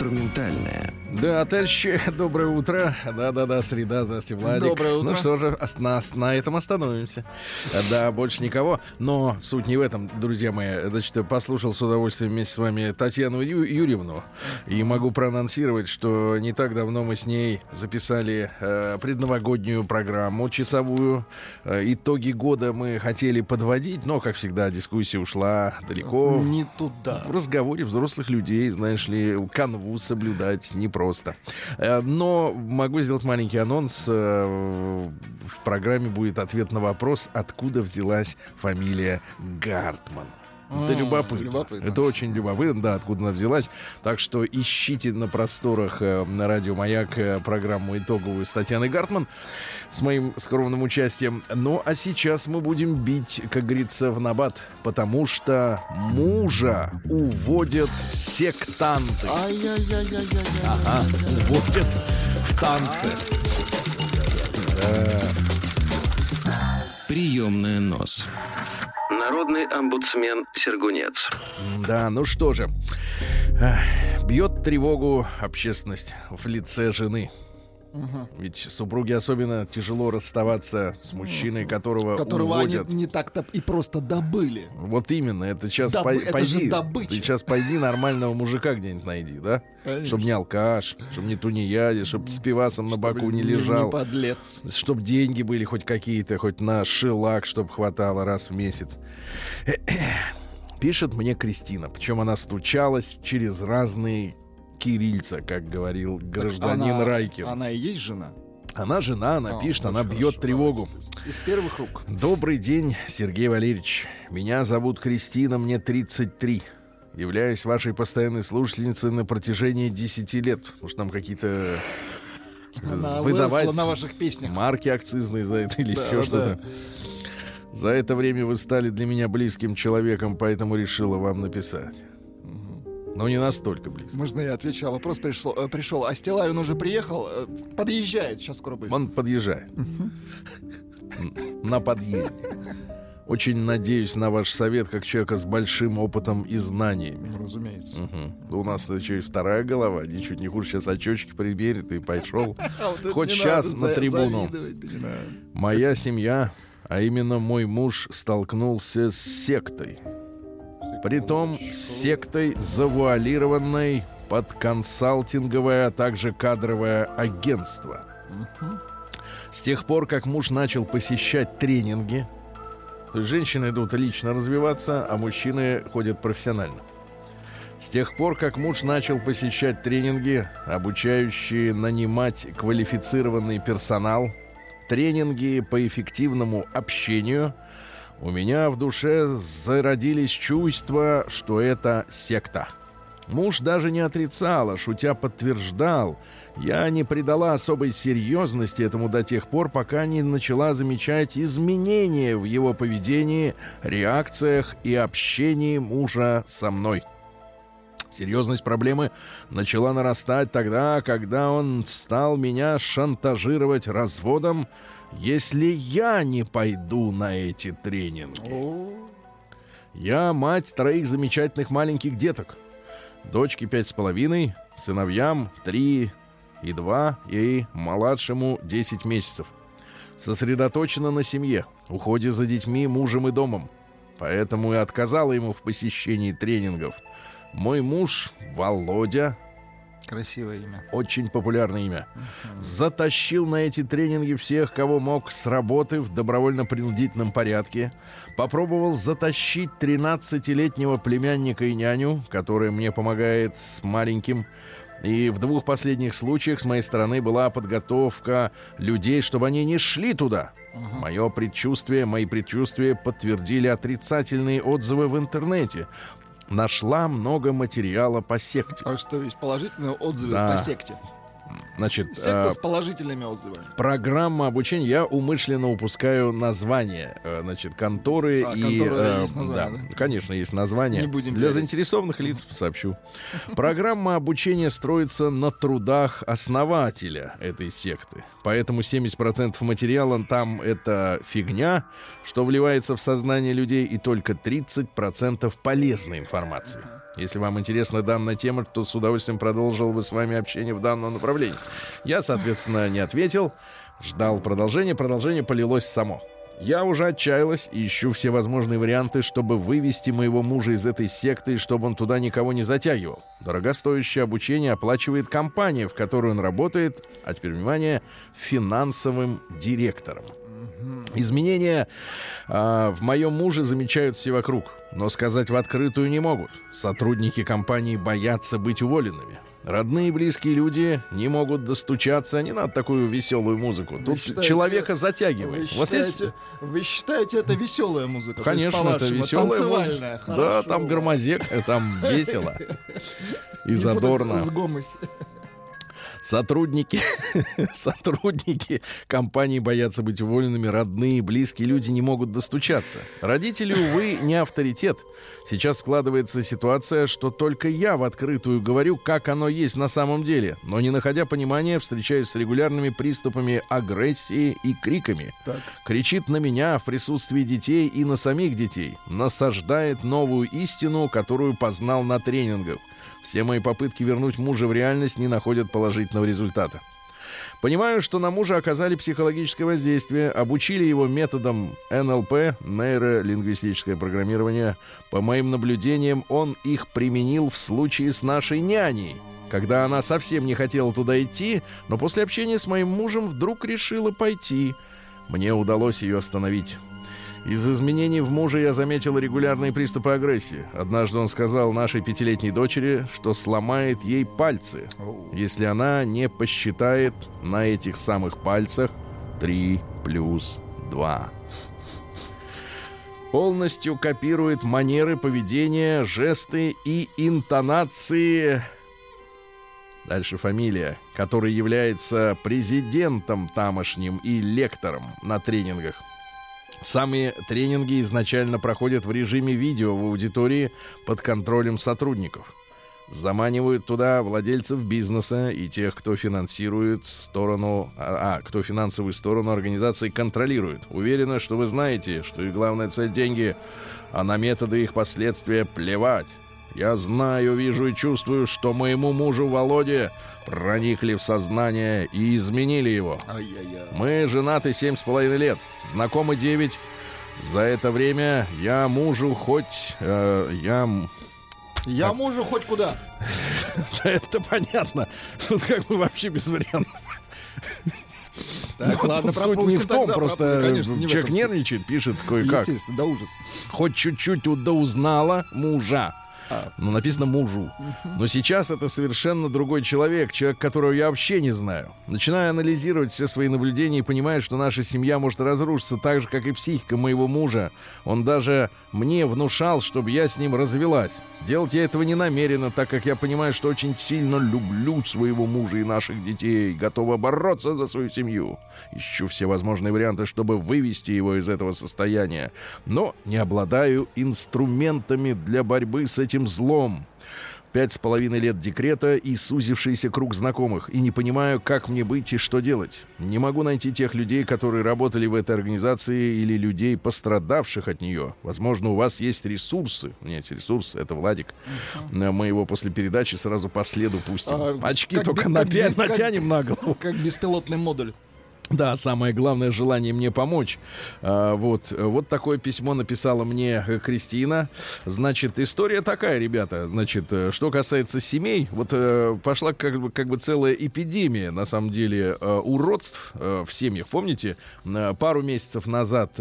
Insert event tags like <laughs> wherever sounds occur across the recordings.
Инструментальная. Да, товарищи, <laughs> доброе утро. Да-да-да, среда, здравствуйте, Владик. Доброе утро. Ну что же, ос- на, этом остановимся. Да, больше никого. Но суть не в этом, друзья мои. Значит, послушал с удовольствием вместе с вами Татьяну Ю- Юрьевну. И могу проанонсировать, что не так давно мы с ней записали э, предновогоднюю программу часовую. Э, итоги года мы хотели подводить, но, как всегда, дискуссия ушла далеко. Не туда. В разговоре взрослых людей, знаешь ли, канву соблюдать непросто. Э, Но могу сделать маленький анонс. Э, В программе будет ответ на вопрос, откуда взялась фамилия Гартман. Это любопытно. любопытно. Это очень любопытно, да, откуда она взялась. Так что ищите на просторах э, на радио Маяк э, программу итоговую с Татьяной Гартман с моим скромным участием. Ну, а сейчас мы будем бить, как говорится, в набат, потому что мужа уводят сектанты. Ай-яй-яй-яй-яй. Ага, уводят в танцы. Приемная нос. Народный омбудсмен Сергунец. Да, ну что же. Бьет тревогу общественность в лице жены. Ведь супруге особенно тяжело расставаться с мужчиной, которого, Которого они уводят. не так-то и просто добыли. Вот именно, это сейчас Добы- пой- это пойди, же добыча. сейчас пойди нормального мужика где-нибудь найди, да? Конечно. Чтоб не алкаш, чтоб не тунеядец, чтоб с пивасом на боку не лежал. Не подлец. Чтоб деньги были хоть какие-то, хоть на шелак, чтоб хватало раз в месяц. Пишет мне Кристина, причем она стучалась через разные кирильца, как говорил гражданин Она- Райкин. Она, Она и есть жена? жена, она А, пишет, она бьет хорошо, тревогу. Из первых рук. Добрый день, Сергей Валерьевич. Меня зовут Кристина, мне 33. Являюсь вашей постоянной слушательницей на протяжении 10 лет. Может, нам какие-то Она выдавать на ваших песнях. марки акцизные за это или Да, еще да. что-то. За это время вы стали для меня близким человеком, поэтому решила вам написать. Но не настолько близко. Можно я отвечу? А вопрос пришел. э, пришел. А Стилавин уже приехал? Э, Подъезжает. Сейчас скоро будет. Он подъезжает. На подъезде. Очень надеюсь на ваш совет, как человека с большим опытом и знаниями. Ну, разумеется. Мгм. У нас еще и вторая голова, ничуть не хуже. Сейчас очечки приберет и пошел. <laughs> А Хоть сейчас на трибуну. Моя семья, а именно мой муж, столкнулся с сектой. Притом с сектой, завуалированной под консалтинговое, а также кадровое агентство. С тех пор, как муж начал посещать тренинги, то есть женщины идут лично развиваться, а мужчины ходят профессионально. С тех пор, как муж начал посещать тренинги, обучающие нанимать квалифицированный персонал, тренинги по эффективному общению, у меня в душе зародились чувства, что это секта. Муж даже не отрицал, а шутя подтверждал. Я не придала особой серьезности этому до тех пор, пока не начала замечать изменения в его поведении, реакциях и общении мужа со мной. Серьезность проблемы начала нарастать тогда, когда он стал меня шантажировать разводом, если я не пойду на эти тренинги. Я мать троих замечательных маленьких деток. Дочке пять с половиной, сыновьям три и два, и младшему 10 месяцев. Сосредоточена на семье, уходе за детьми, мужем и домом. Поэтому и отказала ему в посещении тренингов. Мой муж Володя Красивое имя. очень популярное имя. Затащил на эти тренинги всех, кого мог с работы в добровольно-принудительном порядке. Попробовал затащить 13-летнего племянника и няню, которая мне помогает с маленьким. И в двух последних случаях с моей стороны была подготовка людей, чтобы они не шли туда. Мое предчувствие, мои предчувствия подтвердили отрицательные отзывы в интернете. Нашла много материала по секте. А что есть положительные отзывы Да. по секте? Значит, Секта э, с положительными отзывами. программа обучения, я умышленно упускаю название, э, значит, конторы А, и... конторы, да, э, есть название, да? конечно, есть название. Не будем Для заинтересованных лиц сообщу. Программа обучения строится на трудах основателя этой секты. Поэтому 70% материала там это фигня, что вливается в сознание людей, и только 30% полезной информации. Если вам интересна данная тема, то с удовольствием продолжил бы с вами общение в данном направлении. Я, соответственно, не ответил, ждал продолжения, продолжение полилось само. Я уже отчаялась и ищу все возможные варианты, чтобы вывести моего мужа из этой секты, чтобы он туда никого не затягивал. Дорогостоящее обучение оплачивает компания, в которой он работает, а теперь внимание, финансовым директором. Изменения а, в моем муже замечают все вокруг, но сказать в открытую не могут. Сотрудники компании боятся быть уволенными. Родные и близкие люди не могут достучаться, не надо такую веселую музыку. Тут считаете- человека Вы затягивает. Вот есть- считаете, вы считаете, это веселая музыка? То есть, Конечно, это веселая танцевальная, музыка. Да, хорошо. там громозек, э, там весело <laughs> и задорно. Сотрудники, <laughs> сотрудники компании боятся быть уволенными, родные, близкие люди не могут достучаться. Родители, увы, не авторитет. Сейчас складывается ситуация, что только я в открытую говорю, как оно есть на самом деле, но не находя понимания, встречаюсь с регулярными приступами агрессии и криками. Так. Кричит на меня в присутствии детей и на самих детей. Насаждает новую истину, которую познал на тренингах. Все мои попытки вернуть мужа в реальность не находят положительного результата. Понимаю, что на мужа оказали психологическое воздействие, обучили его методам НЛП, нейролингвистическое программирование. По моим наблюдениям, он их применил в случае с нашей няней, когда она совсем не хотела туда идти, но после общения с моим мужем вдруг решила пойти. Мне удалось ее остановить. Из изменений в муже я заметил регулярные приступы агрессии. Однажды он сказал нашей пятилетней дочери, что сломает ей пальцы, если она не посчитает на этих самых пальцах 3 плюс 2. Полностью копирует манеры поведения, жесты и интонации Дальше фамилия, который является президентом тамошним и лектором на тренингах. Самые тренинги изначально проходят в режиме видео в аудитории под контролем сотрудников. Заманивают туда владельцев бизнеса и тех, кто финансирует сторону, а, а, кто финансовую сторону организации контролирует. Уверена, что вы знаете, что их главная цель деньги, а на методы их последствия плевать. Я знаю, вижу и чувствую, что моему мужу Володе проникли в сознание и изменили его. Мы женаты семь с половиной лет, знакомы девять. За это время я мужу хоть... э, я... Я мужу хоть куда. <laughs> Это понятно. Тут как бы вообще без вариантов. Так, ладно, суть не в том, тогда, просто. Конечно, не человек нервничает, пишет кое-как. Естественно, да ужас. Хоть чуть-чуть да узнала мужа. А. Ну, написано мужу. Но сейчас это совершенно другой человек, человек, которого я вообще не знаю. Начинаю анализировать все свои наблюдения и понимаю, что наша семья может разрушиться так же, как и психика моего мужа. Он даже мне внушал, чтобы я с ним развелась. Делать я этого не намерена, так как я понимаю, что очень сильно люблю своего мужа и наших детей, готова бороться за свою семью. Ищу все возможные варианты, чтобы вывести его из этого состояния, но не обладаю инструментами для борьбы с этим злом. Пять с половиной лет декрета и сузившийся круг знакомых. И не понимаю, как мне быть и что делать. Не могу найти тех людей, которые работали в этой организации или людей, пострадавших от нее. Возможно, у вас есть ресурсы. Нет, ресурсы, это Владик. Э, Мы его после передачи сразу по следу пустим. А, Очки только би- на би- пять натянем на голову. Как беспилотный модуль. Да, самое главное желание мне помочь. А, вот, вот такое письмо написала мне Кристина. Значит, история такая, ребята. Значит, э, что касается семей, вот э, пошла как бы, как бы целая эпидемия, на самом деле, э, уродств в семьях. Помните, пару месяцев назад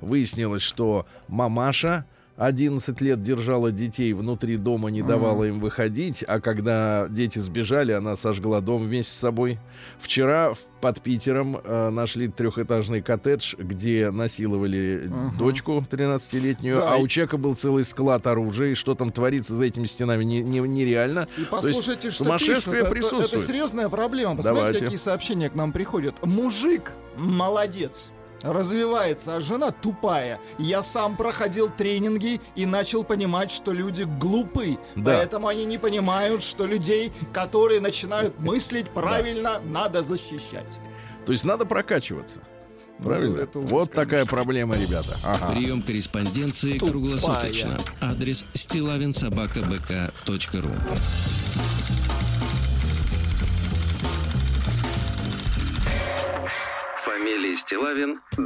выяснилось, что мамаша 11 лет держала детей внутри дома, не давала им выходить, а когда дети сбежали, она сожгла дом вместе с собой. Вчера под Питером э, нашли трехэтажный коттедж, где насиловали дочку 13-летнюю, Да, а у человека был целый склад оружия, и что там творится за этими стенами, не- не- нереально. И То есть послушайте, что сумасшествие пишут. Это- присутствует. Это, серьезная проблема. Посмотрите, Давайте. какие сообщения к нам приходят. Мужик молодец. Развивается, а жена тупая. Я сам проходил тренинги и начал понимать, что люди глупы. Да. Поэтому они не понимают, что людей, которые начинают мыслить правильно, надо защищать. То есть надо прокачиваться. Правильно? Ну, это ужас, вот конечно. такая проблема, ребята. Ага. Прием корреспонденции Тупая. круглосуточно. Адрес стилавинсобакабк.ру Фамилия Стилавин 2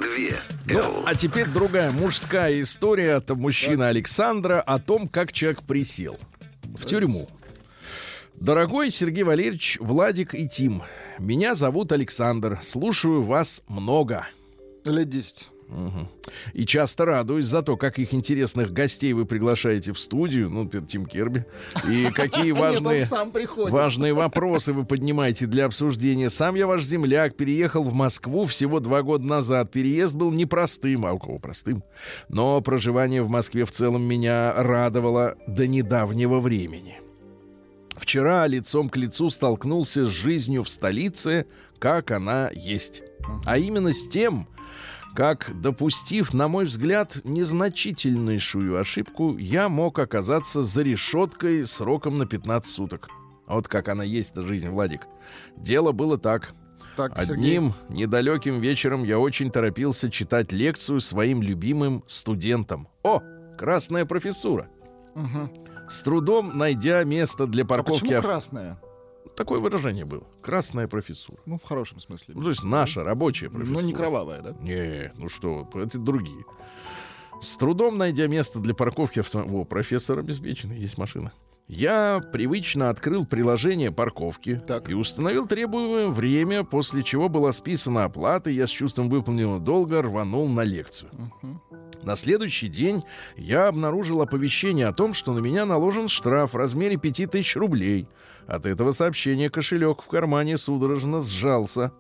Ну, а теперь другая мужская история от мужчины Александра о том, как человек присел в тюрьму. Дорогой Сергей Валерьевич, Владик и Тим, меня зовут Александр, слушаю вас много. Лет 10. Мгм. И часто радуюсь за то, как их интересных гостей вы приглашаете в студию, ну, Тим Керби, и <laughs> какие важные... Важные <laughs> вопросы вы поднимаете для обсуждения. Сам я ваш земляк, переехал в Москву всего два года назад. Переезд был непростым, а у кого простым. Но проживание в Москве в целом меня радовало до недавнего времени. Вчера лицом к лицу столкнулся с жизнью в столице, как она есть. А именно с тем, как, допустив, на мой взгляд, незначительнейшую ошибку, я мог оказаться за решеткой сроком на 15 суток. А Вот как она есть, эта жизнь, Владик. Дело было так. Так, Сергей. Одним недалеким вечером я очень торопился читать лекцию своим любимым студентам. О, красная профессура. Мгм. С трудом найдя место для А парковки... почему ав- красная? Такое выражение было. Красная профессура. Ну, в хорошем смысле. Ну, то есть наша рабочая профессура. Ну, не кровавая, да? Не, ну что, это другие. С трудом найдя место для парковки автомобиля... О, профессор обеспеченный, есть машина. Я привычно открыл приложение парковки Так. и установил требуемое время, после чего была списана оплата, и я с чувством выполненного долга рванул на лекцию. Мгм. На следующий день я обнаружил оповещение о том, что на меня наложен штраф в размере 5000 рублей. От этого сообщения кошелек в кармане судорожно сжался.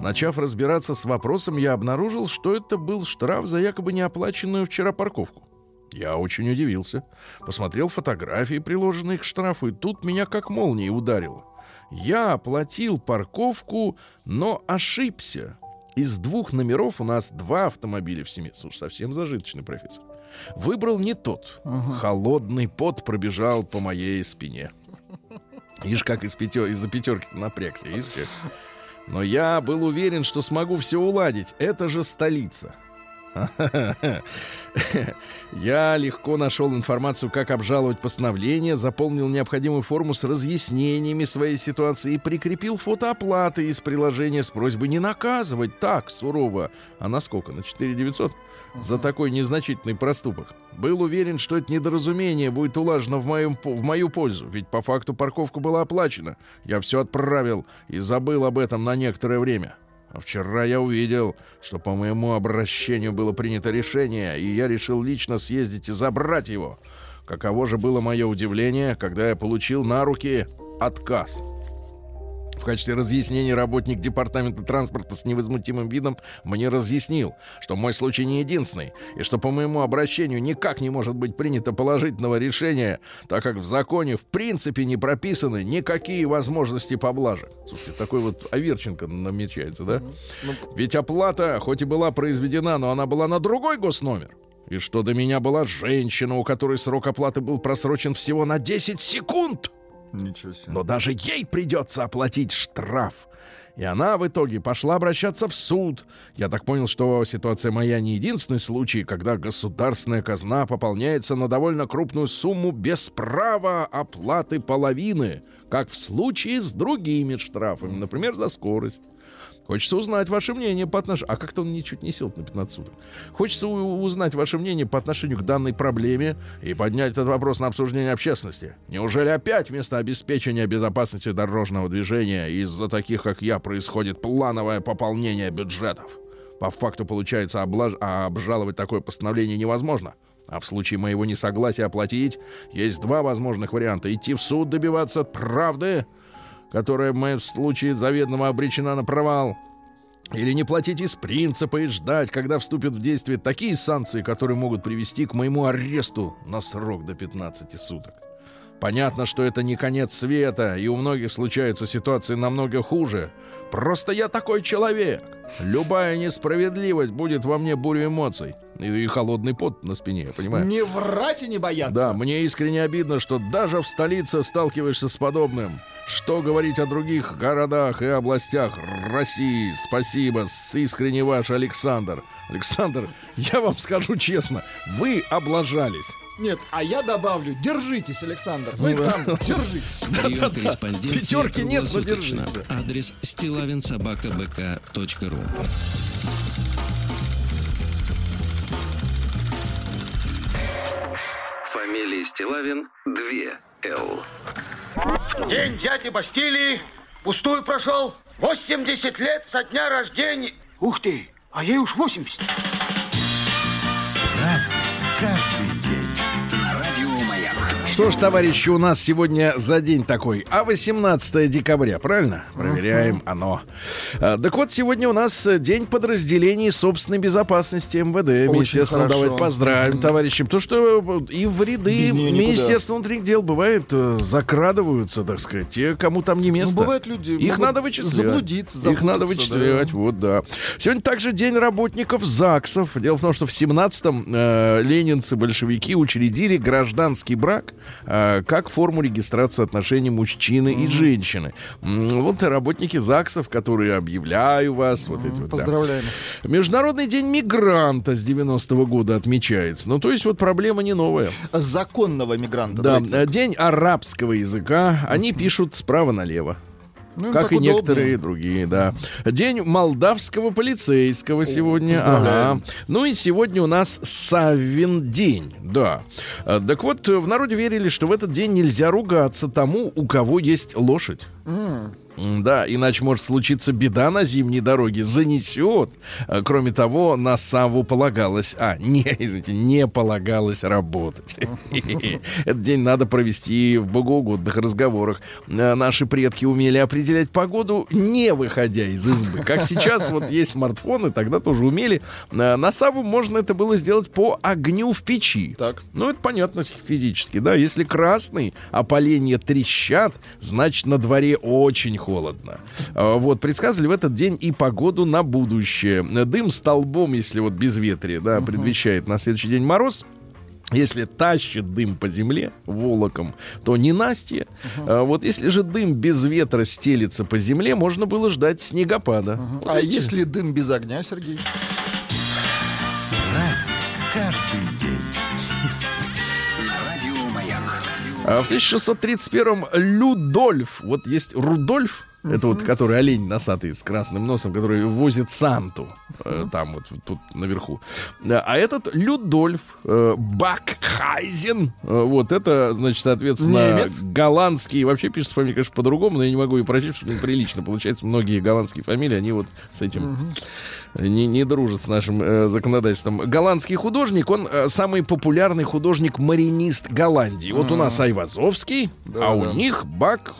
Начав разбираться с вопросом, я обнаружил, что это был штраф за якобы неоплаченную вчера парковку. Я очень удивился. Посмотрел фотографии, приложенные к штрафу, и тут меня как молнией ударило. Я оплатил парковку, но ошибся. Из двух номеров у нас два автомобиля в семье. Слушай, совсем зажиточный профессор. Выбрал не тот. Холодный пот пробежал по моей спине. Видишь, как из пятер... из-за пятерки напрягся. Как? Но я был уверен, что смогу все уладить. Это же столица. <laughs> Я легко нашел информацию, как обжаловать постановление, заполнил необходимую форму с разъяснениями своей ситуации и прикрепил фото оплаты из приложения с просьбой не наказывать так сурово. А на сколько? На 4 900? За такой незначительный проступок. Был уверен, что это недоразумение будет улажено в, моем, в мою пользу, ведь по факту парковка была оплачена. Я все отправил и забыл об этом на некоторое время. А вчера я увидел, что по моему обращению было принято решение, и я решил лично съездить и забрать его. Каково же было мое удивление, когда я получил на руки отказ. В качестве разъяснения работник департамента транспорта с невозмутимым видом мне разъяснил, что мой случай не единственный, и что по моему обращению никак не может быть принято положительного решения, так как в законе в принципе не прописаны никакие возможности поблажек. Слушайте, такой вот Аверченко намечается, да? Ведь оплата, хоть и была произведена, но она была на другой госномер. И что до меня была женщина, у которой срок оплаты был просрочен всего на 10 секунд. Ничего себе. Но даже ей придется оплатить штраф. И она в итоге пошла обращаться в суд. Я так понял, что ситуация моя не единственный случай, когда государственная казна пополняется на довольно крупную сумму без права оплаты половины, как в случае с другими штрафами, например, за скорость. Хочется узнать ваше мнение по отношению... А как-то он ничуть не сел на 15 суток. Хочется узнать ваше мнение по отношению к данной проблеме и поднять этот вопрос на обсуждение общественности. Неужели опять вместо обеспечения безопасности дорожного движения из-за таких, как я, происходит плановое пополнение бюджетов? По факту, получается, облаж- а обжаловать такое постановление невозможно. А в случае моего несогласия оплатить, есть два возможных варианта. Идти в суд добиваться правды, которая в моем случае заведомо обречена на провал. Или не платить из принципа и ждать, когда вступят в действие такие санкции, которые могут привести к моему аресту на срок до 15 суток. Понятно, что это не конец света, и у многих случаются ситуации намного хуже. Просто я такой человек. Любая несправедливость будет во мне бурю эмоций. И, и холодный пот на спине, я понимаю. Не врать и не бояться. Да, мне искренне обидно, что даже в столице сталкиваешься с подобным. Что говорить о других городах и областях России? Спасибо, с искренне ваш Александр. Александр, я вам скажу честно, вы облажались. Нет, а я добавлю, держитесь, Александр. Вы Ну да. там держитесь. <laughs> Прием корреспонденции Пятерки нет, но держись, Адрес стилавинсобакабк.ру Фамилия Стилавин 2 Л. День дяди Бастилии пустую прошел. 80 лет со дня рождения. Ух ты, а ей уж 80. Разный, каждый. Что ж, товарищи, у нас сегодня за день такой, а 18 декабря, правильно? Проверяем оно. А, так вот, сегодня у нас день подразделений собственной безопасности МВД. Очень Естественно, хорошо. давайте поздравим, товарищи. Потому что э, и в ряды Без нее никуда. Министерства внутренних дел бывает э, закрадываются, так сказать, те, кому там не место. Ну, бывают люди, Их надо вычислять. заблудиться, Их надо вычислять, вот да. Сегодня также день работников ЗАГСов. Дело в том, что в 17-м э, ленинцы, большевики учредили гражданский брак как форму регистрации отношений мужчины и женщины. Вот и работники ЗАГСов, которые объявляю вас. Вот эти вот, да. Поздравляем. Международный день мигранта с 90-го года отмечается. Ну, то есть вот проблема не новая. Законного мигранта. Да, э, день арабского языка. Они пишут справа налево. Ну, Как и удобнее. некоторые другие, да. День молдавского полицейского сегодня. поздравляем. Ага. Ну и сегодня у нас Саввин день, да. А, Так вот, э, в народе верили, что в этот день нельзя ругаться тому, у кого есть лошадь. М, Да, иначе может случиться беда на зимней дороге. Занесет. А, Кроме того, на Савву полагалось... А, <laughs> не, извините, не полагалось работать. <laughs> Этот день надо провести в богоугодных разговорах. А, Наши предки умели определять погоду, не выходя из избы. Как сейчас вот есть смартфоны, тогда тоже умели. А, На Савву можно это было сделать по огню в печи. Так. Ну, это понятно физически, да. Если красный, а поленья трещат, значит, на дворе очень холодно. А, Вот, предсказывали в этот день и погоду на будущее. Дым столбом, если вот без ветрия, да, предвещает на следующий день мороз. Если тащит дым по земле волоком, то не Настя. А вот если же дым без ветра стелится по земле, можно было ждать снегопада. Вот А видите? если дым без огня, Сергей? Праздник каждый В 1631-м Людольф, вот есть Рудольф, это вот который олень носатый с красным носом, который возит Санту, э, там вот тут наверху. А этот Людольф э, Бакхайзен, э, вот это, значит, соответственно, Немец? голландский, вообще пишется фамилия, конечно, по-другому, но я не могу ее прочесть, что неприлично. Получается, многие голландские фамилии, они вот с этим не, не дружат с нашим э, законодательством. Голландский художник, он э, самый популярный художник-маринист Голландии. Вот у нас Айвазовский, Да, а у да. них Бак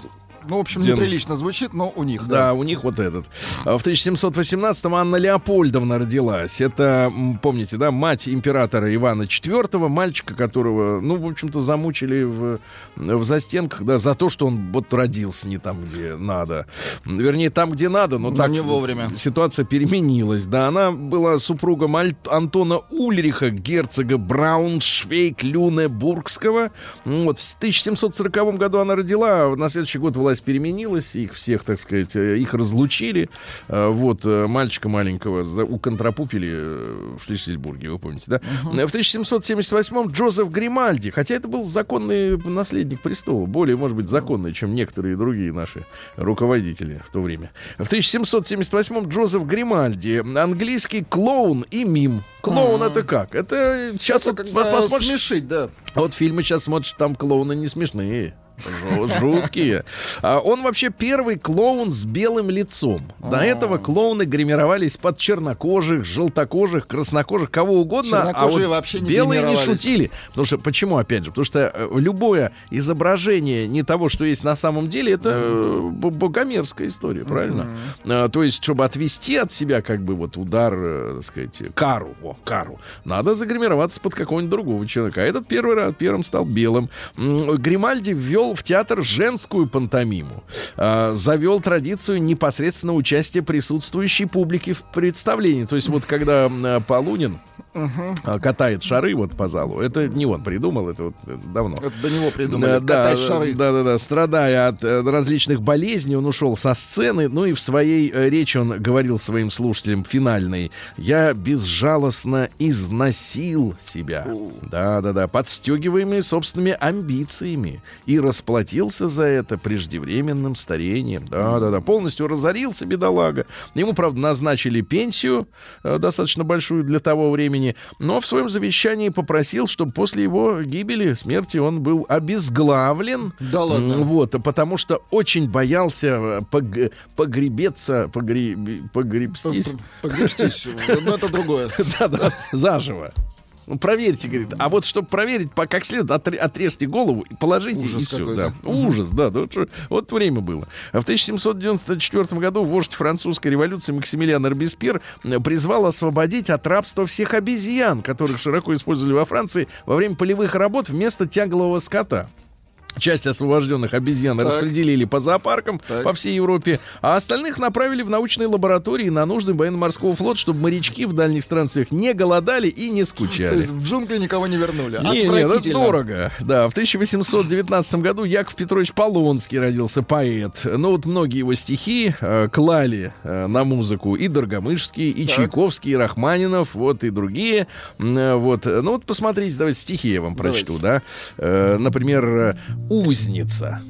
Ну, в общем, Ден- неприлично звучит, но у них, да, да. у них вот этот. А В 1718-м Анна Леопольдовна родилась. Это, помните, да, мать императора Ивана IV, мальчика, которого, ну, в общем-то, замучили в, в застенках, да, за то, что он вот родился не там, где надо. Вернее, там, где надо, но Но так не вовремя. ситуация переменилась. Да, она была супругом Аль- Антона Ульриха, герцога Брауншвейк-Люнебургского. Вот в 1740 году она родила, а на следующий год власть переменилась, их всех, так сказать, э, их разлучили. Э, Вот, э, мальчика маленького уконтрапупили э, в Шлиссельбурге, вы помните, да? Э, В 1778-м Джозеф Гримальди, хотя это был законный наследник престола, более, может быть, законный, чем некоторые другие наши руководители в то время. В 1778-м Джозеф Гримальди, английский клоун и мим. Клоун это как? Это сейчас Это вот пос- посмотришь, смешить, да. вот фильмы сейчас смотришь, там клоуны не смешные. Жу- Жуткие. А Он вообще первый клоун с белым лицом. До этого клоуны гримировались под чернокожих, желтокожих, краснокожих, кого угодно. А Чернокожие вот вообще не белые не шутили. Потому что, почему, опять же? Потому что э, любое изображение не того, что есть на самом деле, это э, богомерзкая история, правильно? А, То есть, чтобы отвести от себя как бы вот удар, э, так сказать, кару, о, кару, надо загримироваться под какого-нибудь другого человека. А этот первый раз первым стал белым. Гримальди ввел в театр женскую пантомиму. А, Завел традицию непосредственно участия присутствующей публики в представлении. То есть вот когда э, Полунин а, катает шары вот по залу, это не он придумал, это вот э, давно. Это до него придумали. Да, да, шары. Да, да, да. Страдая от э, различных болезней, он ушел со сцены. Ну и в своей э, речи он говорил своим слушателям финальной: Я безжалостно износил себя. Да, да, да. Подстегиваемый собственными амбициями. И расплатился за это преждевременным старением. Да, да, да. Полностью разорился, бедолага. Ему, правда, назначили пенсию, э, достаточно большую для того времени, но в своем завещании попросил, чтобы после его гибели, смерти, он был обезглавлен. Да ладно? Вот, потому что очень боялся э, пог- погребеться, погре- погребстись. Погребстись. <laughs> Ну, это другое. Да-да, заживо. Ну, проверьте, говорит. А вот, чтобы проверить, по- как следует, отре- отрежьте голову, и положите, Ужас и все. Да. Ужас, да. да, вот, что- вот время было. А в 1794 году вождь французской революции Максимилиан Робеспьер э, призвал освободить от рабства всех обезьян, которых широко использовали во Франции во время полевых работ вместо тяглового скота. Часть освобожденных обезьян Так. распределили по зоопаркам Так. по всей Европе, а остальных направили в научные лаборатории на нужды военно-морского флота, чтобы морячки в дальних странствиях не голодали и не То скучали. есть в джунгли никого не вернули. Не, не, это дорого. Да, в 1819 году Яков Петрович Полонский родился поэт. Ну вот многие его стихи э, клали э, на музыку и Доргомышский, и Так. Чайковский, и Рахманинов, вот и другие. Э, Вот, ну вот посмотрите, давайте стихи я вам прочту, да. Э, например, «Узница».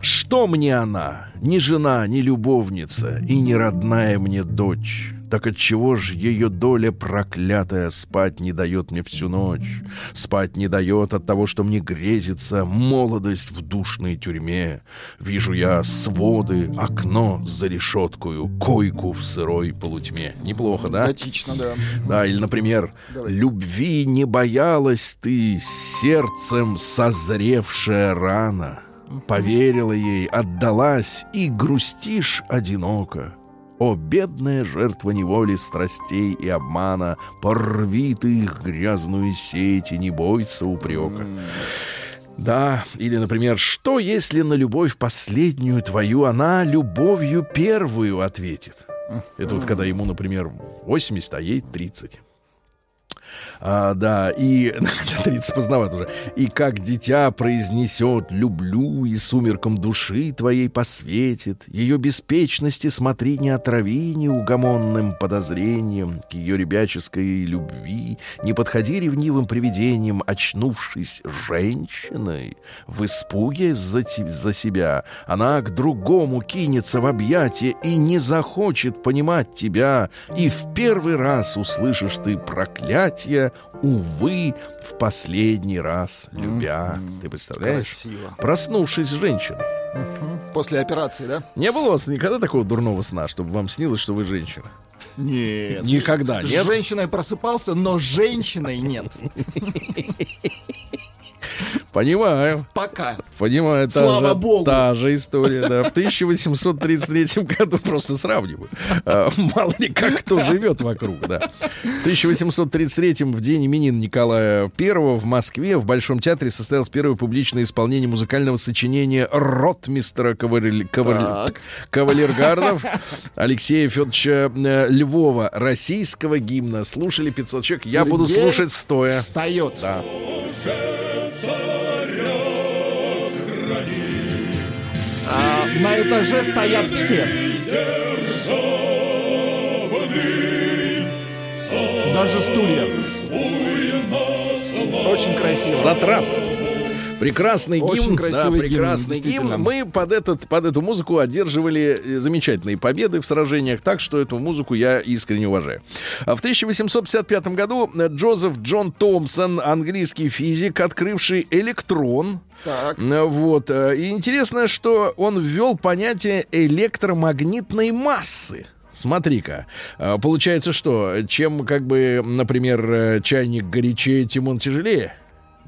Что мне она? Ни жена, ни любовница, и не родная мне дочь. Так отчего ж ее доля проклятая спать не дает мне всю ночь? Спать не дает от того, что мне грезится молодость в душной тюрьме. Вижу я своды, окно за решеткою, койку в сырой полутьме. Неплохо, да? Готично, да. Да, или, например, Давайте. «Любви не боялась ты, сердцем созревшая рана. Поверила ей, отдалась, и грустишь одиноко. О, бедная жертва неволи, страстей и обмана, порви ты их грязную сеть и не бойся упрека». Да, или, например, что если на любовь последнюю твою она любовью первую ответит? Это вот когда ему, например, 80, а ей 30. А, да, и <laughs> 30 поздновато уже. И как дитя произнесет «люблю» и сумерком души твоей посветит, ее беспечности смотри не отрави неугомонным подозрением к ее ребяческой любви, не подходи ревнивым привидением, очнувшись женщиной, в испуге за, за себя, она к другому кинется в объятия и не захочет понимать тебя, и в первый раз услышишь ты проклятие, увы, в последний раз любя. Ты представляешь? Красиво. Проснувшись женщиной. После операции, да? Не было у вас никогда такого дурного сна, чтобы вам снилось, что вы женщина? Нет. Никогда, С нет? женщиной просыпался, но женщиной нет. <laughs> Понимаю. Пока. Понимаю, та, Слава же, богу. та же история, да. В 1833 <laughs> году просто сравниваю. А, Мало ли как кто живет вокруг, да. В 1833 в день именин Николая I в Москве в Большом театре состоялось первое публичное исполнение музыкального сочинения ротмистера Кавалер- Кавалер-. Кавалергардов Алексея Федоровича э, Львова. Российского гимна. Слушали 500 человек. Я буду слушать стоя. Встает. Да. На этаже стоят все. Даже стулья. Очень красиво. Затрап. Прекрасный Очень гимн, красивый да, гимн, прекрасный действительно. гимн. Мы под, этот, под эту музыку одерживали э, замечательные победы в сражениях, так что эту музыку я искренне уважаю. А В 1855 году э, Джозеф Джон Томпсон, английский физик, открывший электрон, Так. Э, Вот. И интересно, что он ввел понятие электромагнитной массы. Смотри-ка, получается что, чем, как бы, например, чайник горячее, тем он тяжелее?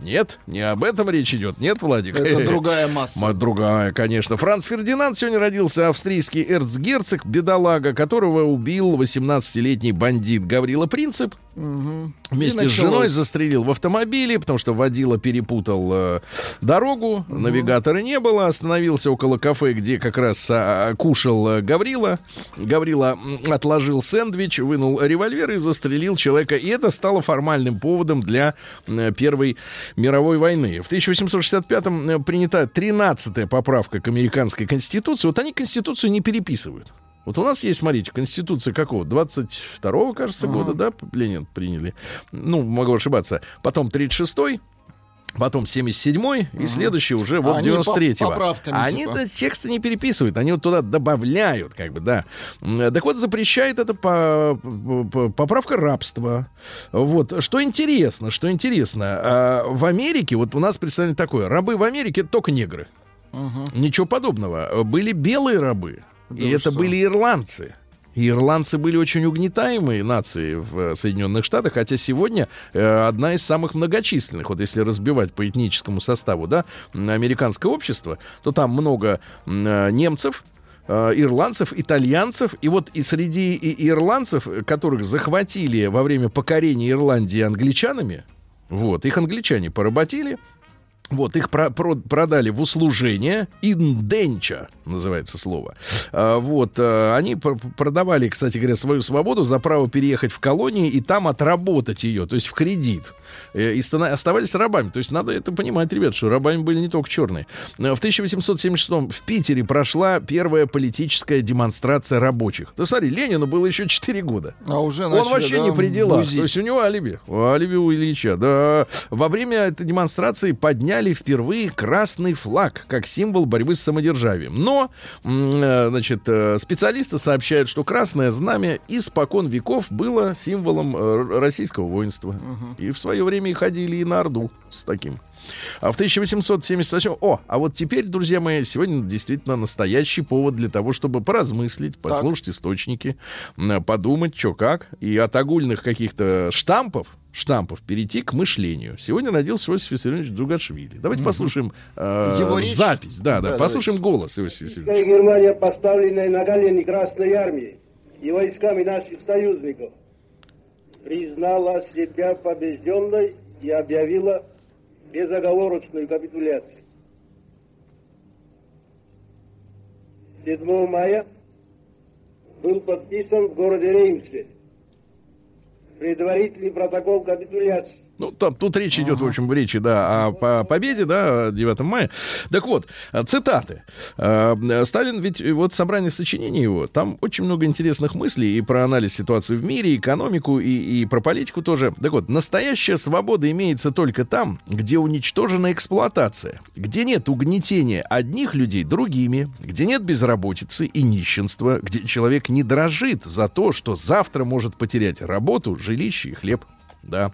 Нет, не об этом речь идет. Нет, Владик? Это <laughs> другая масса. Ма- Другая, конечно. Франц Фердинанд сегодня родился австрийский эрцгерцог, бедолага, которого убил 18-летний бандит Гаврила Принцип. Вместе И с женой застрелил в автомобиле, потому что водила перепутал э, дорогу, навигатора не было, остановился около кафе, где как раз а, кушал э, Гаврила. Гаврила отложил сэндвич, вынул револьвер и застрелил человека. И это стало формальным поводом для э, Первой мировой войны. В 1865-м э, принята 13-я поправка к американской конституции. Вот они конституцию не переписывают. Вот у нас есть, смотрите, конституция какого? 22-го, кажется, года, да, Ленин приняли. Ну, могу ошибаться. Потом 36-й, потом 77-й, и следующий уже вот Они по- 93-го. поправками, А Они типа. это тексты не переписывают, они вот туда добавляют, как бы, да. Так вот, запрещает это по, по- поправка рабства. Вот. Что интересно, что интересно, а, в Америке, вот у нас представление такое, рабы в Америке это только негры. Ничего подобного. Были белые рабы. Да и это что? были ирландцы. И ирландцы были очень угнетаемые нации в э, Соединенных Штатах, хотя сегодня э, одна из самых многочисленных, вот если разбивать по этническому составу, да, американское общество, то там много э, немцев, э, ирландцев, итальянцев, и вот и среди и- ирландцев, которых захватили во время покорения Ирландии англичанами, вот, их англичане поработили, вот, их про- про- продали в услужение. Инденча называется слово. А, вот, а, они пр- продавали, кстати говоря, свою свободу за право переехать в колонии и там отработать ее, то есть в кредит. Э, И оставались рабами. То есть надо это понимать, ребят, что рабами были не только черные. В 1876 в Питере прошла первая политическая демонстрация рабочих. Ты смотри, Ленину было еще 4 года. А уже Он начали, вообще да, не при делах. бузить. То есть у него алиби. Алиби у Ильича, да. Во время этой демонстрации подняли впервые красный флаг как символ борьбы с самодержавием. Но, э, значит, э, специалисты сообщают, что красное знамя испокон веков было символом э, российского воинства. И в свое время и ходили и на Орду с таким. А в 1878... О, а вот теперь, друзья мои, сегодня действительно настоящий повод для того, чтобы поразмыслить, послушать источники, м, подумать, что как, и от огульных каких-то штампов, штампов перейти к мышлению. Сегодня родился Иосиф Виссарионович Дугашвили. Давайте послушаем э, Его речь? запись. Да, да, Да, послушаем голос Иосифа Виссарионовича. Германия, поставленная на колени Красной Армией и войсками наших союзников, признала себя побежденной и объявила безоговорочную капитуляцию. 7 мая был подписан в городе Реймсе предварительный протокол капитуляции. Ну, там, тут речь идет, в общем, в речи, да, о по- победе, да, 9 мая. Так вот, цитаты. Э, Сталин, ведь э, вот собрание сочинений его, там очень много интересных мыслей и про анализ ситуации в мире, экономику и, и про политику тоже. Так вот, настоящая свобода имеется только там, где уничтожена эксплуатация, где нет угнетения одних людей другими, где нет безработицы и нищенства, где человек не дрожит за то, что завтра может потерять работу, жилище и хлеб. Да.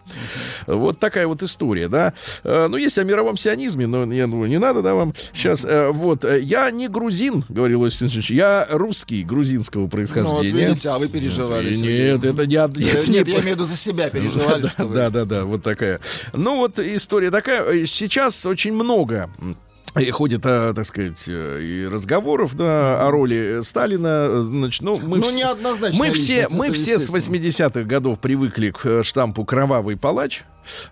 Вот такая вот история, да. Э, Ну, есть о мировом сионизме, но я думаю, не надо, да, вам сейчас. Э, Вот, я не грузин, говорил Иосиф Виссарионович, я русский, грузинского Ну, вот происхождения. видите, а вы переживали. Нет, это не... нет, Нет, не- я имею в виду за себя <laughs> переживали, да, да, да, вот такая. Ну, вот история такая. Сейчас очень много и ходит, а, так сказать, э, и разговоров да, о роли Сталина. Значит, ну, мы Ну, вс- неоднозначная мы все, мы все с естественно. 80-х годов привыкли к э, штампу «кровавый палач».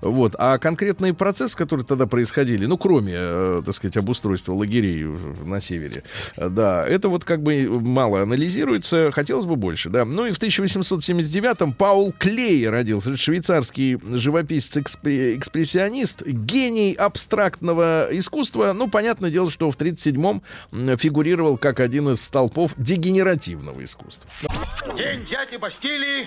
Вот. А конкретные процессы, которые тогда происходили, ну, кроме, э, так сказать, обустройства лагерей на севере, э, да, это вот как бы мало анализируется, хотелось бы больше, да. Ну и в 1879-м Паул Клей родился, швейцарский живописец-экспрессионист, гений абстрактного искусства. Ну, понятное дело, что в 1937-м м, фигурировал как один из столпов дегенеративного искусства. День дяди Бастилии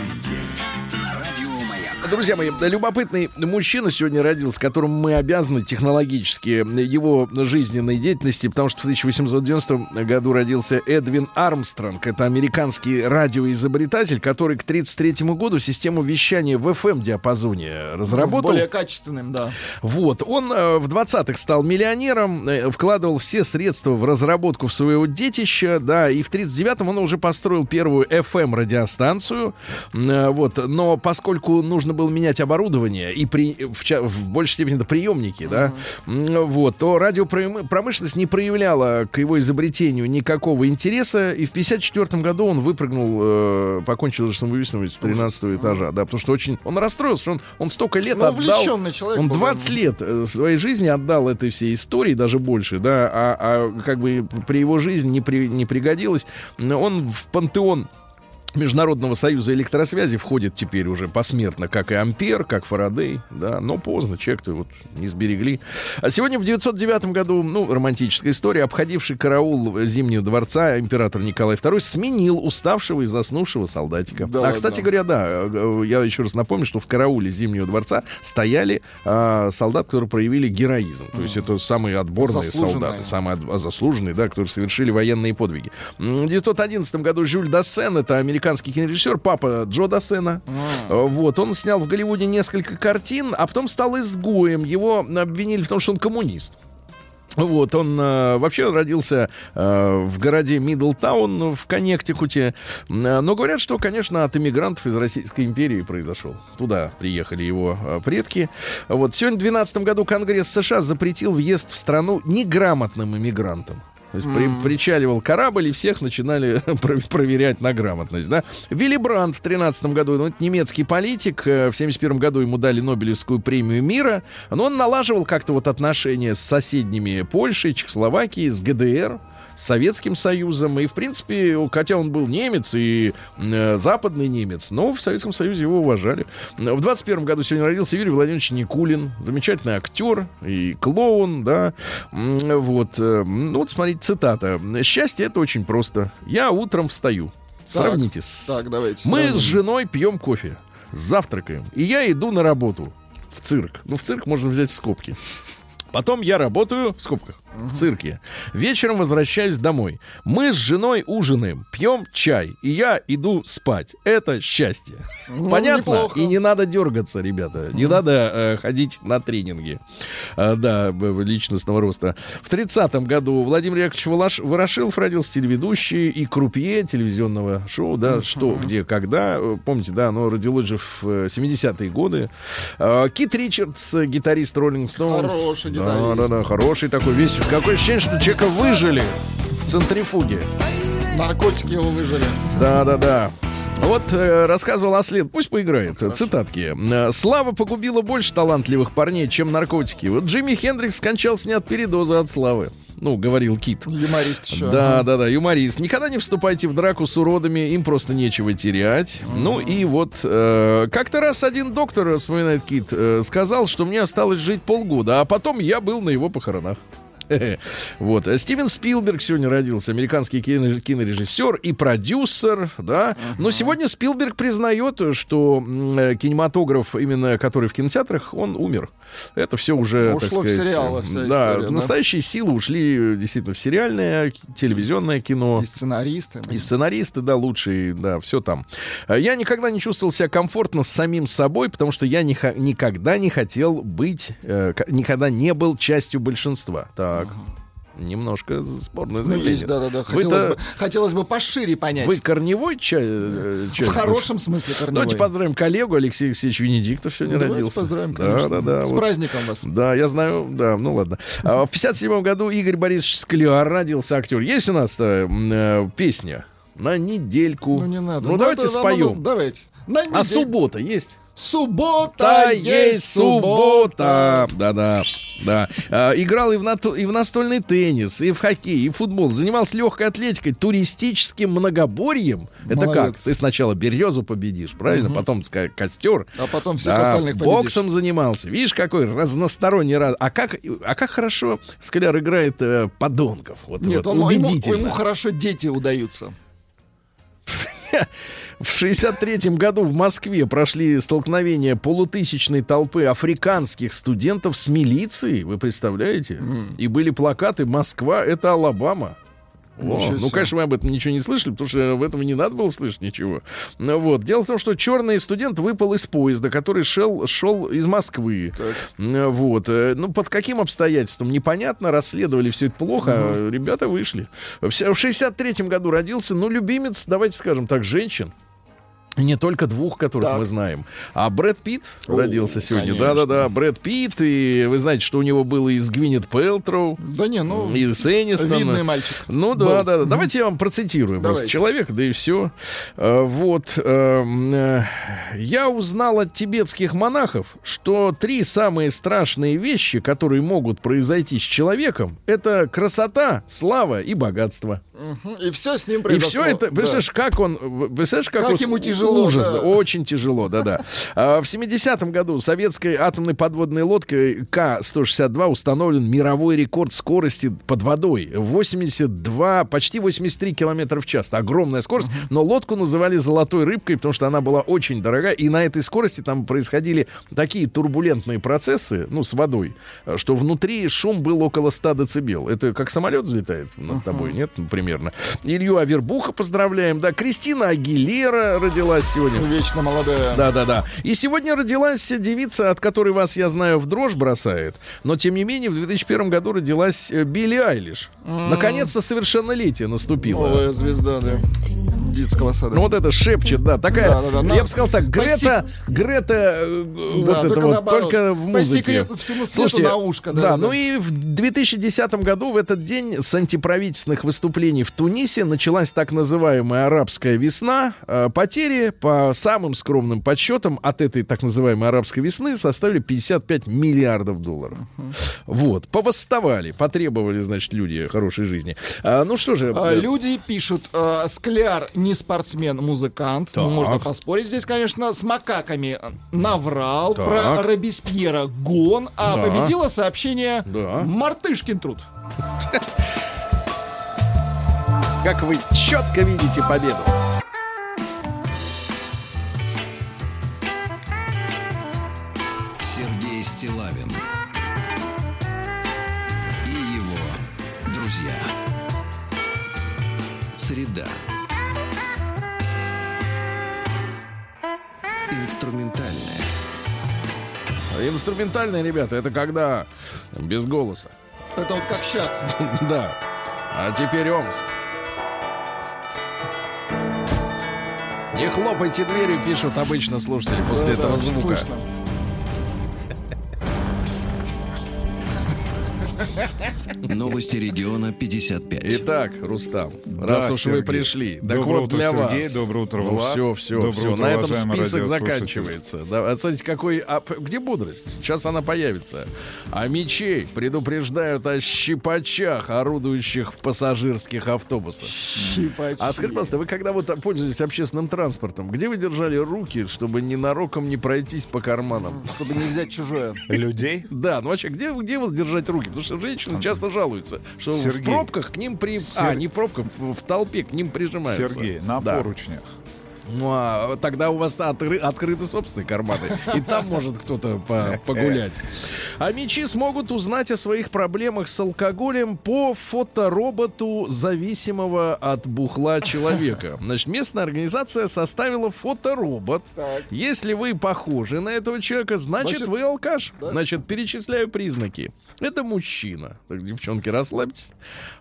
Друзья мои, любопытный мужчина сегодня родился, которому мы обязаны технологически его жизненной деятельности, потому что в 1890 году родился Эдвин Армстронг. Это американский радиоизобретатель, который к 1933 году систему вещания в FM-диапазоне разработал. Более качественным, да. Вот, он э, в 20-х стал миллионером, э, вкладывал все средства в разработку своего детища, да, и в 39-м он уже построил первую FM-радиостанцию, э, вот, но поскольку нужно было менять оборудование, и при, в, в большей степени это приемники, да, м, вот, то радиопромышленность не проявляла к его изобретению никакого интереса, и в 54 году он выпрыгнул, э, покончил с самоубийством с 13 этажа, да, потому что очень, он расстроился, что он, он столько лет Ну, отдал, человек он был, 20 лет э, своей жизни отдал этой всей истории, даже больше, да, а, а как бы при его жизни не, при, не пригодилось. Он в пантеон Международного союза электросвязи входит теперь уже посмертно, как и Ампер, как Фарадей, да, но поздно, человек-то вот не сберегли. А сегодня в 909 году, ну, романтическая история, обходивший караул Зимнего дворца император Николай II сменил уставшего и заснувшего солдатика. Да а, кстати говоря, да, я еще раз напомню, что в карауле Зимнего дворца стояли а, солдат, которые проявили героизм. То есть это самые отборные солдаты, самые заслуженные, да, которые совершили военные подвиги. В 1911 году Жюль Дассен, это американский кинорежиссер, папа Джо Дассена. Э, Вот, он снял в Голливуде несколько картин, а потом стал изгоем. Его обвинили в том, что он коммунист. Вот, он э, вообще родился э, в городе Мидлтаун в Коннектикуте. М, Но говорят, что, конечно, от иммигрантов из Российской империи произошел. Туда приехали его э, предки. Вот, сегодня в 2012 году Конгресс США запретил въезд в страну неграмотным иммигрантам. То есть при- причаливал корабль, и всех начинали <laughs> про- проверять на грамотность. Да? Вилли Брандт в 13 году, ну, это немецкий политик, э, в 71 году ему дали Нобелевскую премию мира, но он налаживал как-то вот отношения с соседними Польшей, Чехословакией, с ГДР, Советским Союзом. И, в принципе, хотя он был немец и э, западный немец, но в Советском Союзе его уважали. В 21 году сегодня родился Юрий Владимирович Никулин, замечательный актер и клоун, да. Вот, э, ну вот смотрите, цитата. «Счастье — это очень просто. Я утром встаю». Сравните. с- Так, давайте. Мы сравним. с женой пьем кофе, завтракаем, и я иду на работу в цирк. Ну, в цирк можно взять в скобки. Потом я работаю в скобках в цирке. Вечером возвращаюсь домой. Мы с женой ужинаем, пьем чай, и я иду спать. Это счастье. Ну, Понятно? неплохо. И не надо дергаться, ребята. Не надо э, ходить на тренинги. А, да, личностного роста. В 30-м году Владимир Яковлевич Волош- Ворошилов родился телеведущий и крупье телевизионного шоу, да, что, где, когда. Э, Помните, да, оно родилось же в э, 70-е годы. А, Кит Ричардс, э, гитарист Роллинг Стоунс. Хороший Да, гитарист. да, да, хороший такой весь. Какое ощущение, что человека выжили в центрифуге. Наркотики его выжили. Да, да, да. Вот э, рассказывал о след. Пусть поиграет. Э, Цитатки. Э, Слава погубила больше талантливых парней, чем наркотики. Вот Джимми Хендрикс скончался не от передоза, а от славы. Ну, говорил Кит. Юморист еще. Да, да, да, юморист. Никогда не вступайте в драку с уродами, им просто нечего терять. Ну и вот э, как-то раз один доктор, вспоминает Кит, э, сказал, что мне осталось жить полгода, а потом я был на его похоронах. <laughs> Вот. Э, Стивен Спилберг сегодня родился, американский кино- кинорежиссер и продюсер, да. Но сегодня Спилберг признает, что э, кинематограф, именно который в кинотеатрах, он умер. Это все уже, так Ушло в сказать, сериалы вся да, история, да? настоящие силы ушли э, действительно в сериальное, телевизионное кино. И сценаристы. И сценаристы, да, лучшие, да, все там. Я никогда не чувствовал себя комфортно с самим собой, потому что я не никогда не хотел быть, э, никогда не был частью большинства. Так, немножко спорное Ну, заявление. есть, да-да-да. Вы-то- Хотелось бы, хотелось бы пошире понять. Вы корневой ча- э, В хорошем смысле корневой. Давайте поздравим коллегу Алексея Алексеевич Венедиктов сегодня Давайте родился. поздравим, да, конечно. да, да. С вот. праздником вас. Да, я знаю, да, ну ладно. А, в 57 году Игорь Борисович Скляр родился актер. Есть у нас э, песня? На недельку. Ну, не надо. Ну, давайте да, споем. ну, давайте. На А суббота есть? Суббота Та есть суббота. Да-да, да. А, играл и в, нато- и в настольный теннис, и в хоккей, и в футбол. Занимался легкой атлетикой, туристическим многоборьем. Это как? Молодец. Ты сначала березу победишь, правильно? Потом ска- костер. А потом всех Да, остальных победишь. боксом занимался. Видишь, какой разносторонний раз. А как, а как хорошо Скляр играет э, подонков. Вот, Нет, вот, он, ему, убедительно. ему хорошо дети удаются. В 63 году в Москве прошли столкновения полутысячной толпы африканских студентов с милицией, вы представляете? И были плакаты «Москва — это Алабама». О, ну, себе. конечно, мы об этом ничего не слышали, потому что в этом не надо было слышать ничего. Ну, вот. Дело в том, что черный студент выпал из поезда, который шел, шел из Москвы. Ну, Вот. Э, Ну, под каким обстоятельством, непонятно. Расследовали все это плохо, а ребята вышли. В 63-м году родился, ну, любимец, давайте скажем так, женщин. Не только двух, которых Так. мы знаем. А Брэд Питт О, родился сегодня. Да-да-да, Брэд Питт. И вы знаете, что у него было и с Гвинет Пелтроу, Да не, ну, и с Энистон. видный мальчик. Ну был. да, да, да. Давайте я вам процитирую просто Давайте. человека, да и все. Вот. эм, э, Я узнал от тибетских монахов, что три самые страшные вещи, которые могут произойти с человеком, это красота, слава и богатство. И все с ним И произошло. все это, Да. представляешь, как он, представляешь, как, Как вот ему тяжело, ужас, да. очень тяжело, да-да. <laughs> А, В 70-м году советской атомной подводной лодкой К-162 установлен мировой рекорд скорости под водой. 82, почти 83 километра в час. Огромная скорость, но лодку называли золотой рыбкой, потому что она была очень дорогая, и на этой скорости там происходили такие турбулентные процессы, ну, с водой, э, что внутри шум был около 100 децибел. Это как самолет взлетает над тобой, нет? Ну, примерно. Илью Авербуха поздравляем, да. Кристина Агилера родилась сегодня. Вечно молодая. Да, да, да. И сегодня родилась девица, от которой вас, я знаю, в дрожь бросает. Но, тем не менее, в 2001 году родилась э, Билли Айлиш. Наконец-то совершеннолетие наступило. Новая звезда, да. Детского сада. Ну вот это шепчет, да, такая, Да, да, да, я бы сказал так, по Грета, Грета, э, вот Да, это только вот, наоборот. только в По музыке. секрету всему свету на ушко, да, да, да. ну и в 2010 году в этот день с антиправительственных выступлений в Тунисе началась так называемая арабская весна. Э, Потери, по самым скромным подсчетам, от этой так называемой арабской весны составили 55 миллиардов долларов. Вот, повосставали, потребовали, значит, люди хорошей жизни. А, ну что же, А, э, Люди пишут, э, Скляр не спортсмен, музыкант. Ну, Так. Можно поспорить здесь, конечно, с макаками. Наврал Так. про Робеспьера гон, а Да. победило сообщение Да. Мартышкин труд. <laughs> как вы четко видите победу. Сергей Стилавин и его друзья. Среда. Инструментальная. Инструментальные, ребята, это когда без голоса. Это вот как сейчас. <laughs> Да. А теперь Омск. Не хлопайте дверью, пишут обычно слушатели после этого звука. Слышно. Новости региона 55. Итак, Рустам, Да, раз уж вы Сергей. пришли, так Доброе вот утро, для Сергей, вас. доброе утро, Ну, Влад. все, все, Доброе все. утро, На этом список заканчивается. Да, а смотрите, какой... а где бодрость? Сейчас она появится. А мечей предупреждают о щипачах, орудующих в пассажирских автобусах. Щипачи. А скажите, пожалуйста, вы когда вот пользуетесь общественным транспортом, где вы держали руки, чтобы ненароком не пройтись по карманам? Чтобы не взять чужое. Людей? Да, ну вообще, где, где вот держать руки? Потому что женщины часто жалуются, что в Сергей. пробках к ним при... А, не в пробках, в, в толпе к ним прижимаются. Сергей, на Да. поручнях. Ну, а тогда у вас отры- открыты собственные карманы. И там может кто-то по- погулять. А мечи смогут узнать о своих проблемах с алкоголем по фотороботу зависимого от бухла человека. Значит, местная организация составила фоторобот. Так. Если вы похожи на этого человека, значит, Значит, вы алкаш. да. Значит, перечисляю признаки. Это мужчина. Так, девчонки, расслабьтесь.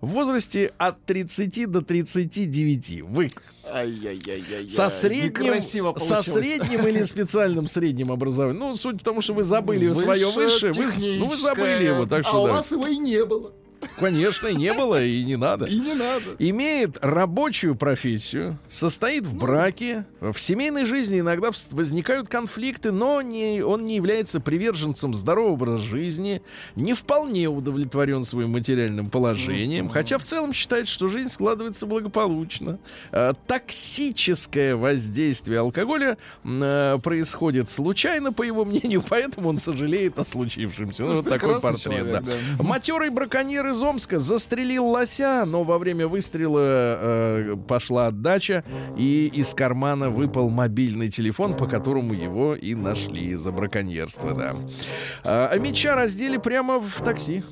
В возрасте от 30 до 39. Вы. Со средним, Некрасиво со средним или специальным средним образованием. Ну, суть в том, что вы забыли свое высшее. Вы, ну, вы забыли его, так А что у да. вас его и не было. Конечно, и не было, и не надо. И не надо. Имеет рабочую профессию, состоит в браке. В семейной жизни иногда возникают конфликты, но не, он не является приверженцем здорового образа жизни, не вполне удовлетворен своим материальным положением, хотя в целом считает, что жизнь складывается благополучно. Э, Токсическое воздействие алкоголя э, происходит случайно, по его <laughs> мнению, поэтому он сожалеет о случившемся. Ну, вот такой портрет, человек, да. да. Матерый браконьер из Омска застрелил лося, но во время выстрела э, пошла отдача, и из кармана выпал мобильный телефон, по которому его и нашли за браконьерство, да. А, а меча раздели прямо в такси.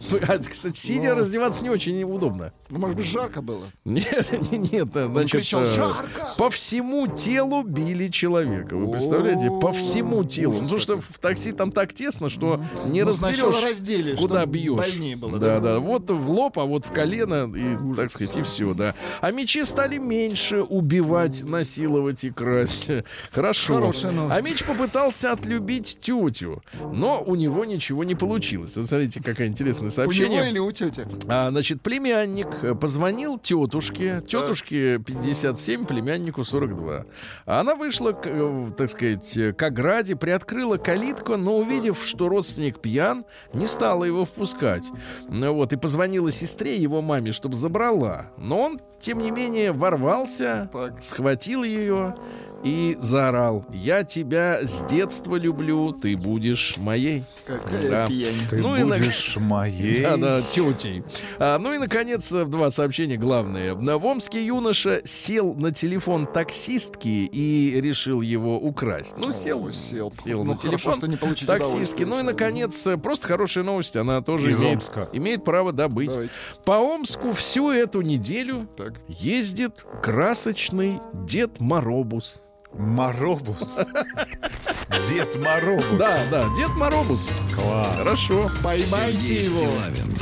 <laughs> А, кстати, сидя раздеваться не очень удобно. Ну, может быть, жарко было. Нет, <laughs> нет, нет, значит, кричал, э, «Жарко!» по всему телу били человека. Вы представляете? По всему телу. ужас Потому что в такси там так тесно, что не Ну, разберешь, раздели, куда бьешь. больнее было, Да, да? да. Вот в лоб, а вот в колено, и, так сказать, и все, да. А мечи стали меньше убивать, насиловать и красть. <laughs> Хорошо. Хорошая новость. А меч попытался отлюбить тетю, но у него ничего не получилось. Вот смотрите, какое интересное У сообщение. него или у тети? А, значит, племянник э, позвонил тетушке. Тетушке 57, племяннику 42. А она вышла, к, э, так сказать, э, к ограде, приоткрыла калитку, но увидев, что родственник пьян, не стала его впускать. Ну вот, и позвонила сестре, его маме, чтобы забрала. Но он, тем не менее, ворвался, Так. схватил ее и заорал. «Я тебя с детства люблю, ты будешь моей». Какая Да. пьянь. Ты Ну и на- будешь моей. <laughs> Да, да, тетей. А, ну и, наконец, два сообщения главные. В Омске юноша сел на телефон таксистки и решил его украсть. Ну, сел, Ой, сел. сел Ну, на хорошо, телефон что не получить таксистки. Ну и, наконец, просто хорошая новость. Она тоже Из имеет, Омска. имеет право добыть. Давайте. По Омску всю эту неделю Так. ездит красочный Дед Моробус. Моробус. <laughs> Дед Моробус. Да, да, Дед Моробус. Класс. Хорошо. Поймайте Сергей его Стилавин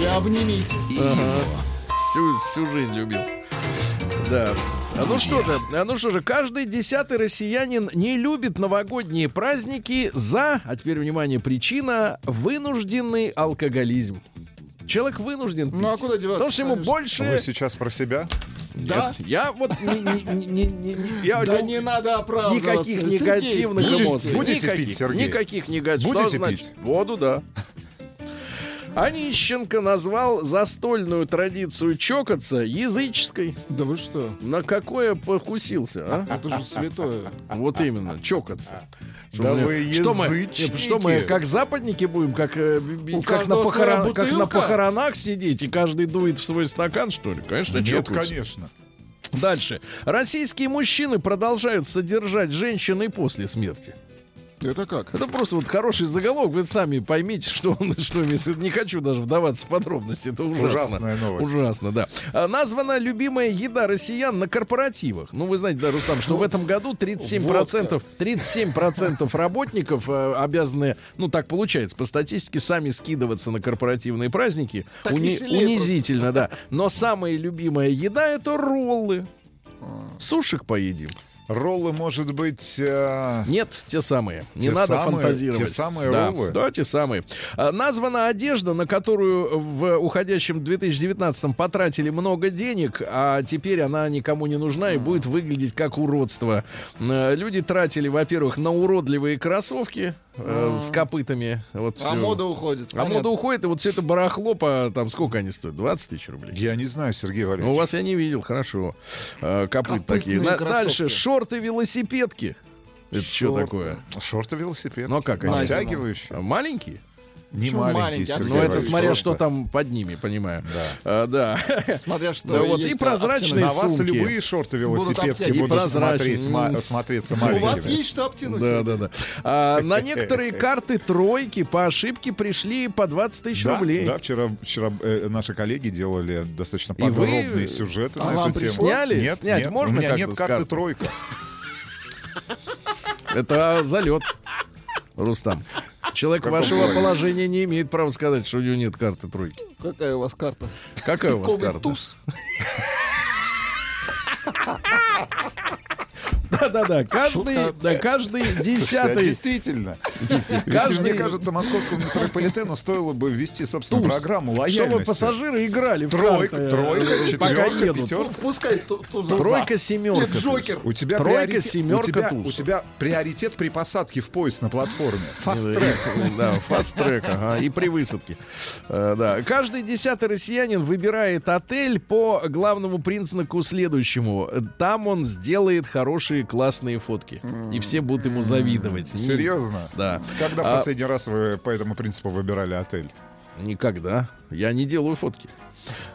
и обнимите. и Ага. его всю, всю жизнь любил. Да. А ну что же, а ну что же, каждый десятый россиянин не любит новогодние праздники за, а теперь внимание, причина вынужденный алкоголизм. Человек вынужден пить. Ну, а куда деваться, Потому что ему конечно. больше... Вы сейчас про себя? Да? Нет, я вот не, не- не- не- не- я Да не надо оправдываться. никаких Сергей, негативных будете? эмоций. Будете никаких, пить, Сергей? Никаких негативных. Будете Что значит? пить? Воду, да. Онищенко назвал застольную традицию чокаться языческой. Да вы что? На какое покусился, а? Это же святое. Вот именно, чокаться. Что Да мы- вы что мы, что мы, как западники будем, как, э, У как, на похорон- как на похоронах сидеть, и каждый дует в свой стакан, что ли? Конечно, Нет, чокаются. конечно. Дальше. Российские мужчины продолжают содержать женщин и после смерти. Это как? Это просто вот хороший заголовок. Вы сами поймите, что он <laughs> что имеется. Не хочу даже вдаваться в подробности. Это ужасно. Ужасная новость. Ужасно, да. А, названа любимая еда россиян на корпоративах. Ну, вы знаете, да, Рустам, что в этом году 37%, 37% работников э, обязаны, ну, так получается, по статистике, сами скидываться на корпоративные праздники. Так Уни- унизительно, да. Но самая любимая еда — это роллы. Сушек поедим. Роллы, может быть, э, Нет, те самые. Не Те надо самые? фантазировать. Те самые да. роллы? Да, те самые. А, названа одежда, на которую в уходящем 2019-м потратили много денег, а теперь она никому не нужна и будет выглядеть как уродство. Э, Люди тратили, во-первых, на уродливые кроссовки э, с копытами. Вот А всё. мода уходит. А понятно. мода уходит, и вот все это барахло по там сколько они стоят? 20 тысяч рублей. я не знаю, Сергей Ну, у Валерьевич. вас я не видел, хорошо. Э, копыт такие. На- кроссовки. дальше шорты-велосипедки. Это что Шорты. такое? Шорты велосипед. Ну, а как они? Обтягивающие. А, Маленькие? Не Почему маленькие, маленькие? Сергей Ну, это смотря просто. что там под ними, понимаю. Да. А, да. Смотря что Да вот, и прозрачные. На вас сумки. любые шорты Будут велосипедки будут прозрачные. смотреть, ма- смотреться У вас маленькими. есть что обтянуть? Да, да, да. А, на <laughs> некоторые карты тройки по ошибке пришли по 20 тысяч Да, рублей. да, вчера, вчера э, наши коллеги делали достаточно вы подробные сюжеты А на вам эту тему. пришло? Сняли? Нет, Снять нет, можно у меня нет карты? тройка. Это залет. Рустам. Человек вашего плане? положения не имеет права сказать, что у него нет карты тройки. Какая у вас карта? Какая у вас карта? туз? <laughs> Да-да-да. Каждый, да, каждый а десятый. Действительно. Каждый мне кажется, московскому метрополитену стоило бы ввести, собственно, программу Чтобы лояльности. пассажиры играли в Тройка, тройка, четверка, пока едут. пятерка. Пускай ту- туза. Тройка, семерка. Джокер. У тебя Тройка, семерка, у тебя, туз. у тебя приоритет при посадке в поезд на платформе. Track. <laughs> Да, фаст-трек, ага, и при высадке. Э, Да. Каждый десятый россиянин выбирает отель по главному признаку следующему. Там он сделает хорошие, классные фотки. И все будут ему завидовать. Серьезно? Да. Когда А- последний раз вы по этому принципу выбирали отель? Никогда. Я не делаю фотки.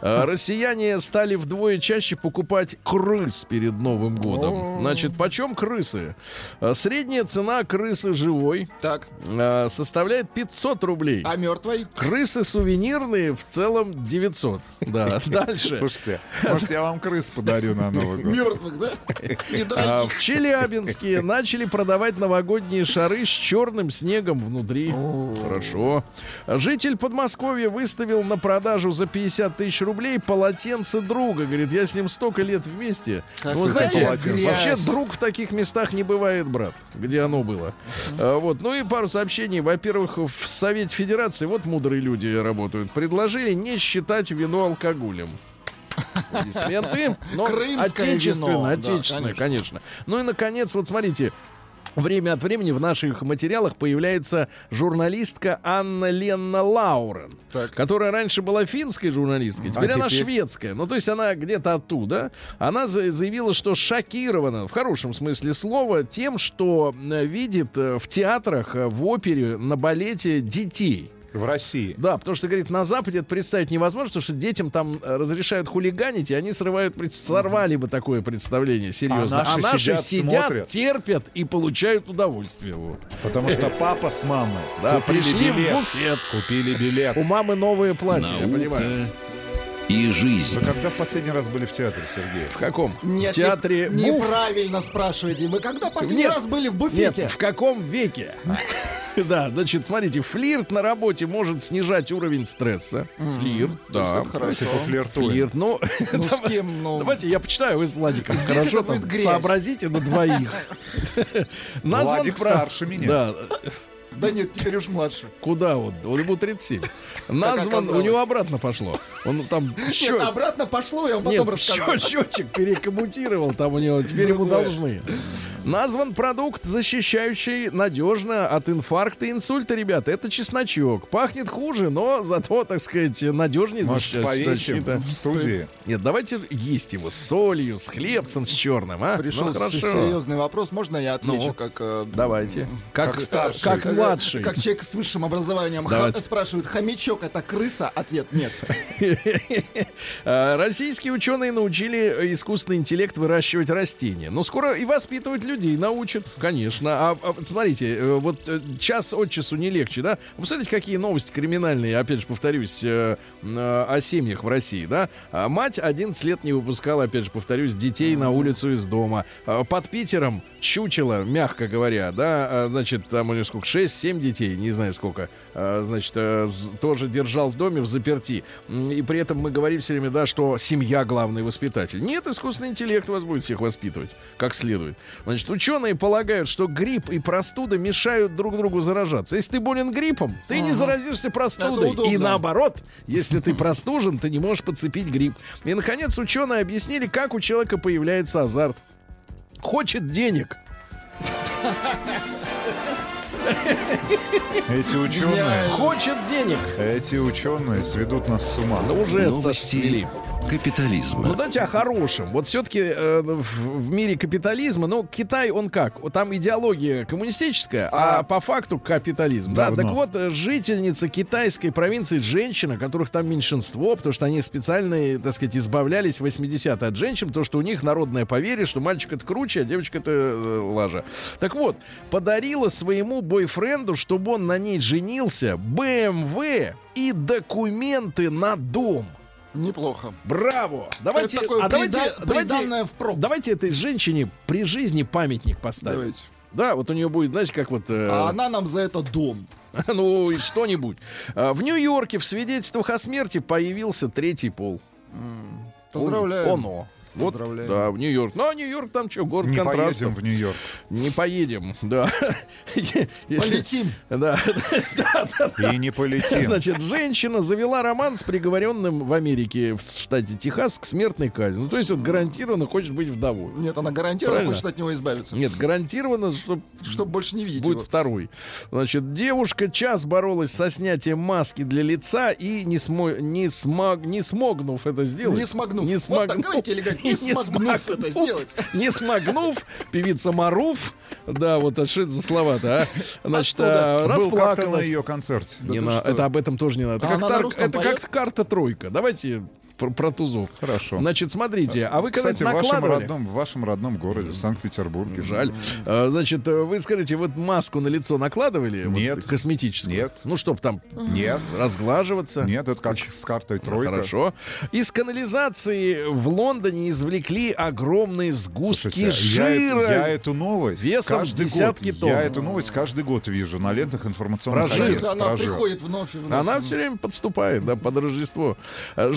А, Россияне стали вдвое чаще покупать крыс перед Новым годом. Значит, почем крысы? А, Средняя цена крысы живой Так, а, составляет 500 рублей. а мертвой? Крысы сувенирные в целом 900. Да, <laughs> дальше. Слушайте, может, я вам крыс подарю на Новый год? Мертвых, да? А. В Челябинске начали продавать новогодние шары с черным снегом внутри. Хорошо. Житель Подмосковья выставил на продажу за 50 тысяч рублей полотенце друга. Говорит, я с ним столько лет вместе. Какая Ну, знаете, вообще друг в таких местах не бывает, брат. Где оно было. А, Вот. Ну и пару сообщений. Во-первых, в Совете Федерации, вот мудрые люди работают, предложили не считать вино алкоголем. Аплодисменты. Но Крымское отечественное, вино, да, отечественное, конечно. конечно. Ну и, наконец, вот смотрите, Время от времени в наших материалах появляется журналистка Анна Ленна Лаурен, Так. которая раньше была финской журналисткой, теперь А она теперь? шведская. Ну, то есть она где-то оттуда. Она за- заявила, что шокирована, в хорошем смысле слова, тем, что э, видит э, в театрах, э, в опере, на балете детей. В России. Да, потому что, говорит, на Западе это представить невозможно, потому что детям там э, разрешают хулиганить, и они срывают, сорвали бы такое представление, серьезно. А наши сидят, смотрят. терпят и получают удовольствие. Вот. Потому что папа с мамой Да, пришли в билет. буфет. Купили билет. У мамы новое платье, я понимаю. И жизнь. Вы когда в последний раз были в театре, Сергей? В каком? Нет, в театре не- Буф? неправильно спасаете. Вы когда последний Нет. раз были в Нет, буфете? в каком веке? <laughs> Да, значит, смотрите, флирт на работе может снижать уровень стресса. Флирт, да. Хорошо. Типа. Флирт, ну, Ну, с <laughs> кем? Ну, Давайте я почитаю, вы с Владиком Здесь хорошо там грязь. сообразите на двоих. <laughs> Владик старше меня. Да, Да нет, теперь уж младше. куда он? Он ему 37. Назван, у него обратно пошло. Он там Нет, счет- обратно пошло, я вам Нет, потом расскажу. счет- счетчик перекоммутировал там у него, теперь ему должны. Назван продукт, защищающий надежно от инфаркта и инсульта, ребята. Это чесночок. Пахнет хуже, но зато, так сказать, надежнее защищает. повесим в студии? Нет, давайте есть его с солью, с хлебцем, с черным, а? Пришел Ну, серьезный вопрос. Можно я отвечу Ну, как... э, Давайте. Как, Как старший. Как как- младший. Как человек с высшим образованием. Давайте. спрашивают, хомячок это крыса? Ответ нет. А, <laughs> Российские ученые научили искусственный интеллект выращивать растения. Но скоро и воспитывать людей научат, конечно. А, а, смотрите, э, вот э, час от часу не легче, да? Посмотрите, какие новости криминальные, опять же, повторюсь, э, э, о семьях в России, да? А Мать 11 лет не выпускала, опять же, повторюсь, детей на улицу из дома. Под Питером чучело, мягко говоря, да, а, значит, там у него сколько, 6-7 детей, не знаю сколько, а, значит, э, тоже держал в доме в заперти. И при этом мы говорим все время, да, что семья главный воспитатель. Нет, искусственный интеллект вас будет всех воспитывать как следует. Значит, ученые полагают, что грипп и простуда мешают друг другу заражаться. Если ты болен гриппом, ты не заразишься простудой. И наоборот, если ты простужен, ты не можешь подцепить грипп. И, наконец, ученые объяснили, как у человека появляется азарт. Хочет денег. Эти ученые, Хочет денег. эти ученые сведут нас с ума. Ну, уже Новости свели. Ну, капитализма. давайте о хорошем. Вот все-таки в, в мире капитализма, ну, Китай, он как? Вот Там идеология коммунистическая, а, по факту капитализм. Да, Давно. так вот, э, жительница китайской провинции, женщина, которых там меньшинство, потому что они специально, так сказать, избавлялись в 80-е от женщин, то, что у них народное поверье, что мальчик это круче, а девочка это э, лажа. Так вот, подарила своему бойфренду, чтобы он на ней женился, BMW и документы на дом. Неплохо. Браво! Давайте, такое а давайте, прида- давайте, приданное впрок. давайте этой женщине при жизни памятник поставим. Давайте. Да, вот у нее будет, знаете, как вот, э, А она нам за это дом. <laughs> ну и что-нибудь. А, В Нью-Йорке в свидетельствах о смерти появился третий пол. Поздравляю. Оно. Вот, Поздравляю. да, в Нью-Йорк. Ну, а Нью-Йорк там что, город Не контрастов. поедем в Нью-Йорк. Не поедем, да. <laughs> Полетим. Да. И не полетим. Значит, женщина завела роман с приговоренным в Америке, в штате Техас, к смертной казни. Ну, то есть, вот гарантированно хочет быть вдовой. Нет, она гарантированно Правильно. хочет от него избавиться. Нет, гарантированно, что Чтобы больше не видеть будет его. второй. Значит, девушка час боролась со снятием маски для лица и не, смо... не, смог... не смогнув это сделать. Не смогнув. Не Вот так, смогнув. говорите элегантнее. Не смогнув это сделать. <laughs> Не смогнув, певица Маруф, да, вот что это за слова-то, а? Значит, а, как-то на расплакалась. ее концерте. Это об этом тоже не надо. А Это, как карта тройка. Давайте про, про тузов. Хорошо. Значит, смотрите, а вы когда Кстати, в вашем, накладывали... родном, в вашем родном городе, в Санкт-Петербурге. Жаль. А, Значит, э, вы скажите, вот маску на лицо накладывали? Вот Нет. косметическую? Нет. Ну, чтоб там Нет. разглаживаться? Нет, это как с картой Ну, тройка. Хорошо. Из канализации в Лондоне извлекли огромные сгустки Слушайте, я, жира. э- я эту новость весом каждый десятки год, тонн. я эту новость каждый год вижу на лентах информационных Про жир. она приходит вновь и вновь. Она все время подступает, да, под Рождество. Э,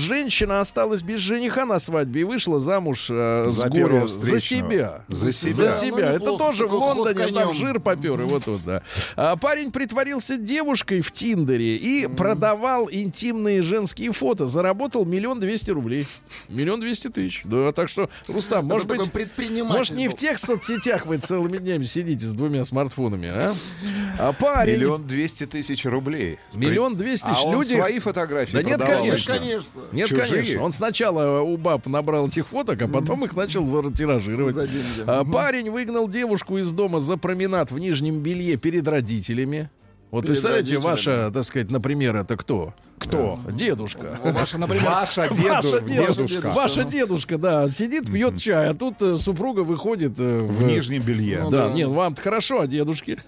Женщина осталась без жениха на свадьбе и вышла замуж э, с За горя первого за себя. За себя. За Ну, себя. Это неплохо. тоже в Лондоне так жир попер, и вот тут, да. А парень притворился девушкой в Тиндере и продавал интимные женские фото. Заработал миллион двести рублей. Миллион двести тысяч. Да, так что, Рустам, может быть... Может, не в тех соцсетях вы целыми днями сидите с двумя смартфонами, а? А парень... Миллион двести тысяч рублей. Миллион двести А тысяч. он Люди... свои фотографии Да нет, продавал, конечно. Конечно. Нет, Чужие? Конечно. Он сначала у баб набрал этих фоток, а потом их начал тиражировать. За деньги. А, Парень выгнал девушку из дома за променад в нижнем белье перед родителями. Вот Перед представляете, родителями. ваша, так сказать, например, это кто? Кто? Э, Дедушка. Ваша, например, Ваша деду- Ваша дедушка. дедушка. Ваша дедушка, да, сидит, пьет чай, а тут э, супруга выходит э, В нижнем белье. Да, нет, вам-то хорошо, а дедушке?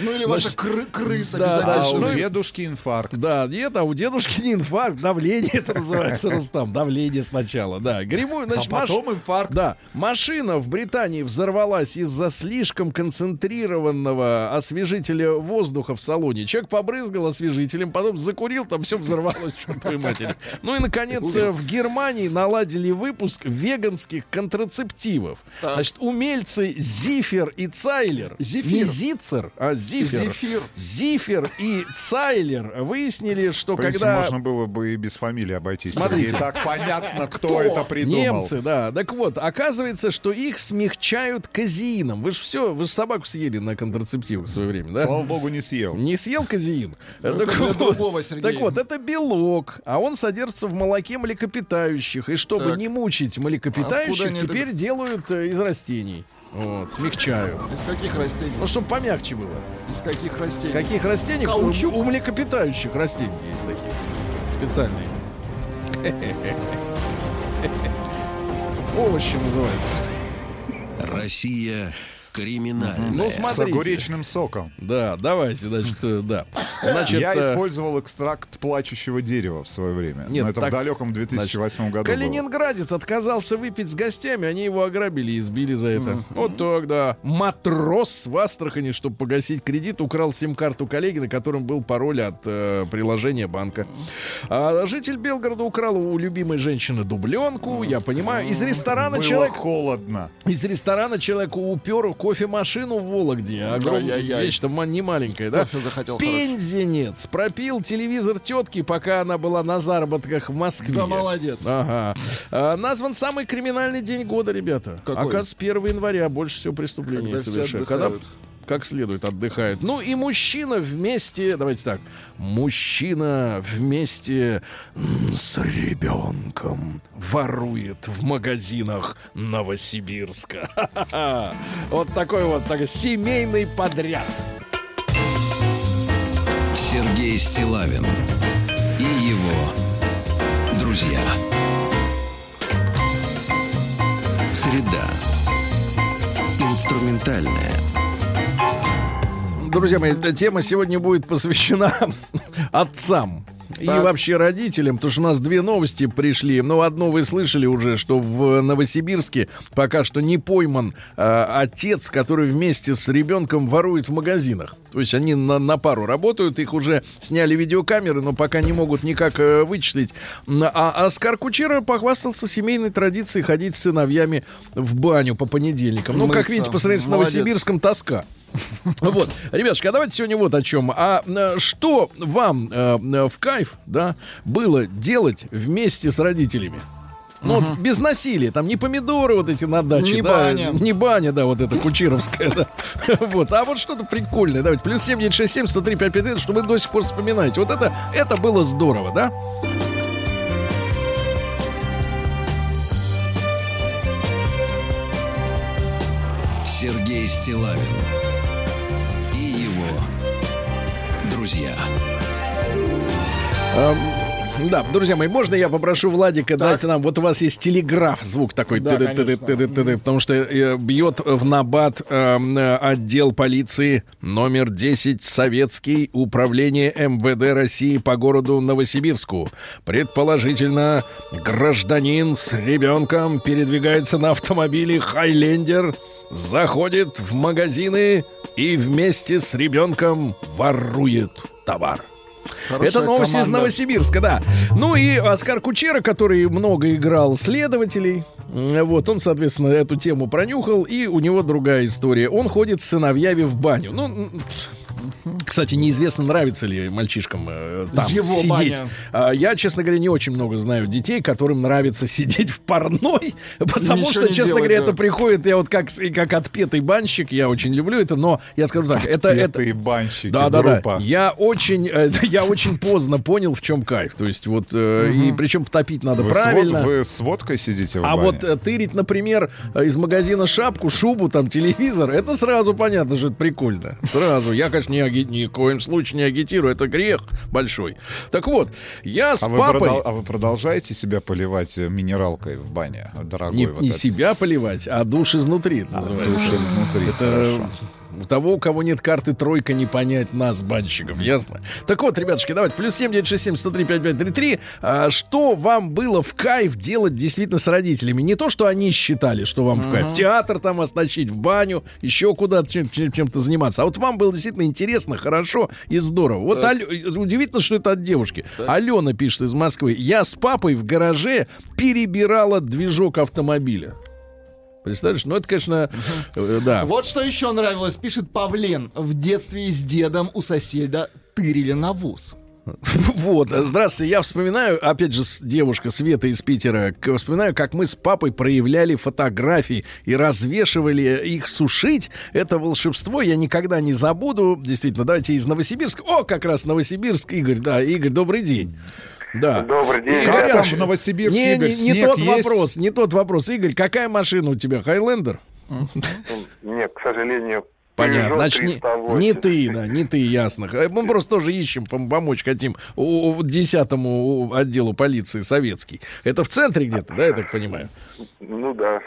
Ну или ваша кры- крыса Да, да, А обязательно. у ну дедушки инфаркт. Да, нет, а у дедушки не инфаркт, давление это называется, Рустам, давление сначала, да. Грибу, А значит, маш- потом инфаркт. Да, машина в Британии взорвалась из-за слишком концентрированного освежителя воздуха в салоне. Человек побрызгал освежителем, потом закурил, там все взорвалось, <laughs> чертовой матери. Ну и, наконец, э, в Германии наладили выпуск веганских контрацептивов. Значит, умельцы Зифер и Цайлер, Зефир. не Зицер, а Зифер. Зефир. Зифер и Цайлер выяснили, что принципе, когда... можно было бы и без фамилии обойтись. Смотрите. Сергей. Так понятно, кто это придумал. Немцы, да. Так вот, оказывается, что их смягчают казеином. Вы же все, вы же собаку съели на контрацептивах в свое время, да? Слава богу, не съел. Не съел казеин? Это для другого, Сергей. Так вот, это белок, а он содержится в молоке млекопитающих. И чтобы Так. не мучить А млекопитающих, они это- теперь делают э, из растений. Вот, смягчают. Из каких растений? Ну, чтобы помягче было. Из каких растений? Из каких растений? Каучук? У, у млекопитающих растений есть такие. Специальные. <laughs> Овощи называются. Россия криминальная. Ну, С смотрите. огуречным соком. Да, давайте, значит, э, да. Значит, Я э, использовал экстракт плачущего дерева в свое время. Нет, Но это так- в далеком 2008 году было. Калининградец отказался выпить с гостями, они его ограбили и избили за это. Вот так, да. Матрос в Астрахани, чтобы погасить кредит, украл сим-карту коллеги, на котором был пароль от э, приложения банка. А житель Белгорода украл у любимой женщины дубленку, я понимаю. Из ресторана Было человек... холодно. Из ресторана человек упер кофемашину в Вологде. Огромная вещь, там не маленькая, да? Кофе захотел. Пензенец пропил телевизор тетки, пока она была на заработках в Москве. Да молодец. Ага. А, назван самый криминальный день года, ребята. Какой? Оказывается, 1 января больше всего преступлений совершают. Когда. Как следует отдыхают. Ну и мужчина вместе, давайте так, мужчина вместе с ребенком ворует в магазинах Новосибирска. <laughs> Вот такой вот так, семейный подряд. Сергей Стилавин и его друзья. Среда. Инструментальная. Друзья мои, эта тема сегодня будет посвящена <laughs> отцам. И вообще родителям, потому что у нас две новости пришли. Ну, одну вы слышали уже, что в Новосибирске пока что не пойман э, отец, который вместе с ребенком ворует в магазинах. То есть они на, на пару работают, их уже сняли видеокамеры, но пока не могут никак э, вычислить. М, А Оскар Кучера похвастался семейной традицией ходить с сыновьями в баню по понедельникам. Ну, как Мыться. видите, по сравнению с Молодец. Новосибирском тоска. Вот, ребятушки, а давайте сегодня вот о чем. А э, что вам э, э, в кайф, да, было делать вместе с родителями? Ну угу. без насилия. Там не помидоры вот эти на даче. Не да, баня. Не баня, да, вот эта кучеровская. Да. <laughs> Вот. А вот что-то прикольное. Давайте. Плюс 7967 103 553, что вы до сих пор вспоминаете. Вот это, это было здорово, да? Сергей Стилавин и его друзья. Um... Да, друзья мои, можно я попрошу Владика дать нам, вот у вас есть телеграф, звук такой, Да, конечно. тыды- тыды, потому что э, бьет в набат эм, э, отдел полиции номер 10 Советский, управление МВД России по городу Новосибирску. Предположительно, гражданин с ребенком передвигается на автомобиле Хайлендер, заходит в магазины и вместе с ребенком ворует товар. Хорошая Это новости из команда. Новосибирска, да. Ну и Оскар Кучера, который много играл следователей, вот, он, соответственно, эту тему пронюхал, и у него другая история. Он ходит с сыновьями в баню. Ну, кстати, неизвестно, нравится ли мальчишкам э, там Его сидеть. баня. А, я, честно говоря, не очень много знаю детей, которым нравится <laughs> сидеть в парной, потому что, честно делать, говоря, да. это приходит, я вот как, как отпетый банщик, я очень люблю это, но я скажу так, это... это банщики, да, да, да. группа. Я очень, э, <laughs> я очень поздно понял, в чем кайф. То есть вот э, и причем топить надо Вы, с правильно. вод- вы с водкой сидите в А бане? вот э, тырить, например, э, из магазина шапку, шубу, там телевизор, это сразу понятно, что это прикольно. Сразу. Я, конечно, ни, аги- ни в коем случае не агитирую, это грех большой. Так вот, я с а, вы папой продол- а вы продолжаете себя поливать э, минералкой в бане? Дорогой не, вот не этот? себя поливать, а душ изнутри это называется. душ изнутри, Это хорошо. У того, у кого нет карты тройка, не понять нас, банщиков, ясно? Так вот, ребятушки, давайте, плюс 7967 103 5533. А, что вам было в кайф делать действительно с родителями? Не то, что они считали, что вам в кайф. Театр там оснащить, в баню, еще куда-то чем- чем- чем-то заниматься. А вот вам было действительно интересно, хорошо и здорово. Вот Алё- удивительно, что это от девушки. Алена пишет из Москвы. Я с папой в гараже перебирала движок автомобиля. Представляешь? Ну, это, конечно, э, да. Вот что еще нравилось, пишет Павлен. В детстве с дедом у соседа тырили навоз. <laughs> Вот, здравствуйте, я вспоминаю, опять же, девушка Света из Питера, вспоминаю, как мы с папой проявляли фотографии и развешивали их сушить. Это волшебство я никогда не забуду. Действительно, давайте из Новосибирска. О, как раз Новосибирск, Игорь, да, Игорь, добрый день. Да. Добрый день. Игорь Как там в Новосибирске, не, Игорь, не, не тот есть? вопрос, не тот вопрос. Игорь, какая машина у тебя? Хайлендер? Нет, к сожалению, Понятно. Значит, не, 308. не ты, да, не ты, ясно. Х- Мы просто тоже ищем, пом- помочь хотим у- десятому отделу полиции советский. Это в центре где-то, да, я так понимаю? Ну да,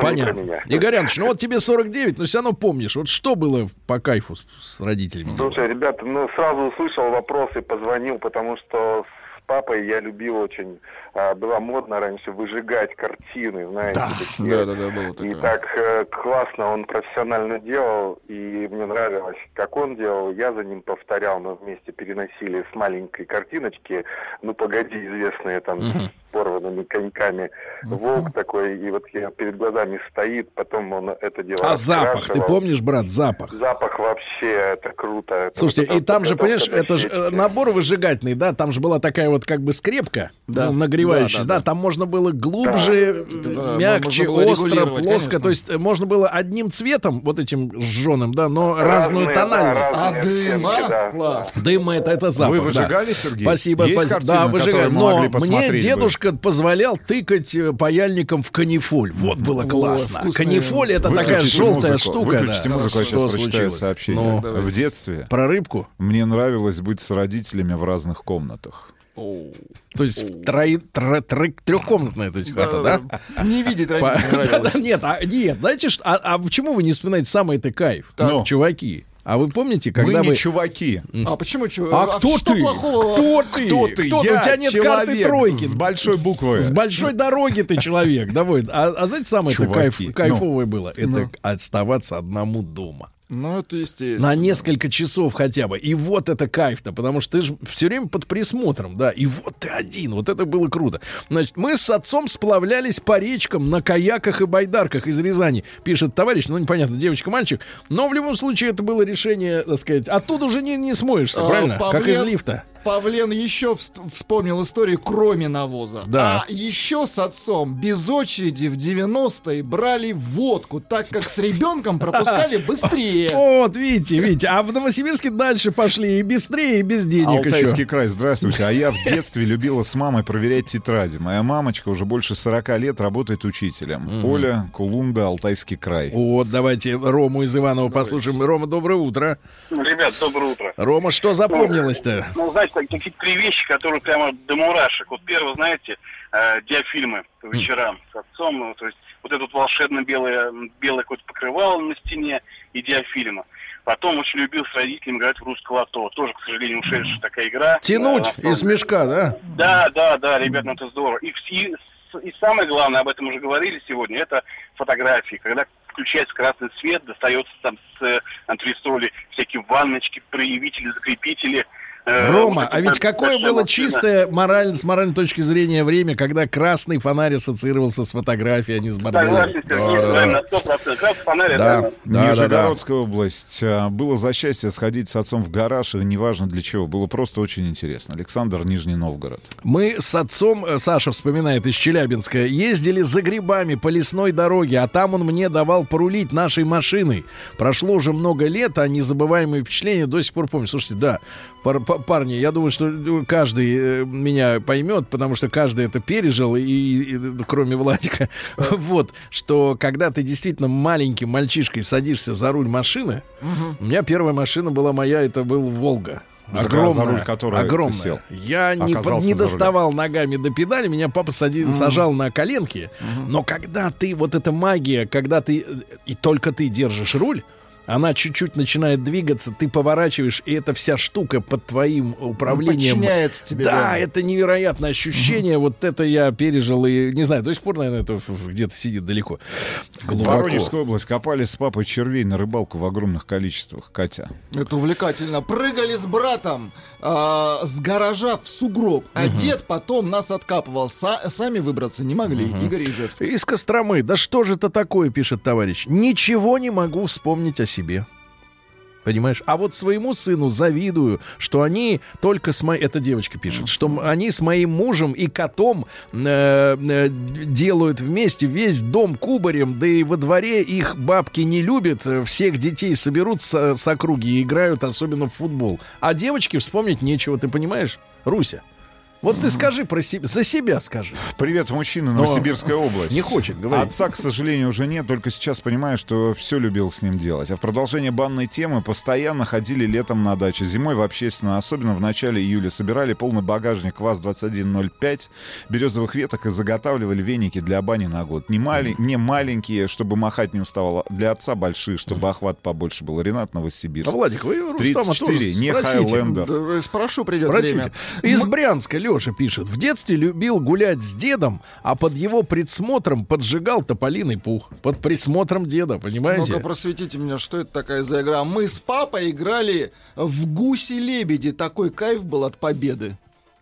Понятно. меня. Игорь Иванович, ну вот тебе 49, но все равно помнишь, вот что было по кайфу с, с родителями? Слушай, ребята, ну сразу услышал вопрос и позвонил, потому что с папой я любил очень, а, было модно раньше выжигать картины, знаете, такие. да, было И так э, классно он профессионально делал, и мне нравилось, как он делал. Я за ним повторял, мы вместе переносили с маленькой картиночки, ну погоди, известные там с порванными коньками, волк такой, и вот я перед глазами стоит, потом он это дело А запах, ты помнишь, брат, запах? Запах вообще, это круто. Это Слушайте, вот и там же, понимаешь, это же э, набор выжигательный, да, там же была такая вот как бы скрепка, Да. ну, нагревающая, Да, да, да, да. там можно было глубже, э, Да, мягче, можно было остро, плоско, конечно. то есть э, можно было одним цветом, вот этим жженым, да, но разную Разные, да, тональность. А оттенки, а? да. Класс. Дым это, это запах. Вы да. выжигали, Сергей? Спасибо, Есть спасибо. картины, да, выжигали. Но мне посмотреть бы? дедушка позволял тыкать э, паяльником в канифоль. Вот было классно. вкусная. канифоль это такая Выключите желтая музыку, штука. Выключите да. музыку, я Что сейчас прочитаю случилось? сообщение. Ну, в детстве про рыбку? мне нравилось быть с родителями в разных комнатах. То есть в трои- тро- тро- трехкомнатная, то есть хата, да? Не видеть По- родителей <laughs> Да, да, Нет, а, нет, знаете, что, а, а почему вы не вспоминаете самый это кайф? Ну. Чуваки, а вы помните, когда Мы не вы... чуваки. А почему? чё- А кто что ты? плохого? Кто ты? Кто ты? Кто ты? Я У тебя нет карты человек тройки. с большой буквы. С большой дороги ты человек, давай. А, а знаете, самое это кайф, Чуваки, кайфовое было? Это оставаться одному дома. Ну, это естественно. На несколько часов хотя бы. И вот это кайф-то, потому что ты же все время под присмотром, да. И вот ты один, вот это было круто. Значит, мы с отцом сплавлялись по речкам на каяках и байдарках из Рязани, пишет товарищ, ну непонятно, девочка-мальчик. Но в любом случае это было решение, так сказать, оттуда уже не, не смоешься, А, правильно? Как из лифта. Павлен еще вспомнил историю, кроме навоза. Да. А еще с отцом без очереди в 90-е брали водку, так как с ребенком пропускали <laughs> быстрее. Вот, видите, видите, а в Новосибирске дальше пошли и быстрее, и без денег Алтайский еще. край, здравствуйте. А я в детстве любила с мамой проверять тетради. Моя мамочка уже больше 40 лет работает учителем. Оля, Кулунда, Алтайский край. Вот, давайте Рому из Иванова послушаем. Рома, доброе утро. Ребят, доброе утро. Рома, что запомнилось-то? Ну, знаете, так- такие три вещи, которые прямо до мурашек. Вот первое, знаете, э, диафильмы по вечерам с отцом. Ну, то есть вот это вот волшебно-белое белое какое-то покрывало на стене и диафильмы. Потом очень любил с родителями играть в русское лото. Тоже, к сожалению, ушедшая такая игра. Тянуть Э, из мешка, да? Да, да, да, ребят, ну это здорово. И, и, и самое главное, об этом уже говорили сегодня, это фотографии. Когда включается красный свет, достается там с э, антресоли всякие ванночки, проявители, закрепители. Э, Рома, вот а ведь какое было машина. чистое мораль, с моральной точки зрения время, когда красный фонарь ассоциировался с фотографией, а не с борделем? Согласен, Сергей, Да, правильно, да, на 100%. Красный фонарь, Да, это- да, да, да. Нижегородская область. А, Было за счастье сходить с отцом в гараж, и неважно для чего. Было просто очень интересно. Александр, Нижний Новгород. Мы с отцом, э, Саша вспоминает из Челябинска, ездили за грибами по лесной дороге, а там он мне давал порулить нашей машиной. Прошло уже много лет, а незабываемые впечатления до сих пор помню. Слушайте, да, пар- па- парни, я думаю, что каждый э, меня поймет, потому что каждый это пережил, и, и- кроме Владика. <laughs> Вот, что когда ты действительно маленьким мальчишкой садишься за руль машины, у меня первая машина была моя, это был Волга. За- за Огромная, руль которой ты огромная. сел. Я не, не за доставал ногами до педали, меня папа сади- сажал на коленки. Но когда ты, вот эта магия, когда ты, и только ты держишь руль, она чуть-чуть начинает двигаться, ты поворачиваешь, и эта вся штука под твоим управлением. подчиняется тебе, Да, да. это невероятное ощущение. Вот это я пережил и не знаю, до сих пор, наверное, это где-то сидит далеко. Глубоко. Воронежская область. Копали с папой червей на рыбалку в огромных количествах. Катя. Это увлекательно. Прыгали с братом а, с гаража в сугроб, а дед потом нас откапывал. Са- сами выбраться не могли. Игорь Ижевский. Из Костромы. Да что же это такое, пишет товарищ. Ничего не могу вспомнить о себе. Понимаешь? А вот своему сыну завидую, что они только с моей... Это девочка пишет. Что они с моим мужем и котом э, э, делают вместе весь дом кубарем, да и во дворе их бабки не любят. э, Всех детей соберут с, с округи и играют, особенно в футбол. А девочке вспомнить нечего, ты понимаешь? Руся. Вот ты скажи про себя, за себя скажи. Привет, мужчина, Но Новосибирская область. не хочет говорить. Отца, к сожалению, уже нет, только сейчас понимаю, что все любил с ним делать. А в продолжение банной темы постоянно ходили летом на дачу. Зимой в общественно, особенно в начале июля, собирали полный багажник ВАЗ-2105 березовых веток и заготавливали веники для бани на год. Не, мали- не маленькие, чтобы махать не уставало, для отца большие, чтобы охват побольше был. Ренат Новосибирск. А, Владик, вы Рустама 34, тоже не. Хайлендер. Спрошу, придет Спросите. время. Из Брянска Леша пишет. В детстве любил гулять с дедом, а под его присмотром поджигал тополиный пух. Под присмотром деда, понимаете? Ну-ка, просветите меня, что это такая за игра? Мы с папой играли в гуси-лебеди. Такой кайф был от победы.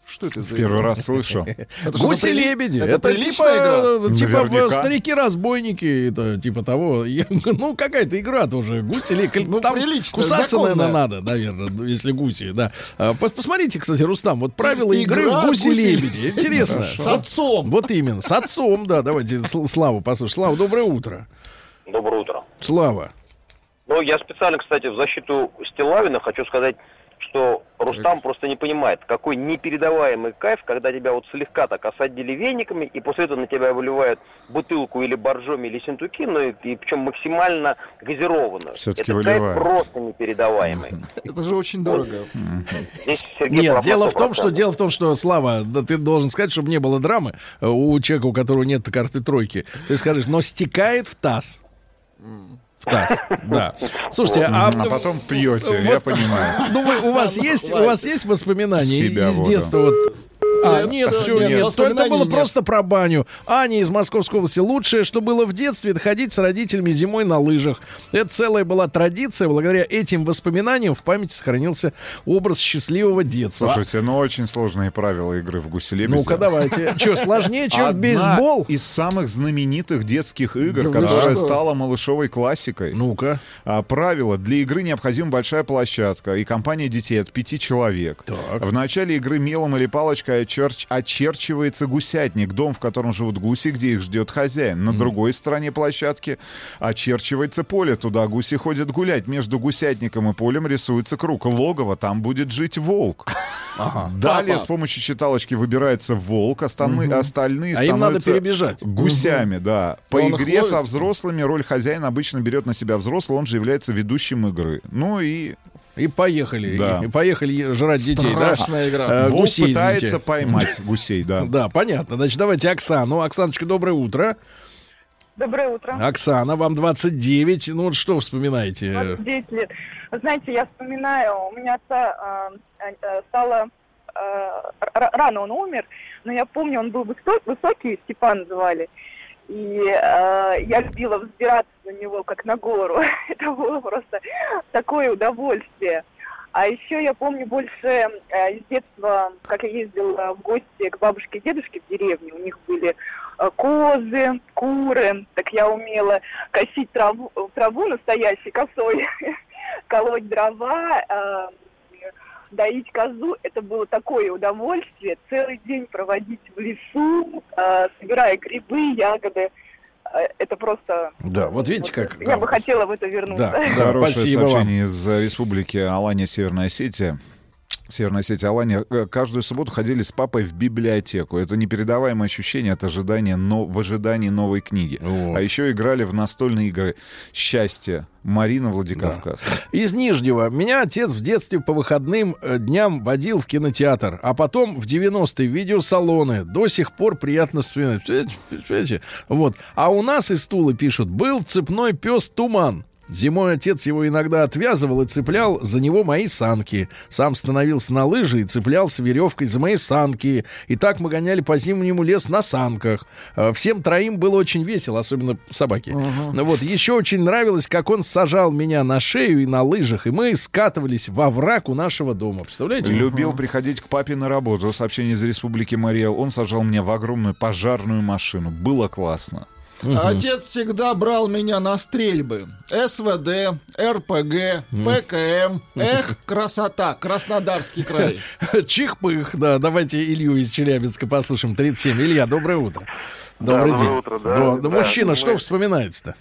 Что это за Первый игра? раз слышу. <laughs> Это что-то Гуси-лебеди. прили- Это, типа, типа Наверняка. старики-разбойники, это типа того. Я- <laughs> Ну, какая-то игра тоже. Гуси-лебеди. Ну, Там прилично, кусаться, законная. наверное, надо, наверное, если гуси, да. А, пос- Посмотрите, кстати, Рустам, вот правила игры в гуси- Интересно. С отцом. Вот именно, с отцом, да. Давайте Сл- Славу послушаем. Слава, доброе утро. Доброе утро. Слава. Ну, я специально, кстати, в защиту Стилавина хочу сказать, что Рустам просто не понимает, какой непередаваемый кайф, когда тебя вот слегка так осадили вениками, и после этого на тебя выливают бутылку или боржоми, или синтуки, ну и, и причем максимально газированную. Всё-таки Это выливают. кайф просто непередаваемый. <laughs> Это же очень дорого. Нет, дело в том, 100%. что дело в том, что Слава, да ты должен сказать, чтобы не было драмы э, у человека, у которого нет карты тройки. Ты скажешь, но стекает в таз. В таз, да. Слушайте, а, А потом пьете, я вот- понимаю. ну вы- у вас есть, у вас есть воспоминания Себя из воду. детства вот А, нет, всё, все, нет. То это было нет. просто про баню. Аня из Московской области. Лучшее, что было в детстве, это ходить с родителями зимой на лыжах. Это целая была традиция. Благодаря этим воспоминаниям в памяти сохранился образ счастливого детства. Слушайте, ну очень сложные правила игры в гуси Ну-ка, давайте. <laughs> Что, сложнее, чем в бейсбол? из самых знаменитых детских игр, Да которая что? стала малышовой классикой. Ну-ка. А, правило. Для игры необходима большая площадка и компания детей от пяти человек. Так. В начале игры мелом или палочкой очерч- очерчивается гусятник, дом, в котором живут гуси, где их ждет хозяин. На другой стороне площадки очерчивается поле. Туда гуси ходят гулять. Между гусятником и полем рисуется круг. Логово, там будет жить волк. Далее с помощью считалочки выбирается волк, остальные, остальные А им надо становятся перебежать. гусями, да. По их игре со взрослыми роль хозяина обычно берет на себя взрослый, он же является ведущим игры. Ну и И поехали. Да. И поехали жрать детей, да? Страшная игра. Э, волк гусей, пытается извините. поймать гусей, да. <laughs> Да, понятно. Значит, давайте Оксану. Оксаночка, доброе утро. Доброе утро. Оксана, вам 29. Ну вот что вспоминаете? 29 лет. Знаете, я вспоминаю, у меня отца э, э, стало э, рано он умер, но я помню, он был высо- высокий, Степан звали, и э, я любила взбираться на него как на гору. <laughs> Это было просто такое удовольствие. А еще я помню больше э, из детства, как я ездила в гости к бабушке и дедушке в деревне. У них были э, козы, куры. Так я умела косить траву, траву настоящей косой, <laughs> колоть дрова, э, доить козу. Это было такое удовольствие. Целый день проводить в лесу, э, собирая грибы, ягоды. Э, Это просто... Да, вот видите, как... Я бы хотела в это вернуться. Да, да, Хорошее спасибо вам. сообщение из э, республики Алания, Северная Осетия. Северная Осетия, Алания. Э, Каждую субботу ходили с папой в библиотеку. Это непередаваемое ощущение от ожидания, но в ожидании новой книги. Вот. А еще играли в настольные игры «Счастье». Марина Владикавказ. Из Нижнего. Меня отец в детстве по выходным э, дням водил в кинотеатр, а потом в 90-е в видеосалоны. До сих пор приятно вспоминать. Вот. А у нас из Тулы пишут, был цепной пес Туман. Зимой отец его иногда отвязывал и цеплял за него мои санки. Сам становился на лыжи и цеплялся веревкой за мои санки. И так мы гоняли по зимнему лес на санках. Э, Всем троим было очень весело, особенно собаки. Ну Вот, еще очень нравилось, как он сажал меня на шею и на лыжах, и мы скатывались во враг у нашего дома. Представляете? Любил приходить к папе на работу. Сообщение из республики Мариэл. Он сажал меня в огромную пожарную машину. Было классно. Отец всегда брал меня на стрельбы. СВД, РПГ, ПКМ. Эх, красота, Краснодарский край. <laughs> Чих-пых, да. Давайте Илью из Челябинска послушаем. 37. Илья, доброе утро. Добрый доброе день. утро, да, Да, да, мужчина, мы- что вспоминается-то?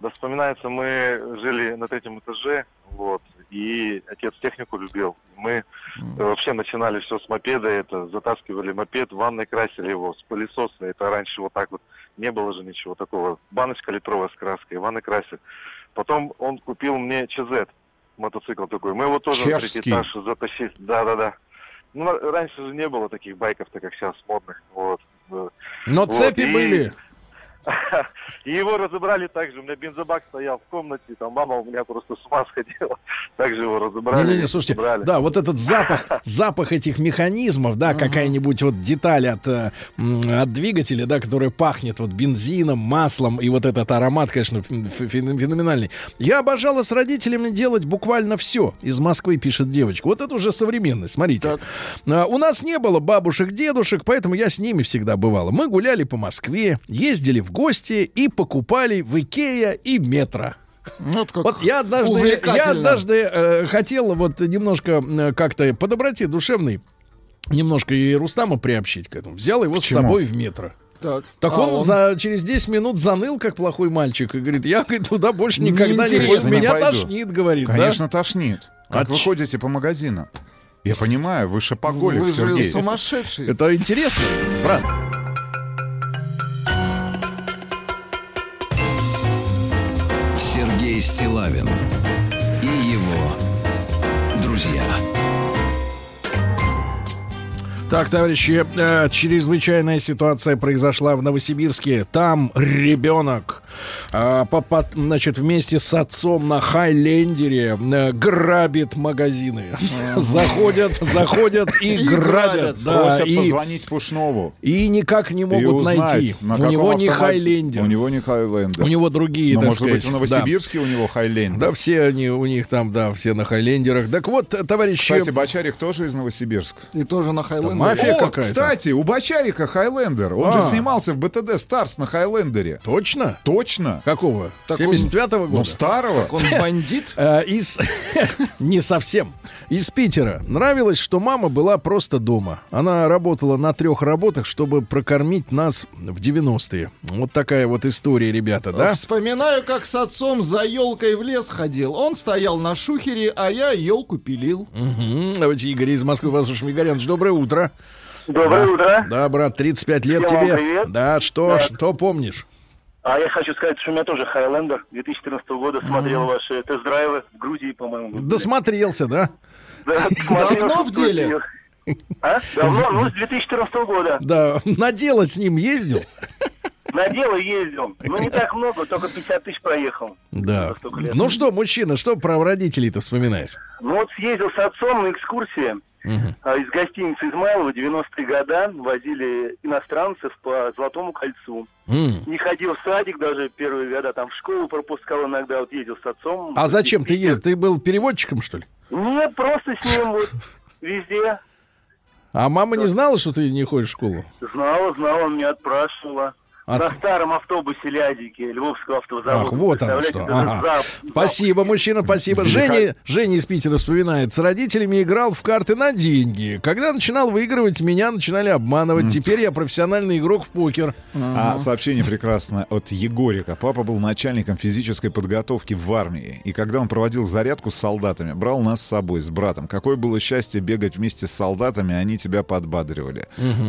Да, вспоминается, мы жили на третьем этаже, вот, и отец технику любил. Мы э, вообще начинали все с мопеда, это затаскивали мопед, в ванной красили его, с пылесоса, это раньше вот так вот, не было же ничего такого. Баночка литровая с краской, ванной красили. Потом он купил мне ЧЗ, мотоцикл такой, мы его тоже на третий Чешский. этаж затащили. Да-да-да. Ну, раньше же не было таких байков-то, как сейчас, модных, вот. Э, Но Вот, цепи и- были. И его разобрали также. У меня бензобак стоял в комнате, там мама у меня просто с ума сходила. <laughs> Также его разобрали. Не-не-не, слушайте, разобрали. да, вот этот запах, запах этих механизмов, да, какая-нибудь вот деталь от, э, от двигателя, да, которая пахнет вот бензином, маслом, и вот этот аромат, конечно, феноменальный. Я обожала с родителями делать буквально все. Из Москвы пишет девочка. Вот это уже современность, смотрите. А, У нас не было бабушек, дедушек, поэтому я с ними всегда бывала. Мы гуляли по Москве, ездили в гости и покупали в Икея и метро. Вот, как Вот я однажды, я однажды э, хотел вот немножко э, как-то по доброте душевной немножко и Рустама приобщить к этому. Взял его с чему? собой в метро. Так, Так а он, За, через 10 минут заныл, как плохой мальчик, и говорит, я говорит, туда больше никогда не пойду. Меня пойду. тошнит, говорит. да? Конечно, тошнит. Как А вы ч- ходите по магазинам? Я понимаю, вы шопоголик, Вы же Сергей. сумасшедший. Это интересно, брат. Сергей Стилавин Так, товарищи, э, чрезвычайная ситуация произошла в Новосибирске. Там ребенок по- значит, вместе с отцом на Хайлендере э, грабит магазины. Заходят, заходят и И грабят. грабят. Да, Просят и, позвонить Пушнову. и никак не могут узнать, найти. на У него не Хайлендер. У него не Хайлендер. У него другие, Но, так может быть, в Новосибирске у него Хайлендер. Да, все они у них там, да, все на Хайлендерах. Так вот, товарищи... Кстати, Бочарик тоже из Новосибирска. И тоже на Хайлендере. Мафия О, какая-то. кстати, у Бочарика Хайлендер. Он А. же снимался в БТД Старс на Хайлендере. Точно? Точно. Какого? Так он- 75-го года? Ну, старого. Он бандит? Э, из... <laughs> Не совсем. Из Питера. Нравилось, что мама была просто дома. Она работала на трех работах, чтобы прокормить нас в 90-е. Вот такая вот история, ребята, да? Вспоминаю, как с отцом за елкой в лес ходил. Он стоял на шухере, а я елку пилил. Мгм. Давайте Игорь из Москвы послушаем. Игорянович, доброе утро. Доброе Да. утро. Да, брат, 35 лет Всем вам тебе. привет. Да, что, Да. что помнишь? А я хочу сказать, что у меня тоже Хайлендер 2014 года смотрел ваши тест-драйвы в Грузии, по-моему. Досмотрелся, да? <laughs> Давно в деле? А? Давно, ну, с 2014 года. Да, на дело с ним ездил. На дело ездил. Ну, не так много, только 50 тысяч проехал. Да. Ну что, мужчина, что про родителей-то вспоминаешь? Ну, вот съездил с отцом на экскурсии а, из гостиницы Измайлова 90-е года. Возили иностранцев по Золотому кольцу. М. Не ходил в садик даже первые года, там в школу пропускал иногда, вот ездил с отцом. А зачем ты ездил? Ты был переводчиком, что ли? Нет, просто с ним вот везде. А мама не знала, что ты не ходишь в школу? Знала, знала, меня отпрашивала. От- На старом автобусе Лядике, Львовского автозавода. Ах, вот оно что. Ага. зап- Спасибо, мужчина, спасибо. Женя, Женя из Питера вспоминает. С родителями играл в карты на деньги. Когда начинал выигрывать, меня начинали обманывать. Теперь я профессиональный игрок в покер. А сообщение прекрасное от Егорика. Папа был начальником физической подготовки в армии. И когда он проводил зарядку с солдатами, брал нас с собой, с братом. Какое было счастье бегать вместе с солдатами, они тебя подбадривали.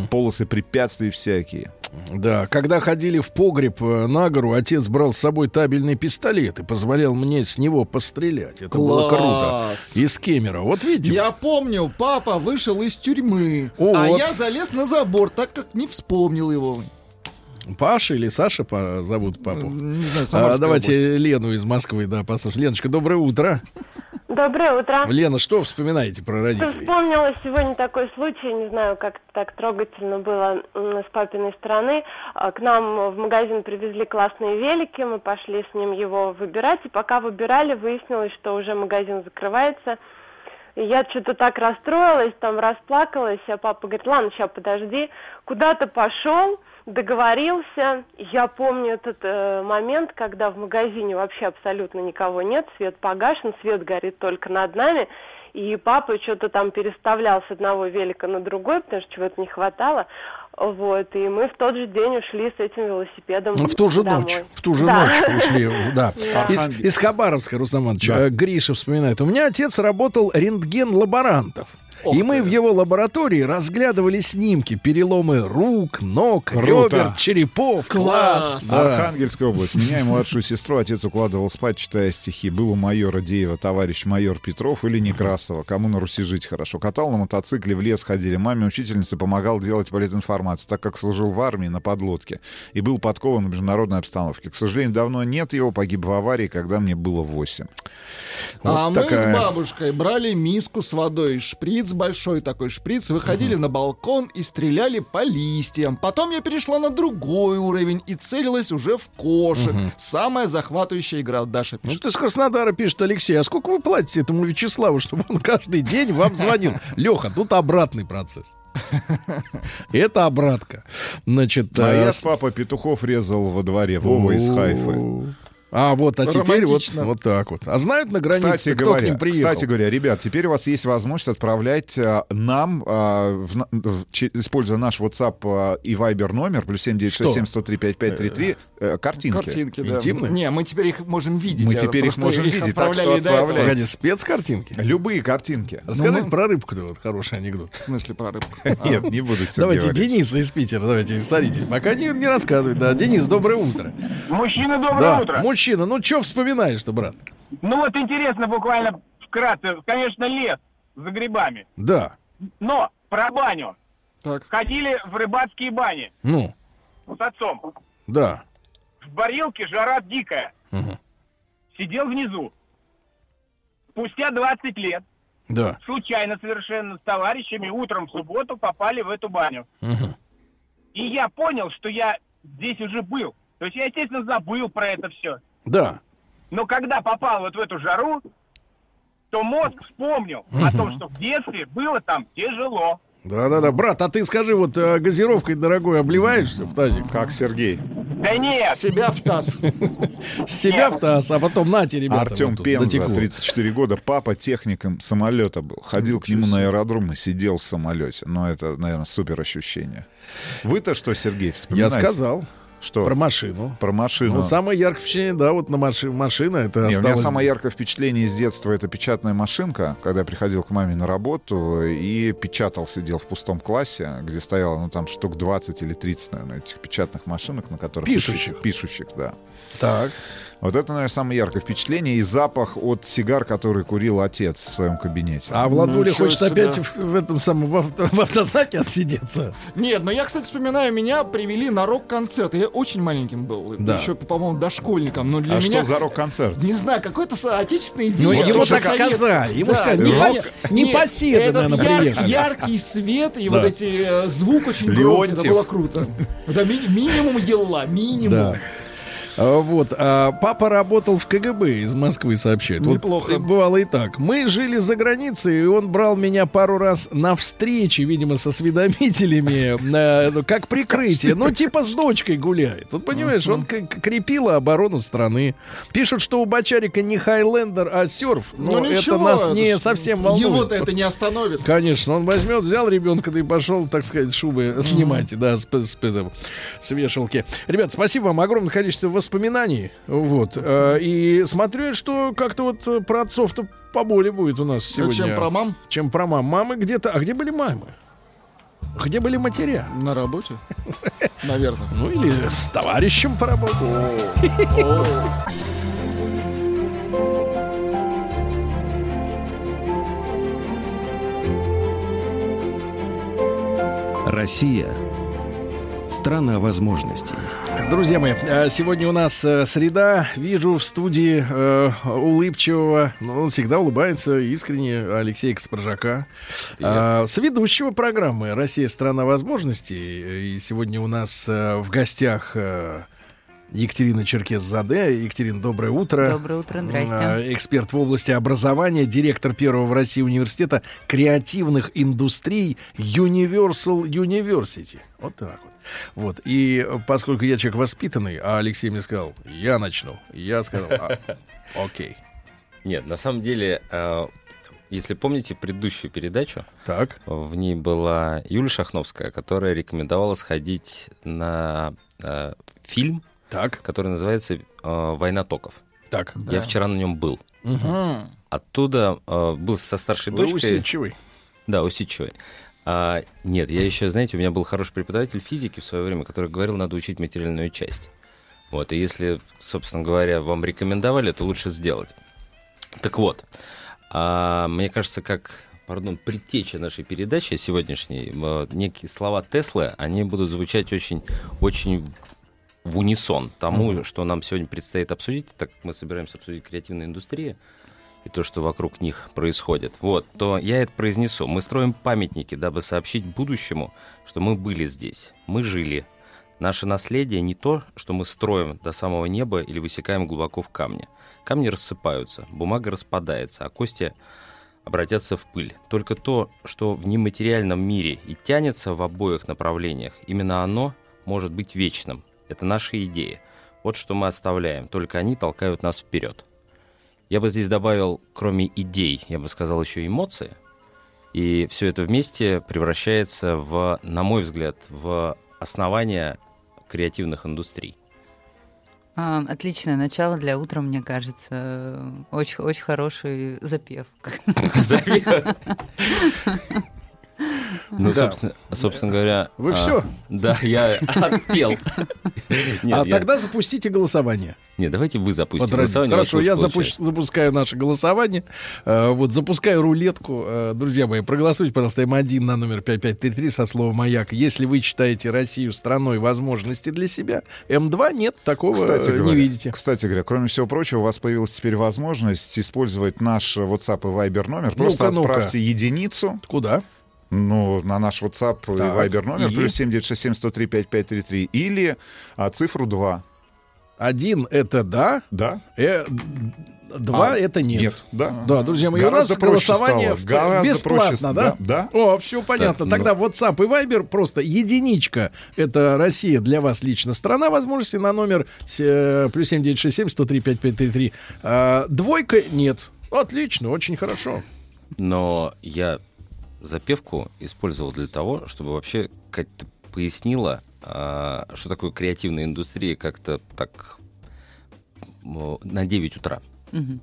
Полосы препятствий всякие. Да, когда ходили в погреб э, на гору, отец брал с собой табельный пистолет и позволял мне с него пострелять. Это было круто. Класс. Из Кемера. Вот видите. Я помню, папа вышел из тюрьмы, О, а вот. я залез на забор, так как не вспомнил его. Паша или Саша по- зовут папу? Не знаю, А, давайте область. Лену из Москвы, да, послушаем. Леночка, доброе утро. Доброе утро. Лена, что вспоминаете про родителей? Вспомнила сегодня такой случай, не знаю, как так трогательно было с папиной стороны. А, К нам в магазин привезли классные велики, мы пошли с ним его выбирать, и пока выбирали, выяснилось, что уже магазин закрывается. И я что-то так расстроилась, там расплакалась, а папа говорит, ладно, сейчас подожди, куда-то пошел, договорился. Я помню этот э, момент, когда в магазине вообще абсолютно никого нет, свет погашен, свет горит только над нами, и папа что-то там переставлял с одного велика на другой, потому что чего-то не хватало. Вот, и мы в тот же день ушли с этим велосипедом В ту же домой. ночь. В ту же Да. ночь ушли. <laughs> Да. Да. Из, из Хабаровска, Руслан Иванович, э, Гриша вспоминает. У меня отец работал рентген-лаборантов. И мы в его лаборатории разглядывали снимки, переломы рук, ног, Круто. ребер, черепов. Класс! Да. Архангельская область. Меня и младшую сестру отец укладывал спать, читая стихи. Был у майора Деева товарищ майор Петров или Некрасова. Кому на Руси жить хорошо. Катал на мотоцикле, в лес ходили. Маме учительница помогал делать политинформацию, так как служил в армии на подлодке. И был подкован в международной обстановке. К сожалению, давно нет его. Погиб в аварии, когда мне было 8. а Вот мы такая. с бабушкой брали миску с водой, шприц большой такой шприц, выходили на балкон и стреляли по листьям. Потом я перешла на другой уровень и целилась уже в кошек. Самая захватывающая игра, Даша Ну, пишет. ты с Краснодара пишет, Алексей, а сколько вы платите этому Вячеславу, чтобы он каждый день вам звонил? <laughs> Леха, тут обратный процесс. Это обратка. Значит, А э, я с- с папа петухов резал во дворе. Вова из Хайфы. А вот, а теперь вот, Романтично. вот так вот. А знают на границе, Кстати кто говоря, к ним приехал? кстати говоря, ребят, теперь у вас есть возможность отправлять а, нам, а, в в- используя наш WhatsApp а, и Viber номер, плюс 7967 103 5533, э, картинки. Картинки, да. Интимные? Не, мы теперь их можем видеть. Мы теперь их можем видеть, так что отправляйте. Погоди, спецкартинки? Любые картинки. Расскажи мы- про рыбку вот хороший анекдот. В смысле про рыбку? <laughs> Нет, не буду Давайте. Дениса из Питера, давайте, смотрите. Пока не, не рассказывай. Да, Денис, доброе утро. Мужчина, доброе утро. Мужчина, ну что вспоминаешь-то, брат? Ну вот интересно буквально вкратце. Конечно, лес за грибами. Да, Но про баню. Так. Ходили в рыбацкие бани ну, с отцом. да. в барилке жара дикая. Мгм. Сидел внизу. Спустя 20 лет, Да. случайно совершенно с товарищами, утром в субботу попали в эту баню. Мгм. И я понял, что я здесь уже был. То есть я, естественно, забыл про это все. Да. Но когда попал вот в эту жару, то мозг вспомнил о том, что в детстве было там тяжело. Да-да-да. Брат, а ты скажи, вот э, газировкой дорогой обливаешься в тазик? Как Сергей. Да нет! Себя в таз. <laughs> Себя в таз, а потом нате, ребята. Артем Пенза, дотекло. 34 года, папа техником самолета был. Ходил к нему на аэродром и сидел в самолете. Но это, наверное, супер ощущение. Вы-то что, Сергей, Я вспоминаете? сказал. Что? Про машину. Про машину. Ну, самое яркое впечатление, да, вот на маши- машина, это Не, у меня осталось... самое яркое впечатление из детства это печатная машинка, когда я приходил к маме на работу и печатал, сидел в пустом классе, где стояло, ну, там штук 20 или 30, наверное, этих печатных машинок, на которых... Пишущих. Пишущих, да. Так. Вот это, наверное, самое яркое впечатление и запах от сигар, который курил отец в своем кабинете. А Владуля ничего хочет себе. опять в, в этом самом в, авто- в автозаке отсидеться. Нет, но я, кстати, вспоминаю, меня привели на рок-концерт. Я очень маленьким был. Да. Еще, по-моему, дошкольником. Но для а меня... что за рок-концерт? Не знаю, какой-то отечественный Ну, вид. ему тоже так сказали, ему Да, сказали, не пос- не не- поседы, этот наверное, яр- приехали. Яркий свет и Да. вот эти э, звук очень громкий. Это было круто. Да, ми- минимум ела, минимум. Да. А, Вот, а, папа работал в КГБ из Москвы, сообщает. Вот, Неплохо. э, бывало и так. Мы жили за границей, и он брал меня пару раз на встречи, видимо, со осведомителями, э, <laughs> ну, как прикрытие. Ну, типа с дочкой гуляет. Вот понимаешь, он крепила оборону страны. Пишут, что у Бочарика не Хайлендер, а серф. Но Ну, это ничего, нас это не совсем волнует. Его-то это не остановит. Конечно, он возьмет, взял ребенка, да и пошел, так сказать, шубы снимать, да, с, с, с- с вешалки. Ребят, спасибо вам огромное количество воспоминаний. Вот. э, И смотрю, что как-то вот э, про отцов-то поболее будет у нас сегодня. чем про мам? Чем про мам. Мамы где-то... А где были мамы? Где были матеря? На работе. Наверное. Ну или с товарищем по работе. Россия – страна возможностей. Друзья мои, э, сегодня у нас э, среда. Вижу в студии э, улыбчивого, ну, он всегда улыбается искренне, Алексея Каспаржака, э, соведущего программы «Россия – страна возможностей». И сегодня у нас э, в гостях э, Екатерина Черкес-Заде. Екатерина, доброе утро. Доброе утро, здрасте. Эксперт в области образования, директор первого в России университета креативных индустрий Universal University. Вот так вот. Вот. И э, поскольку я человек воспитанный, а Алексей мне сказал, я начну. Я сказал, «А, окей. Нет, на самом деле, э, если помните предыдущую передачу, так. в ней была Юлия Шахновская, которая рекомендовала сходить на э, фильм, так. который называется э, «Война токов». Так. Я Да. вчера на нем был. Мгм. Оттуда э, был со старшей Вы дочкой. усидчивый. Да, усидчивый. А, нет, я еще, знаете, у меня был хороший преподаватель физики в свое время, который говорил, надо учить материальную часть. Вот, и если, собственно говоря, вам рекомендовали, то лучше сделать. Так вот, а, мне кажется, как, пардон, предтеча нашей передачи сегодняшней, э, некие слова Теслы, они будут звучать очень, очень в унисон тому, Мгм. что нам сегодня предстоит обсудить, так как мы собираемся обсудить креативную индустрию и то, что вокруг них происходит. Вот, то я это произнесу. Мы строим памятники, дабы сообщить будущему, что мы были здесь, мы жили. Наше наследие не то, что мы строим до самого неба или высекаем глубоко в камне. Камни рассыпаются, бумага распадается, а кости обратятся в пыль. Только то, что в нематериальном мире и тянется в обоих направлениях, именно оно может быть вечным. Это наши идеи. Вот что мы оставляем, только они толкают нас вперед. Я бы здесь добавил, кроме идей, я бы сказал еще эмоции. И все это вместе превращается в, на мой взгляд, в основание креативных индустрий. А, отличное начало для утра, мне кажется. Очень, очень хороший запев. <laughs> Ну, Да. собственно, собственно говоря... Вы а, всё? Да, я отпел. <laughs> Нет, а я- тогда запустите голосование. Нет, давайте вы запустите Подразите. голосование. Хорошо, я запущ- запускаю наше голосование. Э, вот запускаю рулетку. Э, друзья мои, проголосуйте, пожалуйста, М1 на номер 5533 со словом «Маяк». Если вы считаете Россию страной возможностей для себя, М2 нет, такого Кстати э, не говоря, видите. Кстати говоря, кроме всего прочего, у вас появилась теперь возможность использовать наш WhatsApp и Viber номер. Просто Ну-ка, ну-ка. отправьте единицу. Куда? Ну, на наш WhatsApp и Так, Viber номер, и? плюс 7967 103 5533, или а, цифру 2. Один — это да. Да. Э, Два А, это нет. нет, да. Да, друзья мои, у нас Гораздо проще голосование стало, гораздо бесплатно, проще, да? да, да. О, все понятно. Так, Тогда WhatsApp и Viber просто единичка. Это Россия для вас лично страна возможности на номер с- э, плюс 7967 103 5533. А, двойка нет. Отлично, очень хорошо. Но я запевку использовал для того, чтобы вообще Кать, ты пояснила, а, что такое креативная индустрия как-то так на 9 утра. Мгм.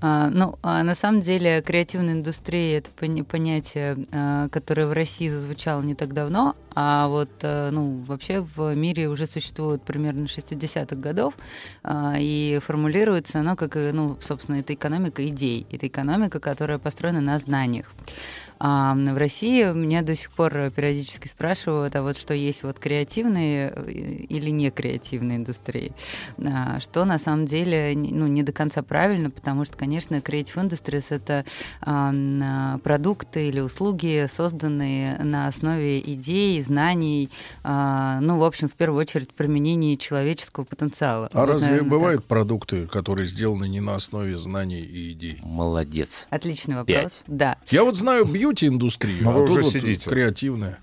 А, ну, а на самом деле креативная индустрия это понятие, а, которое в России зазвучало не так давно, а вот а, ну, вообще в мире уже существует примерно 60-х годов, а, и формулируется оно как, э, ну, собственно, это экономика идей, это экономика, которая построена на знаниях. А в России меня до сих пор периодически спрашивают, а вот что есть вот креативные э, или не креативные индустрии, А, что на самом деле не- ну, не до конца правильно, потому что, конечно, Creative Industries — это а, м, продукты или услуги, созданные на основе идей, знаний, а, ну, в общем, в первую очередь, применении человеческого потенциала. А Вот, разве наверное, бывают продукты, которые сделаны не на основе знаний и идей? Молодец. Отличный вопрос. Пять. Да. Я вот знаю бьюти-индустрию, Но а вы тут уже вот сидите. креативная.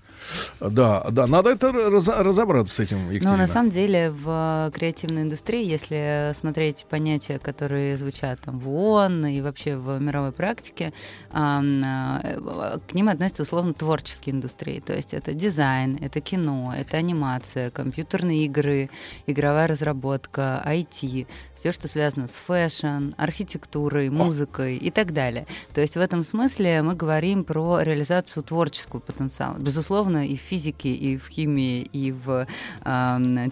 Да, да, надо это раз- разобраться с этим, Екатерина. Ну, на самом деле, в креативной индустрии, если смотреть понятия, которые звучат там в ООН и вообще в мировой практике, э, к ним относятся условно творческие индустрии. То есть это дизайн, это кино, это анимация, компьютерные игры, игровая разработка, IT, все, что связано с fashion, архитектурой, музыкой и так далее. То есть в этом смысле мы говорим про реализацию творческого потенциала. Безусловно, и в физике, и в химии, и в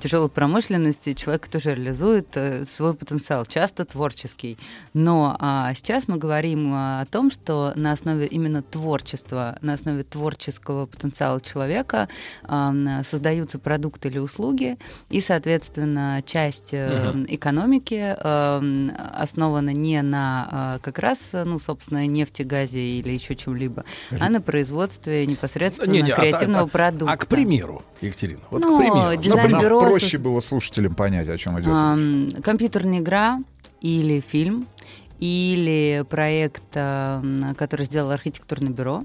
тяжелой промышленности человек тоже реализует э, свой потенциал, часто творческий. Но а, сейчас мы говорим а, о том, что на основе именно творчества, на основе творческого потенциала человека м, создаются продукты или услуги, и, соответственно, часть э, Мгм. Э, основана не на э, как раз, э, ну, собственно, нефти, газе или еще чем-либо, а на производстве непосредственно Не-не, а та- креативного а- продукта. А к примеру, Екатерина, вот Ну, к примеру. дизайн- Чтобы нам бюро со- проще было слушателям понять, о чем идет. Ам, компьютерная игра или фильм, или проект, ам, который сделал архитектурное бюро,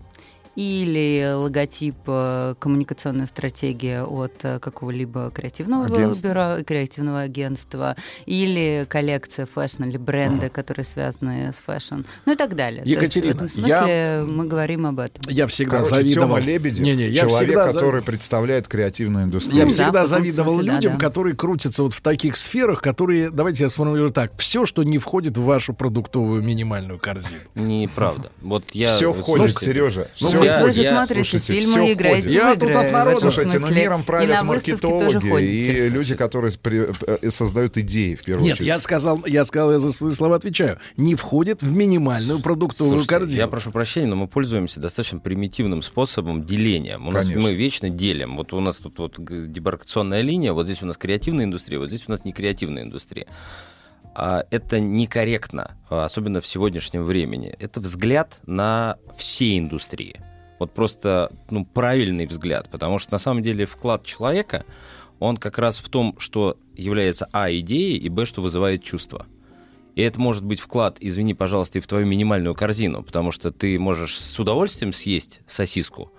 или логотип, э, коммуникационная стратегия от э, какого-либо креативного Агентства. бюро, креативного агентства, или коллекция fashion или бренды, которые связаны с fashion, ну и так далее. То есть Екатерина, в этом смысле мы говорим об этом. Я всегда Короче, завидовал. Тёма Лебедев, Не-не, я человек, всегда который представляет креативную индустрию. Я Ну, всегда да, завидовал смысле, да, людям, да. которые крутятся вот в таких сферах, которые, давайте я сформулирую так, все, что не входит в вашу продуктовую минимальную корзину. Неправда. Вот я... Все входит, Слушайте, Сережа. ну, Всё Вы же я- смотрите Слушайте, фильмы и играете. Я в тут игры. от народа. Ну смысле. миром правят маркетологи и люди, которые при- э, создают идеи, в первую Нет, очередь. я сказал, я сказал, я за свои слова отвечаю. Не входит в минимальную продуктовую Слушайте, корзину. я прошу прощения, но мы пользуемся достаточно примитивным способом деления. У нас, Конечно. мы вечно делим. Вот у нас тут вот демаркационная линия, вот здесь у нас креативная индустрия, вот здесь у нас не креативная индустрия. А это некорректно, а, особенно в сегодняшнем времени. Это взгляд на все индустрии. Вот просто ну, правильный взгляд, потому что на самом деле вклад человека, он как раз в том, что является а идеей и б что вызывает чувство. И это может быть вклад, извини, пожалуйста, и в твою минимальную корзину, потому что ты можешь с удовольствием съесть сосиску,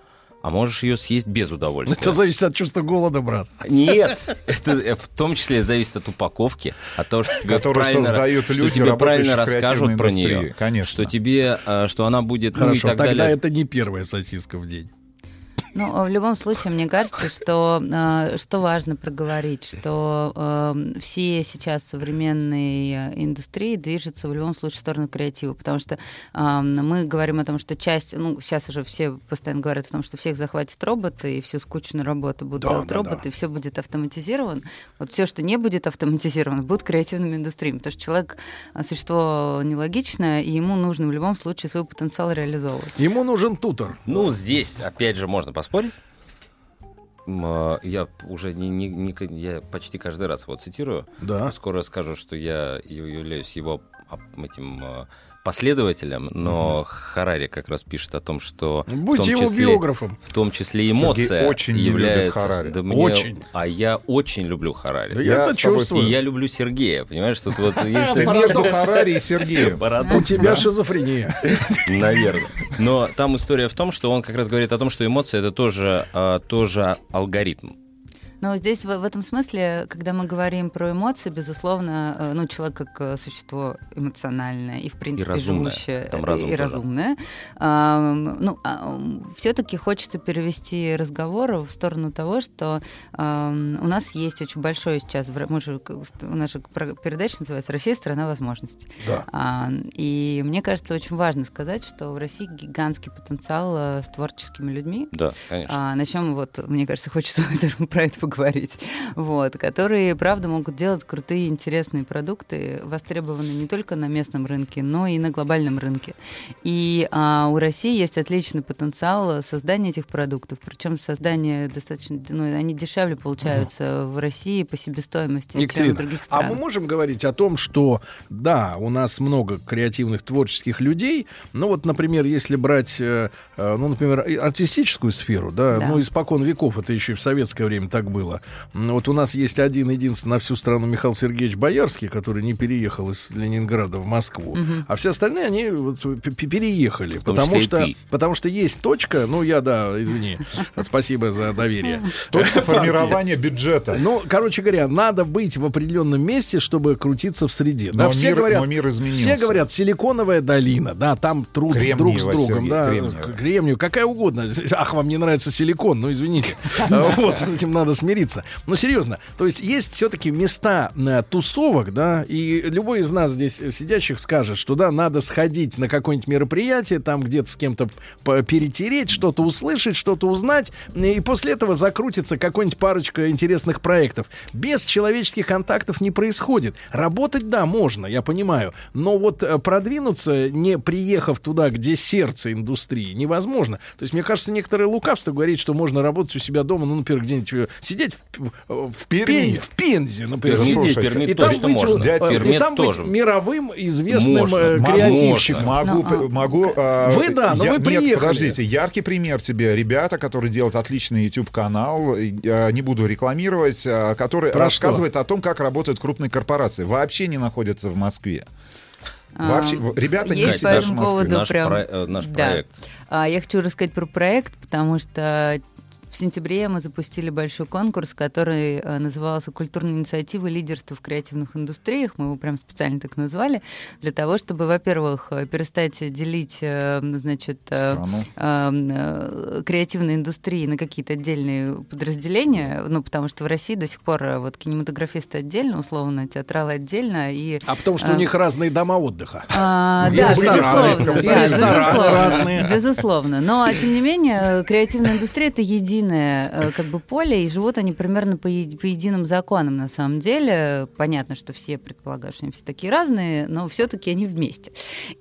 а можешь ее съесть без удовольствия. Это зависит от чувства голода, брат. Нет, это э, в том числе зависит от упаковки, от того, что тебе Которые создают что люди, тебе работающие правильно расскажут про нее, конечно. что тебе, э, что она будет, ну и Хорошо, так тогда далее. это не первая сосиска в день. Ну, в любом случае, мне кажется, что, э, что важно проговорить, что э, все сейчас современные индустрии движутся в любом случае в сторону креатива, потому что э, мы говорим о том, что часть, ну, сейчас уже все постоянно говорят о том, что всех захватит роботы, и всю скучную работу будут Да, делать да, роботы, да. и все будет автоматизировано. Вот все, что не будет автоматизировано, будет креативными индустриями, потому что человек э, существо нелогичное, и ему нужно в любом случае свой потенциал реализовывать. Ему нужен тутор. Ну, здесь, опять же, можно поспорить. А, Я уже не, не- не я почти каждый раз его цитирую. Да. Скоро скажу, что я являюсь его этим последователем, но Харари как раз пишет о том, что в Будьте том его числе- биографом. В том числе Сергей эмоция очень не любит является... Харари. Да мне- Очень. А я очень люблю Харари. Да я это с тобой чувствую. И я люблю Сергея, понимаешь, тут вот есть Ты между Харари и Сергеем. У тебя шизофрения. Наверное. Но там история в том, что он как раз говорит о том, что эмоция это тоже, а, тоже алгоритм. Но здесь в, в этом смысле, когда мы говорим про эмоции, безусловно, э, ну, человек как э, существо эмоциональное и, в принципе, разумное. живущее, Там э, разум и тоже. разумное, ам, ну, все-таки хочется перевести разговор в сторону того, что у нас есть очень большое сейчас, мы же, как- у нас же про- передача называется «Россия – страна возможностей». Да. А, И мне кажется, очень важно сказать, что в России гигантский потенциал с творческими людьми, Да, конечно. а, начнем вот, мне кажется, хочется <laughs> про это поговорить, <laughs> вот, которые, правда, могут делать крутые, интересные продукты, востребованные не только на местном рынке, но и на глобальном рынке. И а, у России есть отличный потенциал создания этих продуктов, причем создание достаточно, ну, они дешевле получаются в России по себестоимости, чем в Екатерина, других а странах. мы можем говорить о том, что да, у нас много креативных творческих людей, но вот, например, если брать, э, э, ну, например, артистическую сферу, да, Да. ну, испокон веков, это еще и в советское время так было. М, Вот у нас есть один единственный на всю страну Михаил Сергеевич Боярский, который не переехал из Ленинграда в Москву, Мгм. а все остальные, они вот переехали, том потому что, потому что есть точка, ну, я, да, извини, спасибо за доверие. Точка формирования бюджета. Ну, короче говоря, надо быть в определенном месте, чтобы крутиться в среде. Да, Но все мир- говорят, но мир изменился. Все говорят, силиконовая долина, да, там труд друг с другом, да, кремнию, какая угодно. Ах, вам не нравится силикон, ну извините. А, Вот, с этим надо смириться. Но серьезно, то есть есть все-таки места э, тусовок, да, и любой из нас здесь э, сидящих скажет, что да, надо сходить на какое-нибудь мероприятие, там где-то с кем-то перетереть, что-то услышать, что-то узнать, и после этого закрутится какой-нибудь парочка интересных проектов. Без человеческих контактов не происходит. Работать, да, можно, я понимаю, но вот э, продвинуться, не приехав туда, где сердце индустрии, невозможно. То есть, мне кажется, некоторое лукавство говорит, что можно работать у себя дома, ну, например, где-нибудь э, сидеть в, в, Перми. В Пензе, например, Перми, сидеть, слушайте, и Перми там точно быть, можно. э, Дядя и Перми там тоже. быть мировым известным Можно. э, креативщиком. Могу, Ну, п- могу. а, Вы да, но вы Нет, приехали. подождите, яркий пример тебе. Ребята, которые делают отличный YouTube-канал, э, не буду рекламировать, а, который Про рассказывает о том, как работают крупные корпорации. Вообще не находятся в Москве. Вообще, в- ребята не есть по сидят в Москве. поводу Наш прям... про- э, наш Да. проект. А, Я хочу рассказать про проект, потому что сентябре мы запустили большой конкурс, который э, назывался «Культурная инициатива лидерства в креативных индустриях». Мы его прям специально так назвали, для того, чтобы, во-первых, э, перестать делить, э, значит, Страну. э, креативные индустрии на какие-то отдельные подразделения, ну, потому что в России до сих пор вот кинематографисты отдельно, условно, театралы отдельно, и... А потому что у э, них разные дома отдыха. а, <laughs> да, безусловно, да, безусловно, разные. безусловно. Но, тем не менее, креативная индустрия — это единое э, как бы поле, и живут они примерно по, по единым законам, на самом деле. Понятно, что все предполагают, что они все такие разные, но все-таки они вместе.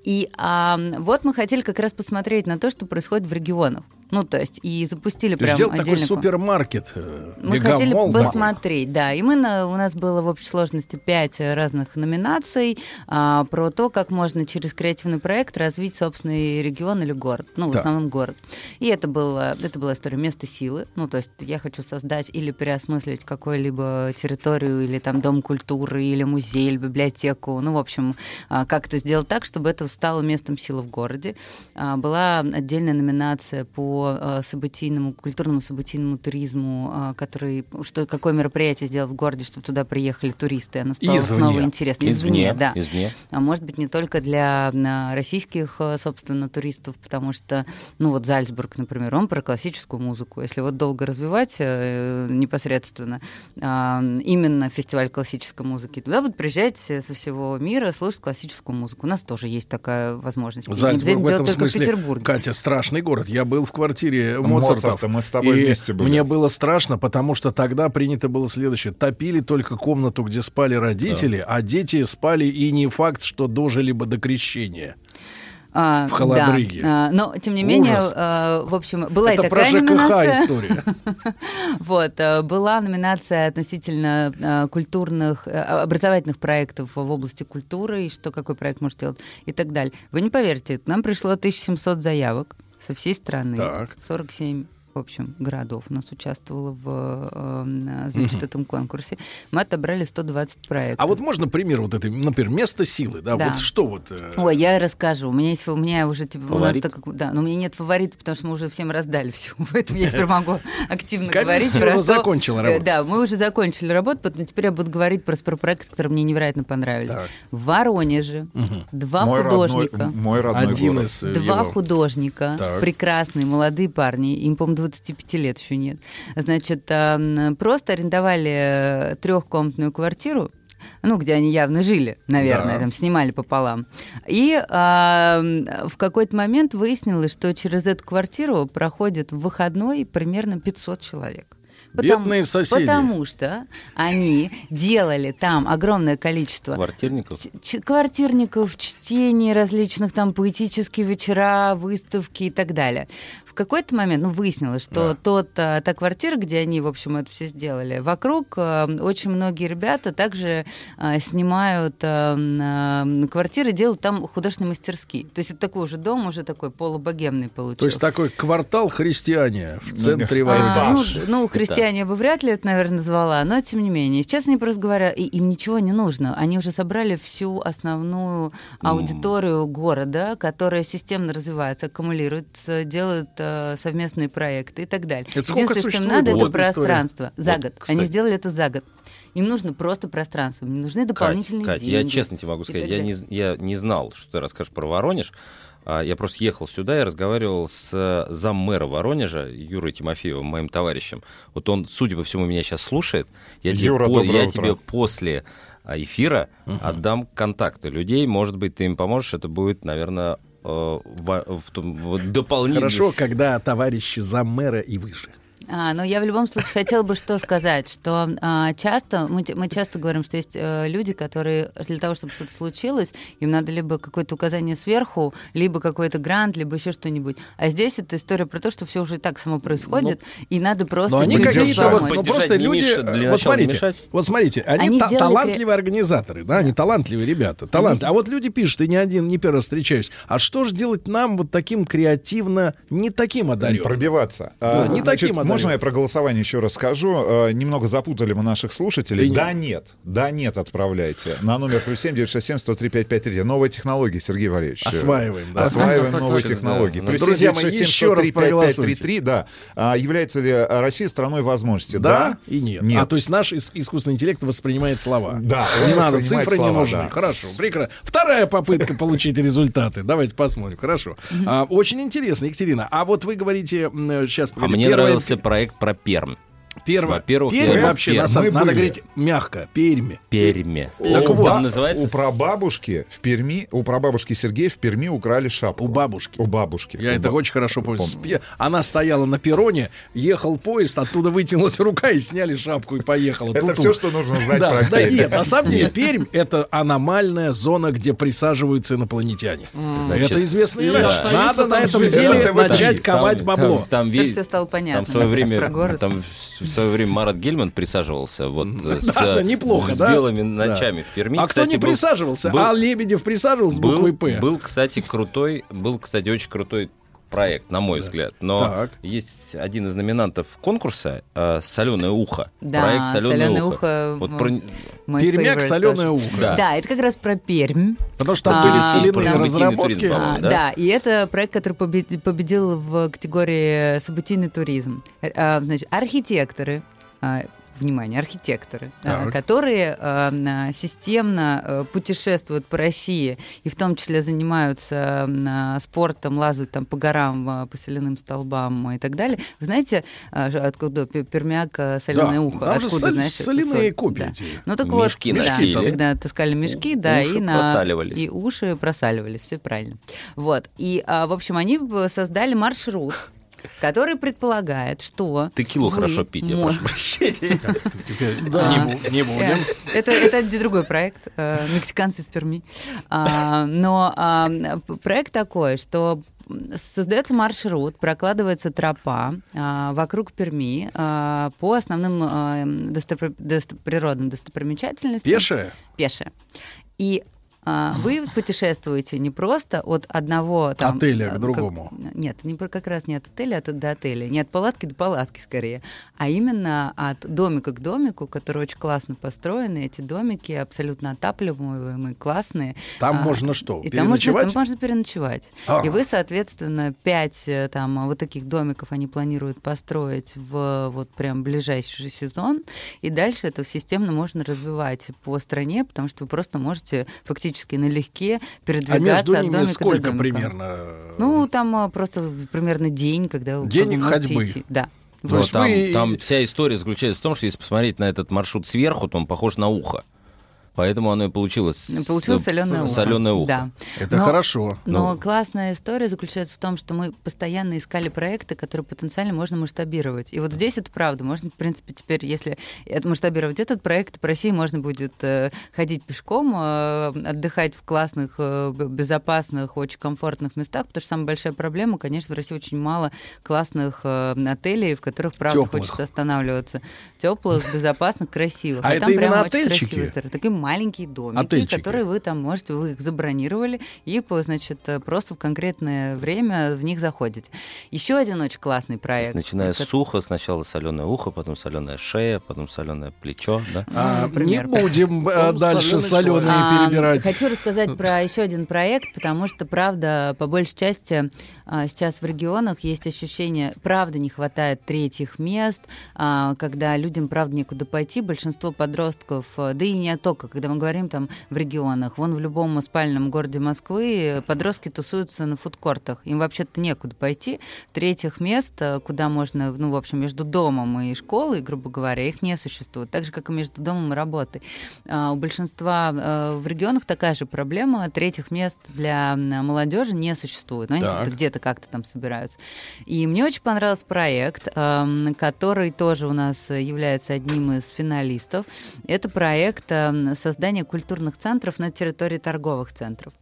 И а, вот мы хотели как раз посмотреть на то, что происходит в регионах. Ну, то есть, и запустили То прям такой отдельный кон- супермаркет. э, мы хотели мегамол. посмотреть, да. И мы на, у нас было в общей сложности пять разных номинаций а, про то, как можно через креативный проект развить собственный регион или город. Ну, в Так. основном город. И это, было, это была история места силы. Ну, то есть я хочу создать или переосмыслить какую-либо территорию, или там дом культуры, или музей, или библиотеку. Ну, в общем, а, как это сделать так, чтобы это стало местом силы в городе. А, Была отдельная номинация по по э, событийному, культурному событийному туризму, э, который, что какое мероприятие сделал в городе, чтобы туда приехали туристы, оно стало Извне. снова интересно. Извне, да. извне. А может быть, не только для а, российских, э, собственно, туристов, потому что, ну вот Зальцбург, например, он про классическую музыку. Если вот долго развивать э, непосредственно а, именно фестиваль классической музыки, туда будут приезжать со всего мира слушать классическую музыку. У нас тоже есть такая возможность. Зальцбург в этом в смысле. Катя, страшный город. Я был в квартире Моцарта, Моцартов. мы с тобой и вместе были. Мне было страшно, потому что тогда принято было следующее. Топили только комнату, где спали родители, а дети спали и не факт, что дожили бы до крещения. А, в холодрыге. да. А, но, тем не менее, Ужас. а, в общем, была Это и про такая ЖКХ номинация. история. <laughs> Вот, э, была номинация относительно э, культурных, э, образовательных проектов в области культуры, и что какой проект может делать, и так далее. Вы не поверите, к нам пришло 1700 заявок со всей страны, Так. 47 в общем, городов у нас участвовало в э, значит, этом конкурсе. Мы отобрали 120 проектов. А вот можно пример вот этой, например, место силы, да, Да. вот что вот... э, Ой, я расскажу. У меня есть, у меня уже типа, у нас так да, но у меня нет фаворита, потому что мы уже всем раздали все, <laughs> поэтому я теперь могу активно говорить про то- закончила Э, работу. Да, мы уже закончили работу, поэтому теперь я буду говорить просто про проекты, которые мне невероятно понравились. Так. В Воронеже два Мой родной- художника. мой родной Один город. из, э, Два его. художника, Так. прекрасные молодые парни, им, по-моему, 25 лет еще нет. Значит, просто арендовали э, трехкомнатную квартиру, ну, где они явно жили, наверное, Да. там снимали пополам. И а, в какой-то момент выяснилось, что через эту квартиру проходит в выходной примерно 500 человек. Бедные соседи. Потому что они делали там огромное количество Квартирников. квартирников, чтений различных там поэтические вечера, выставки и так далее. В какой-то момент, ну, выяснилось, что тот, а, та квартира, где они, в общем, это все сделали, вокруг а, очень многие ребята также а, снимают а, а, квартиры, делают там художественные мастерские. То есть это такой уже дом, уже такой полубогемный получился. То есть такой квартал христиане в центре А, Воронежа. ну, ну, христиане я бы вряд ли это, наверное, назвала, но тем не менее. Сейчас они просто говорят, и им ничего не нужно. Они уже собрали всю основную аудиторию города, которая системно развивается, аккумулируется, делает совместные проекты и так далее. Это сколько Единственное, что им надо, это вот история? пространство. За Вот, год. кстати. Они сделали это за год. Им нужно просто пространство, им нужны дополнительные Кать, деньги. я честно тебе могу сказать, я не, я не знал, что ты расскажешь про Воронеж. А, Я просто ехал сюда и разговаривал с э, заммэра Воронежа Юрой Тимофеевым, моим товарищем. Вот он, судя по всему, меня сейчас слушает. Я, тебе, Юра, по- доброе я утро. тебе после а, эфира отдам контакты людей. Может быть, ты им поможешь. Это будет, наверное, э, в том- вот дополнительный... Хорошо, когда товарищи за мэра и выше. А, но я в любом случае хотела бы что сказать, что а, часто мы, мы часто говорим, что есть э, люди, которые для того, чтобы что-то случилось, им надо либо какое-то указание сверху, либо какой-то грант, либо еще что-нибудь. А здесь это история про то, что все уже и так само происходит, и надо просто Но они чуть-чуть какие-то вот, помочь. ну, просто люди, мешать, для вот смотрите, мешать. вот смотрите, они, Они та- сделали талантливые организаторы, да, они талантливые ребята, талантливые. А вот люди пишут, и не один, не первый раз встречаюсь, а что же делать нам вот таким креативно, не таким одаренным? Пробиваться. А, не значит, таким можно я про голосование еще раз скажу? А, Немного запутали мы наших слушателей. Да, нет. Да, нет, отправляйте. На номер плюс семь девять шесть семь сто три пять пять три. Новые технологии, Сергей Валерьевич. Осваиваем, да. Осваиваем Да, новые технологии. да. Плюс Друзья семь мои, девять шесть еще семь раз сто три пять пять три проголосуйте. три. Да. А Является ли Россия страной возможностей? Да, и нет. Нет. А то есть наш ис- искусственный интеллект воспринимает слова. Да, не надо, цифры не нужны. да. Хорошо, прекрасно. Вторая попытка <laughs> получить результаты. Давайте посмотрим. Хорошо. А, очень интересно, Екатерина. А вот вы говорите сейчас. А мне нравился проект про Пермь. Первое. Во-первых, Пермь я- вообще, Пермь. на самом- надо были. говорить мягко. Перми. Перми. Так у, вот. Там называется у прабабушки в Перми, у прабабушки Сергея в Перми украли шапку. У бабушки. У бабушки. Я У это ба- очень хорошо помню. помню. Она стояла на перроне, ехал поезд, оттуда вытянулась рука и сняли шапку и поехала. Это Ту-ту. все, что нужно знать да, про да, Пермь. нет, на самом деле Пермь это аномальная зона, где присаживаются инопланетяне. Значит, это известно и раньше. Надо на этом деле начать ковать бабло. Там, все стало понятно. Там в свое да, время, про город. там в в свое время Марат Гельман присаживался вот э, <laughs> с, Да, да, неплохо, с да? белыми Да. ночами в Перми. А кто Кстати, не был- присаживался? был- А Лебедев присаживался с был, буквой П. был, кстати, крутой, был, кстати, очень крутой проект, на мой взгляд. Но Так. есть один из номинантов конкурса э, «Соленое ухо». Да, проект «Соленое, «Соленое ухо». ухо», Вот про- Пермяк, соленое тоже. ухо. Да. Да, это как раз про Пермь. Потому что там А, были соляные событийный разработки. А, да? да? и это проект, который побед- победил в категории событийный туризм. Э, а, Значит, архитекторы, а, внимание, архитекторы, а, Так. которые а, на- системно э, путешествуют по России и в том числе занимаются спортом, лазают там по горам, по соляным столбам и так далее. Вы знаете, откуда пе- пермяк, соленое Да, ухо? там же откуда, соль- знаешь, соляные копии Да. Ну так Мешки вот, да, носили. когда таскали мешки, да, Уши и на и уши просаливались, все правильно. Вот. И, а, в общем, они создали маршрут, который предполагает, что... Текилу вы хорошо пить, я прошу прощения. <laughs> Да. Не бу- не будем. Э, Это, другой проект, э, мексиканцы в Перми. А, но а, проект такой, что создается маршрут, прокладывается тропа а, вокруг Перми а, по основным а, достопри- достопримечательностям. Пешая? Пешая. И вы путешествуете не просто от одного там, Отеля к э, как- другому. нет, не, как раз не от отеля, а до отеля. Не от палатки до палатки скорее, а именно от домика к домику, который очень классно построены. Эти домики абсолютно отапливаемые, классные. Там А, можно что, И там можно, переночевать? там можно переночевать. А. И вы, соответственно, пять э, там вот таких домиков они планируют построить в вот прям ближайший сезон. И дальше это системно можно развивать по стране, потому что вы просто можете фактически налегке А передвигаться между от ними домика сколько примерно? Ну, там а, просто примерно день, когда вы День ходьбы. идти. Да. Но есть там, вы- там вся история заключается в том, что если посмотреть на этот маршрут сверху, то он похож на ухо. Поэтому оно и получилось. Получилось соленое ухо. Соленое ухо. Да. Это Но- хорошо. Но Ну. классная история заключается в том, что мы постоянно искали проекты, которые потенциально можно масштабировать. И вот здесь это правда. Можно, в принципе, теперь, если это масштабировать этот проект, по России можно будет э, ходить пешком, э, отдыхать в классных, э, безопасных, очень комфортных местах, потому что самая большая проблема, конечно, в России очень мало классных э, отелей, в которых, правда, Тёплых. хочется останавливаться. Теплых, безопасных, красивых. А это там прям именно очень отельчики? Такие маленькие домики, Отельчики. которые вы там можете, вы их забронировали и, по- значит, э, просто в конкретное время в них заходите. Еще один очень классный То есть, проект. начиная с Это- уха, сначала соленое ухо, потом соленая шея, потом соленое плечо, да? А, например. не будем э, дальше соленые А, перебирать. Хочу рассказать про <laughs> еще один проект, потому что, правда, по большей части а, сейчас в регионах есть ощущение, правда, не хватает третьих мест, а, когда людям, правда, некуда пойти. Большинство подростков, а, да и не только, когда мы говорим там в регионах, вон в любом спальном городе Москвы подростки тусуются на фудкортах. Им вообще-то некуда пойти. Третьих мест, а, куда можно, ну, в общем, между домом и школой, грубо говоря, их не существует. Так же, как и между домом и работой. А, У большинства э, в регионах такая же проблема. Третьих мест для молодежи не существует. Но они Так. где-то как-то там собираются. И мне очень понравился проект, эм, который тоже у нас является одним из финалистов. Это проект эм, создания культурных центров на территории торговых центров.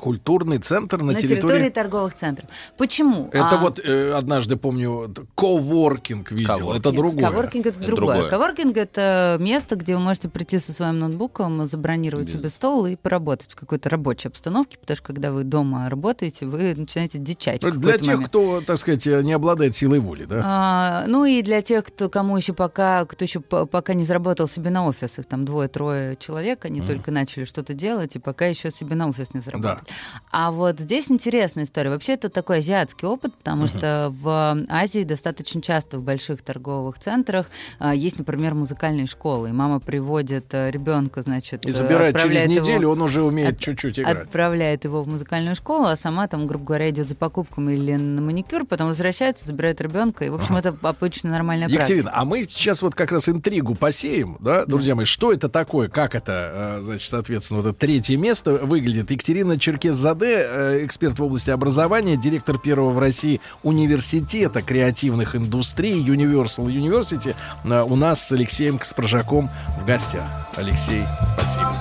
Культурный центр на, на территории... территории торговых центров. Почему? Это А, вот э, однажды, помню, коворкинг видел. Коворкинг. Это другое. Коворкинг это, Это другое. другое. Коворкинг это место, где вы можете прийти со своим ноутбуком, забронировать Без- себе стол и поработать в какой-то рабочей обстановке, потому что когда вы дома работаете, вы начинаете дичать. Ну, Для тех, момент. кто, так сказать, э, не обладает силой воли, да? А, ну и для тех, кто кому еще пока, кто еще по- пока не заработал себе на офис, их там двое-трое человек, они только начали что-то делать и пока еще себе на офис не заработали. А вот здесь интересная история. Вообще это такой азиатский опыт, потому что в Азии достаточно часто в больших торговых центрах а, есть, например, музыкальные школы, и мама приводит ребенка, значит, И э, забирает через его- неделю, он уже умеет от- чуть-чуть играть. отправляет его в музыкальную школу, а сама там, грубо говоря, идет за покупками или на маникюр, потом возвращается, забирает ребенка, и, в общем, это обычно нормальная Екатерина, практика. а мы сейчас вот как раз интригу посеем, да, друзья мои, что это такое, как это, э, значит, соответственно, вот это третье место выглядит. Екатерина Черкес-Заде, э, эксперт в области образования, директор первого в России университета креативных индустрий Universal University, э, у нас с Алексеем Каспаржаком в гостях. Алексей, спасибо.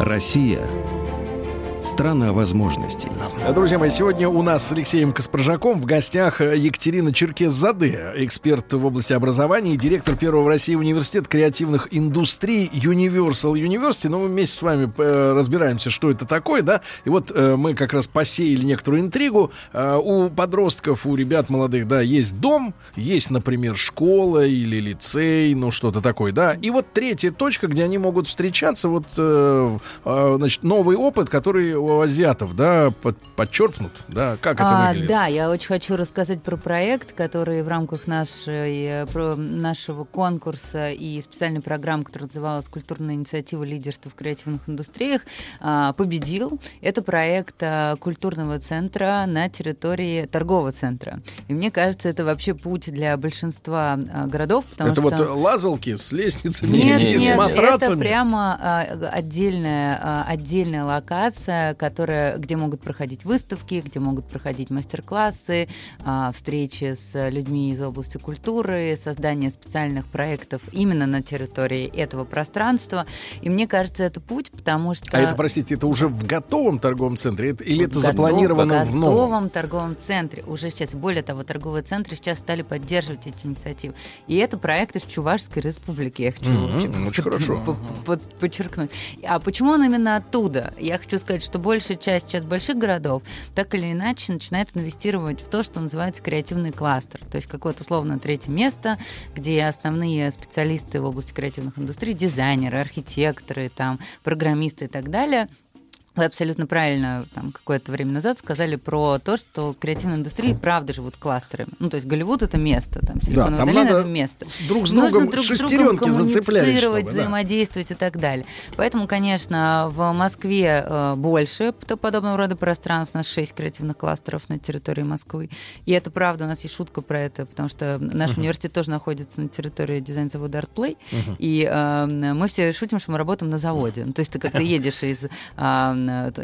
Россия – Страна возможностей. Друзья мои, сегодня у нас с Алексеем Каспаржаком в гостях Екатерина Черкес-Заде, эксперт в области образования и директор первого в России университета креативных индустрий Universal University. Ну, мы вместе с вами э, разбираемся, что это такое, да. И вот э, мы как раз посеяли некоторую интригу. Э, у подростков, у ребят молодых, да, есть дом, есть, например, школа или лицей, ну, что-то такое, да. И вот третья точка, где они могут встречаться, вот, значит, новый опыт, который у азиатов, да, под, подчеркнут, да, как это А, выглядит? да, я очень хочу рассказать про проект, который в рамках нашей, э, про нашего конкурса и специальной программы, которая называлась «Культурная инициатива лидерства в креативных индустриях», а, победил. Это проект а, культурного центра на территории торгового центра. И мне кажется, это вообще путь для большинства а, городов, потому это что... вот лазалки с лестницами Нет, и с нет, матрацами. это прямо отдельная, отдельная локация, которая, где могут проходить выставки, где могут проходить мастер-классы, а, встречи с людьми из области культуры, создание специальных проектов именно на территории этого пространства. И мне кажется, это путь, потому что... А это, простите, это уже в готовом торговом центре или это Готов- запланировано в в новом? готовом торговом центре уже сейчас. Более того, торговые центры сейчас стали поддерживать эти инициативы. И это проекты в Чувашской республике. Я хочу вообще очень хорошо. по- под- подчеркнуть. А почему он именно оттуда? Я хочу сказать, что большая часть сейчас больших городов так или иначе начинает инвестировать в то, что называется креативный кластер. То есть какое-то условно третье место, где основные специалисты в области креативных индустрий, дизайнеры, архитекторы, там, программисты и так далее, вы абсолютно правильно там какое-то время назад сказали про то, что креативные индустрии правда живут кластерами. Ну, то есть Голливуд это место, там Силиконовая там долина это место. с- друг с Нужно другом друг с другом коммуницировать, чтобы, да. взаимодействовать и так далее. Поэтому, конечно, в Москве э, больше подобного рода пространств. У нас шесть креативных кластеров на территории Москвы. И это правда, у нас есть шутка про это, потому что наш Мгм. университет тоже находится на территории дизайн-завода ArtPlay. Мгм. И э, мы все шутим, что мы работаем на заводе. Ну, То есть ты как-то <laughs> едешь из... э,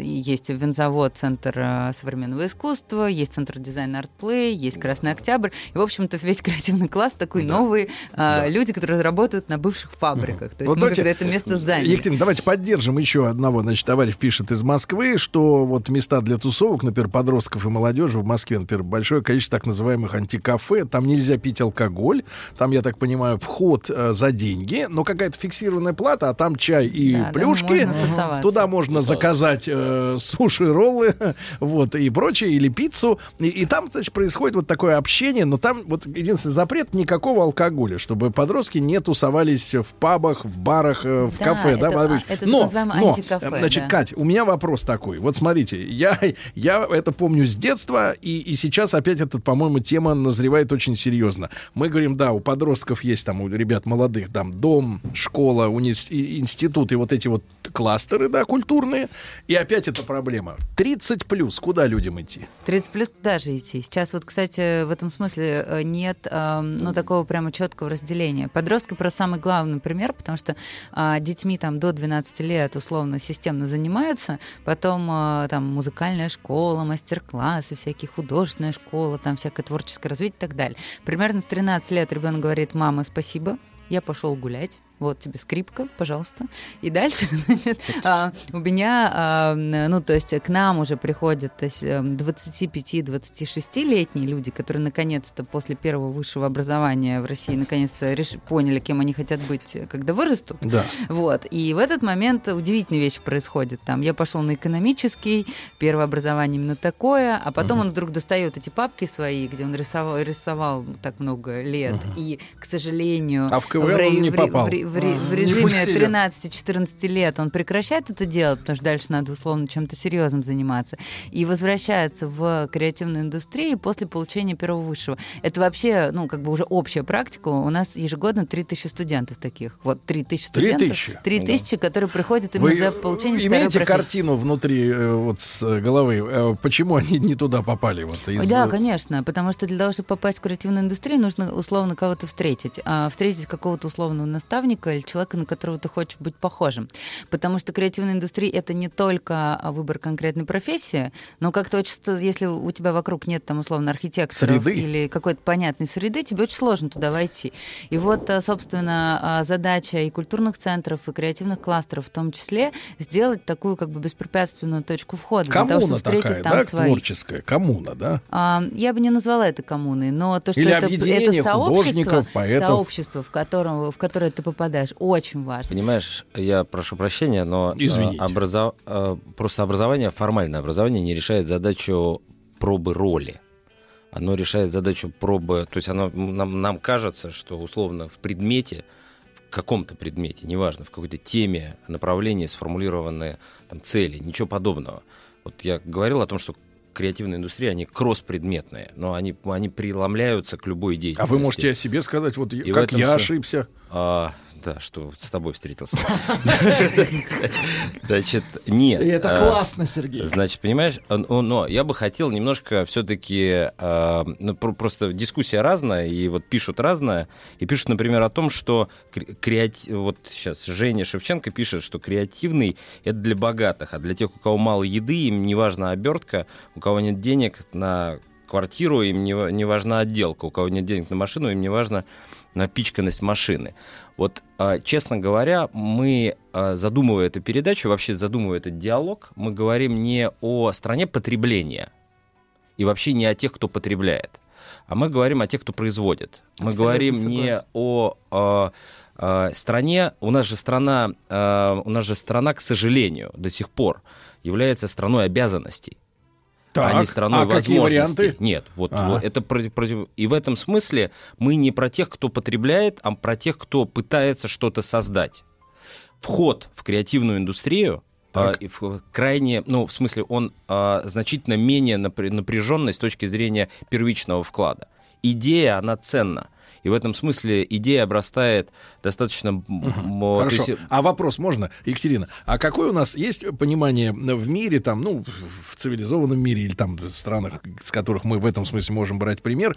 Есть винзавод, центр э, современного искусства, есть центр дизайна ArtPlay, есть Красный Октябрь. И, в общем-то, весь <laughs> креативный класс такой новые э, люди, которые работают на бывших фабриках. То есть Вот мы давайте, когда это место заняли. Екатерина, давайте поддержим еще одного. Значит, товарищ пишет из Москвы, что вот места для тусовок, например, подростков и молодежи в Москве, например, большое количество так называемых антикафе. Там нельзя пить алкоголь. Там, я так понимаю, вход э, за деньги, но какая-то фиксированная плата, а там чай и Да, плюшки. можно. Туда можно заказать э, суши, роллы, <laughs> вот, и прочее, или пиццу. И, и там, значит, происходит вот такое общение, но там вот единственный запрет никакого алкоголя, чтобы подростки не тусовались в пабах, в барах, э, в Да, кафе. да, это- Владимир а, это но, но, антикафе, э, значит, да. Кать, у меня вопрос такой. Вот смотрите, я, я это помню с детства, и, и сейчас опять эта, по-моему, тема назревает очень серьезно. Мы говорим, да, у подростков есть там, у ребят молодых, там, дом, школа, унис- и- институт, и вот эти вот кластеры, да, культурные. И опять эта проблема. 30 плюс, куда людям идти? 30 плюс туда же идти. Сейчас вот, кстати, в этом смысле э, нет эм, ну, такого прямо четкого разделения. Подростки просто самый главный пример, потому что а, детьми там до 12 лет условно системно занимаются, потом а, там музыкальная школа, мастер-классы, всякие художественная школа, там всякое творческое развитие и так далее. Примерно в 13 лет ребенок говорит, мама, спасибо, я пошел гулять. Вот тебе скрипка, пожалуйста. И дальше, <laughs> значит, а, у меня, а, ну, то есть к нам уже приходят то есть, эм, 25-26-летние люди, которые наконец-то после первого высшего образования в России наконец-то реш- поняли, кем они хотят быть, э, когда вырастут. Да. Вот. И в этот момент удивительные вещи происходят. Там я пошел на экономический, первое образование именно такое, а потом он вдруг достает эти папки свои, где он рисовал, рисовал так много лет. И, к сожалению, А в КВН ре- он не ре- попал. ре- в, ре- в режиме пустили. 13-14 лет он прекращает это делать, потому что дальше надо условно чем-то серьезным заниматься, и возвращается в креативную индустрию после получения первого высшего. Это вообще, ну, как бы уже общая практика. У нас ежегодно 3000 студентов таких. Вот 3000 студентов. 3000? 3000, которые приходят именно Вы за получение второй имеете картину внутри э, вот с э, головы, э, почему они не туда попали? Вот, из- Да, конечно, потому что для того, чтобы попасть в креативную индустрию, нужно условно кого-то встретить. А встретить какого-то условного наставника художника или человека, на которого ты хочешь быть похожим. Потому что креативная индустрия — это не только а, выбор конкретной профессии, но как-то очень, если у тебя вокруг нет там условно архитекторов Среды. или какой-то понятной среды, тебе очень сложно туда войти. И вот, а, собственно, а, задача и культурных центров, и креативных кластеров в том числе сделать такую как бы беспрепятственную точку входа для того, Коммуна чтобы встретить такая, там да, своих. творческая, коммуна, да? А, я бы не назвала это коммуной, но то, что Или это, это сообщество, поэтов. сообщество, в котором в которое ты попадаешь, очень важно. Понимаешь, я прошу прощения, но э, Извините. образо- э, просто образование, формальное образование не решает задачу пробы роли. Оно решает задачу пробы, то есть оно, нам, нам кажется, что условно в предмете, в каком-то предмете, неважно, в какой-то теме, направлении сформулированы там, цели, ничего подобного. Вот я говорил о том, что креативная индустрия, они кросс-предметные, но они, они преломляются к любой А деятельности. вы можете о себе сказать, вот И как я всё- ошибся? А, да, что с тобой встретился. <laughs> Значит, нет. И это а, классно, Сергей. Значит, понимаешь, а, ну, но я бы хотел немножко все-таки, просто дискуссия разная, и вот пишут разное, и пишут, например, о том, что вот сейчас Женя Шевченко пишет, что креативный это для богатых, а для тех, у кого мало еды, им не важна обертка, у кого нет денег на квартиру, им не, не важна отделка, у кого нет денег на машину, им не важна напичканность машины. Вот, а, честно говоря, мы, а, задумывая эту передачу, вообще задумывая этот диалог, мы говорим не о стране потребления и вообще не о тех, кто потребляет, а мы говорим о тех, кто производит. Мы Абсолютно говорим не согласен. о а, а, стране, у нас же страна, у нас же страна, к сожалению, до сих пор является страной обязанностей а Так, не страной а какие возможностей. варианты? Нет, вот, Ага. вот это против, против- и в этом смысле мы не про тех, кто потребляет, а про тех, кто пытается что-то создать. Вход в креативную индустрию а, и в- крайне, ну, в смысле, он а, значительно менее напря- напряженный с точки зрения первичного вклада. Идея, она ценна. И в этом смысле идея обрастает достаточно... Хорошо. есть- А вопрос можно, Екатерина? А какое у нас есть понимание в мире, там, ну, в цивилизованном мире или там в странах, с которых мы в этом смысле можем брать пример,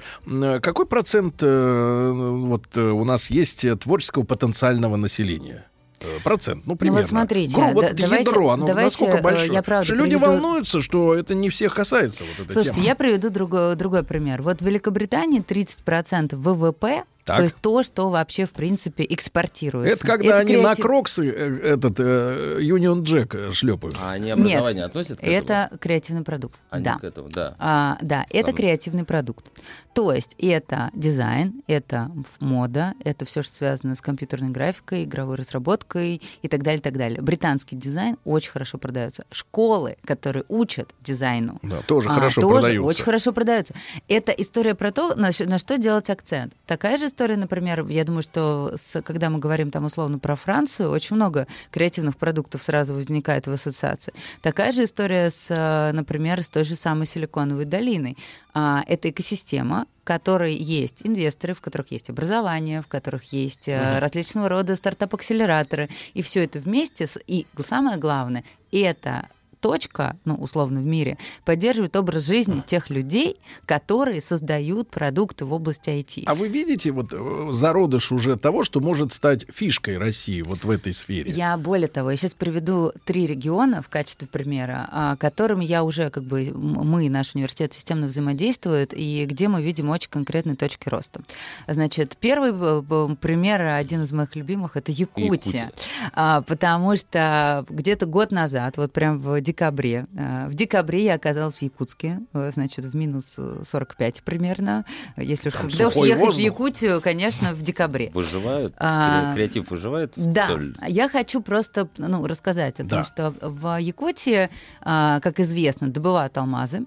какой процент э, вот э, у нас есть творческого потенциального населения? Э, Процент, ну, примерно. вот смотрите, Грубо, вот да- давайте- ядро, оно давайте, насколько э, большое? я правда Что люди приведу- волнуются, что это не всех касается, вот эта Слушайте, тема. я приведу другой, другой пример. Вот в Великобритании 30% ВВП, Так. то есть то, что вообще, в принципе, экспортируется. Это когда они на креатив- Кроксы э, этот э, Union Jack шлепают. А они Нет, образование относят к этому? это креативный продукт. Они да. к этому, да. А, да, это Там- креативный продукт. То есть это дизайн, это мода, это все, что связано с компьютерной графикой, игровой разработкой и так далее, так далее. Британский дизайн очень хорошо продается. Школы, которые учат дизайну, Да, тоже а, хорошо тоже продаются. очень хорошо продаются. Это история про то, на, на что делать акцент. Такая же история, например, я думаю, что с- когда мы говорим там условно про Францию, очень много креативных продуктов сразу возникает в ассоциации. Такая же история с, э, например, с той же самой Силиконовой долиной. А, Это экосистема, в которой есть инвесторы, в которых есть образование, в которых есть Мгм. различного рода стартап-акселераторы. И все это вместе, с- и самое главное, это точка, ну, условно, в мире, поддерживает образ жизни тех людей, которые создают продукты в области IT. А вы видите вот э, зародыш уже того, что может стать фишкой России вот в этой сфере? Я более того, я сейчас приведу три региона в качестве примера, а, которыми я уже как бы мы, наш университет системно взаимодействует и где мы видим очень конкретные точки роста. Значит, первый б- пример, один из моих любимых, это Якутия, Якутия. А, потому что где-то год назад, вот прям в декабре, а, в декабре я оказалась в Якутске, э, значит, в минус э, 45 примерно, если уж когда уж ехать в воздух. Якутию, конечно, в декабре. Выживают? А, Кре- Креатив выживает? Да, что ли? я хочу просто ну, рассказать о Да. том, что в Якутии, а, как известно, добывают алмазы.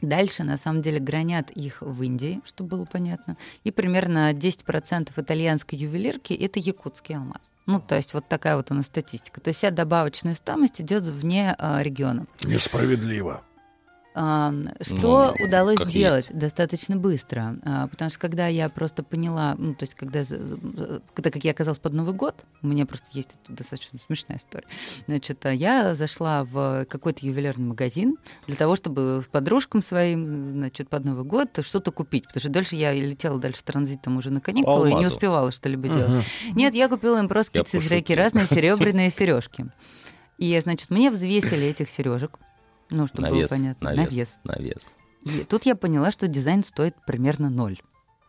Дальше, на самом деле, гранят их в Индии, чтобы было понятно. И примерно 10% итальянской ювелирки — это якутский алмаз. Ну, то есть вот такая вот у нас статистика. То есть вся добавочная стоимость идет вне а, региона. Несправедливо. Что Ну, удалось как сделать достаточно быстро? А, Потому что когда я просто поняла, ну, то есть когда, когда как я оказалась под Новый год, у меня просто есть достаточно смешная история. Значит, а я зашла в какой-то ювелирный магазин для того, чтобы с подружкам своим, значит, под Новый год что-то купить. Потому что дальше я летела дальше транзитом уже на каникулы и не алмазу. успевала что-либо Мгм. делать. Нет, я купила им просто какие-то разные серебряные сережки. И, значит, мне взвесили этих сережек. Ну, чтобы На было вес, понятно. на вес, на вес. И тут я поняла, что дизайн стоит примерно ноль.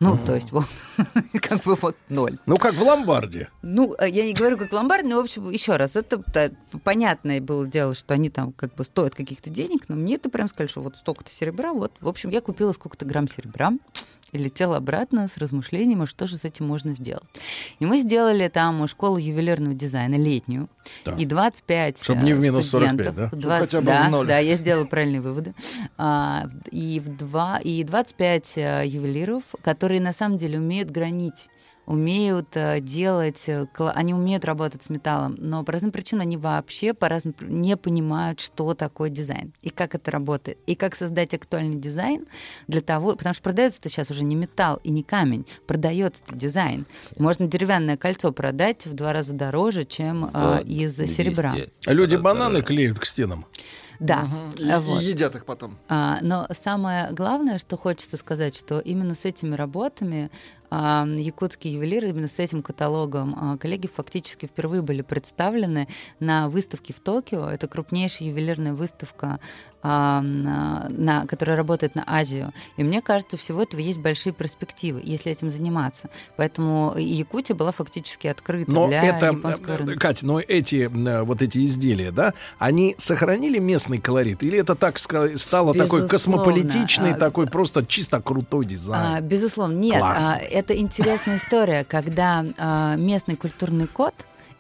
Ну, то есть, вот, <laughs> как бы вот ноль. Ну, как в ломбарде. Ну, э, я не говорю как ломбард, но, в общем, еще раз, это да, понятное было дело, что они там как бы стоят каких-то денег, но мне это прям сказали, что вот столько-то серебра, вот, в общем, я купила сколько-то грамм серебра и летела обратно с размышлением, а что же с этим можно сделать. И мы сделали там школу ювелирного дизайна летнюю, Так. и 25 Чтоб не в э, минус 45, студентов, да? Ну, 20 хотя бы да, в ноль. да, я сделала правильные выводы. А, и, в два, и 25 э, ювелиров, которые на самом деле умеют гранить умеют э, делать, э, они умеют работать с металлом, но по разным причинам они вообще по разным не понимают, что такое дизайн и как это работает, и как создать актуальный дизайн для того, потому что продается-то сейчас уже не металл и не камень, продается дизайн. Можно деревянное кольцо продать в два раза дороже, чем э, из серебра. Люди бананы клеют к стенам. Да, И, а и вот. едят их потом. А, но самое главное, что хочется сказать, что именно с этими работами якутские ювелиры, именно с этим каталогом а, коллеги фактически впервые были представлены на выставке в Токио. Это крупнейшая ювелирная выставка, а, на, на- которая работает на Азию. И мне кажется, у всего этого есть большие перспективы, если этим заниматься. Поэтому Якутия была фактически открыта Но для это, японского э, рынка. Катя, но эти э, вот эти изделия, да, они сохранили местный колорит или это так стало такой Безусловно. космополитичный, А, такой просто чисто крутой А, дизайн? безусловно, нет. Класс. а, это интересная история, когда а, местный культурный код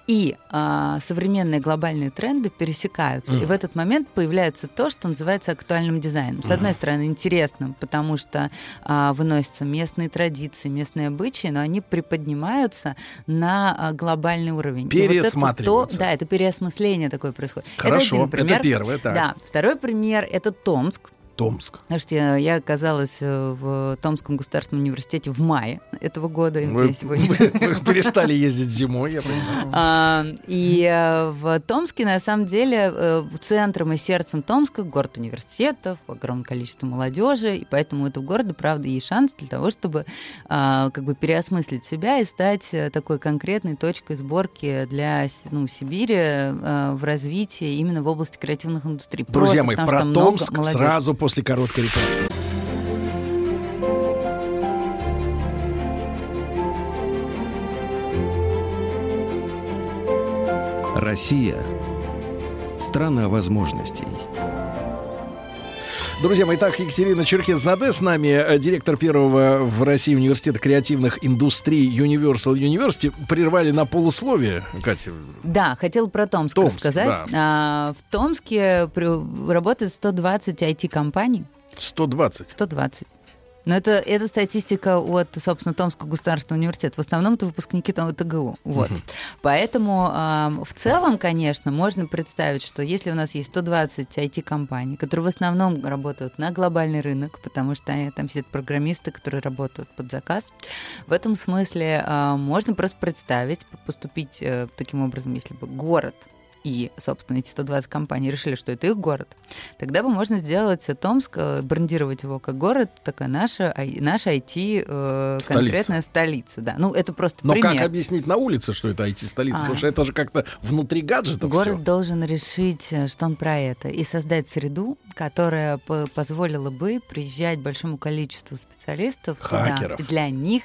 и а, современные глобальные тренды пересекаются. И Мгм. в этот момент появляется то, что называется актуальным дизайном. С одной Мгм. стороны, интересным, потому что а, выносятся местные традиции, местные обычаи, но они приподнимаются на а, глобальный уровень. И вот это то- Пересматриваются. да, это переосмысление такое происходит. Хорошо, это, один пример. это первое, так. Да, второй пример — это Томск. Томск. Слушайте, я- я оказалась э, в Томском государственном университете в мае этого года. Вы, Я сегодня- <laughs> вы- вы <laughs> перестали ездить зимой, я понимаю. А, И э, в Томске, на самом деле, э, центром и сердцем Томска город университетов, огромное количество молодежи, и поэтому у этого города, правда, есть шанс для того, чтобы а, как бы переосмыслить себя и стать такой конкретной точкой сборки для ну, Сибири в развитии именно в области креативных индустрий. Друзья Просто мои, про Томск сразу после короткой рекламы. Россия – страна возможностей. Друзья мои, так, Екатерина Черкес-Заде с нами, э, директор первого в России университета креативных индустрий Universal University. Прервали на полусловие, Катя. Да, хотел про Томск, Томск, рассказать. А, в Томске работает 120 IT-компаний. 120. 120. Но это, это статистика от, собственно, Томского государственного университета. В основном это выпускники ТГУ. Вот. Поэтому ам, в целом, конечно, можно представить, что если у нас есть 120 IT-компаний, которые в основном работают на глобальный рынок, потому что там сидят программисты, которые работают под заказ, в этом смысле а, можно просто представить, поступить э, таким образом, если бы город и, собственно, эти 120 компаний решили, что это их город, тогда бы можно сделать Томск, э, брендировать его как город, такая наша, ай- наша IT э, Столица. конкретная столица. Да. Ну, это просто Но пример. как объяснить на улице, что это IT-столица? А. Потому что это же как-то внутри гаджета Город все. должен решить, э, что он про это, и создать среду, которая по- позволила бы приезжать большому количеству специалистов туда, Хакеров. и для них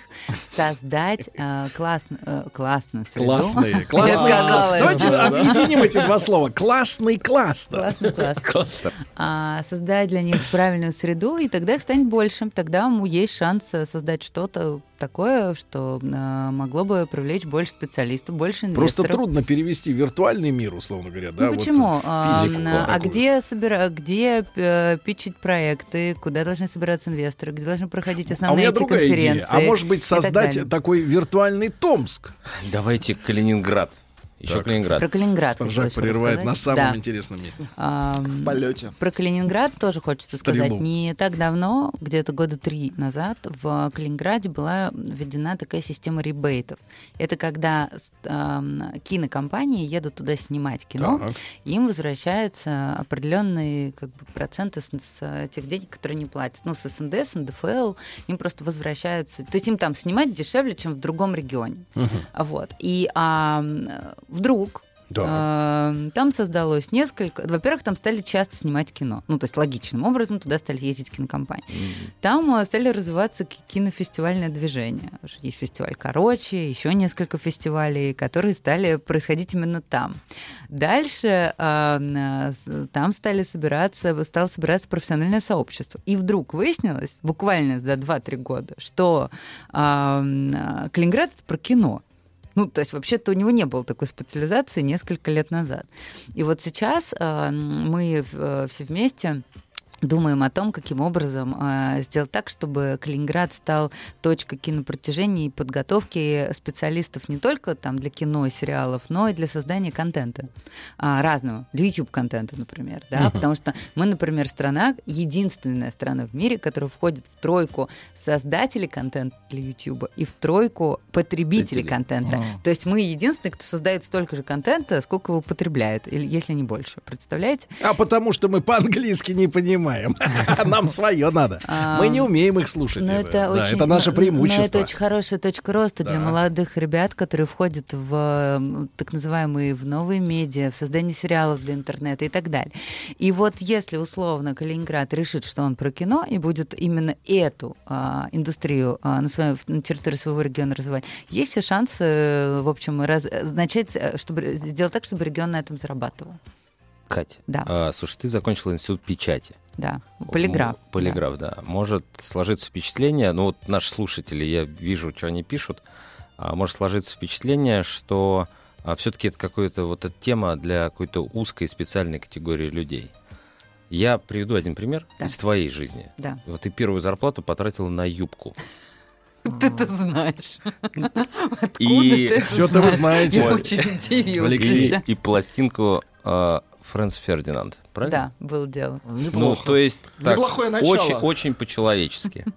создать э, класс- э, классную среду. Классные, <laughs> классные. Давайте объединим эти два слова. Классный кластер. Классный кластер. а, создать для них правильную среду, и тогда их станет больше. Тогда ему есть шанс э, создать что-то такое, что э, могло бы привлечь больше специалистов, больше инвесторов. Просто трудно перевести виртуальный мир, условно говоря, да? Ну вот почему? в А, а где, собира... где э, питчить проекты, куда должны собираться инвесторы, где должны проходить А у основные меня эти другая идея. конференции? А может быть так создать далее. такой виртуальный Томск? Давайте Калининград Еще Калининград. Про Калининград хотелось прерывает на самом Да. интересном месте. Ам, В полете. Про Калининград тоже хочется Стрелу. сказать. Не так давно, где-то года три назад, в Калининграде была введена такая система ребейтов. Это когда ам, кинокомпании едут туда снимать кино, Так. им возвращаются определенные как бы, проценты с, с тех денег, которые не платят. Ну, с СНД, с НДФЛ, им просто возвращаются. То есть им там снимать дешевле, чем в другом регионе. Вот. И а, вдруг Да. э, там создалось несколько... Во-первых, там стали часто снимать кино. Ну, то есть логичным образом туда стали ездить кинокомпании. Там э, стали развиваться ки- кинофестивальное движение. Есть фестиваль «Короче», еще несколько фестивалей, которые стали происходить именно там. Дальше э, там стали собираться, стало собираться профессиональное сообщество. И вдруг выяснилось, буквально за 2-3 года, что Калининград — это про кино. Ну, то есть вообще-то у него не было такой специализации несколько лет назад. И вот сейчас э, мы все вместе думаем о том, каким образом э, сделать так, чтобы Калининград стал точкой кинопротяжения и подготовки специалистов не только там для кино и сериалов, но и для создания контента а, разного, для YouTube-контента, например, да, Мгм. потому что мы, например, страна, единственная страна в мире, которая входит в тройку создателей контента для YouTube и в тройку потребителей Потребителей. контента. Ага. То есть мы единственные, кто создает столько же контента, сколько его потребляет, или если не больше. Представляете? А потому что мы по-английски не понимаем. <laughs> Нам свое надо. Мы не умеем их слушать. Но Это, наше преимущество. Но это очень хорошая точка роста для молодых ребят, которые входят в так называемые в новые медиа, в создание сериалов для интернета и так далее. И вот если условно Калининград решит, что он про кино и будет именно эту а, индустрию а, на, своем, на территории своего региона развивать, есть все шансы, э, в общем, раз- начать, э, чтобы сделать так, чтобы регион на этом зарабатывал. Кать, Да. а, слушай, ты закончила институт печати. Да, полиграф. Полиграф, да. Может сложиться впечатление, ну вот наши слушатели, я вижу, что они пишут, а, может сложиться впечатление, что все-таки это какая-то вот эта тема для какой-то узкой специальной категории людей. Я приведу один пример Да. из твоей жизни. Да. Вот ты первую зарплату потратила на юбку. <laughs> Ты это знаешь. И ты это вы знаешь? знаете. Я очень удивилась И, пластинку э, Фрэнс Фердинанд, правильно? Да, было дело. Ну, то есть так, Неплохое начало. очень, очень по-человечески. <laughs>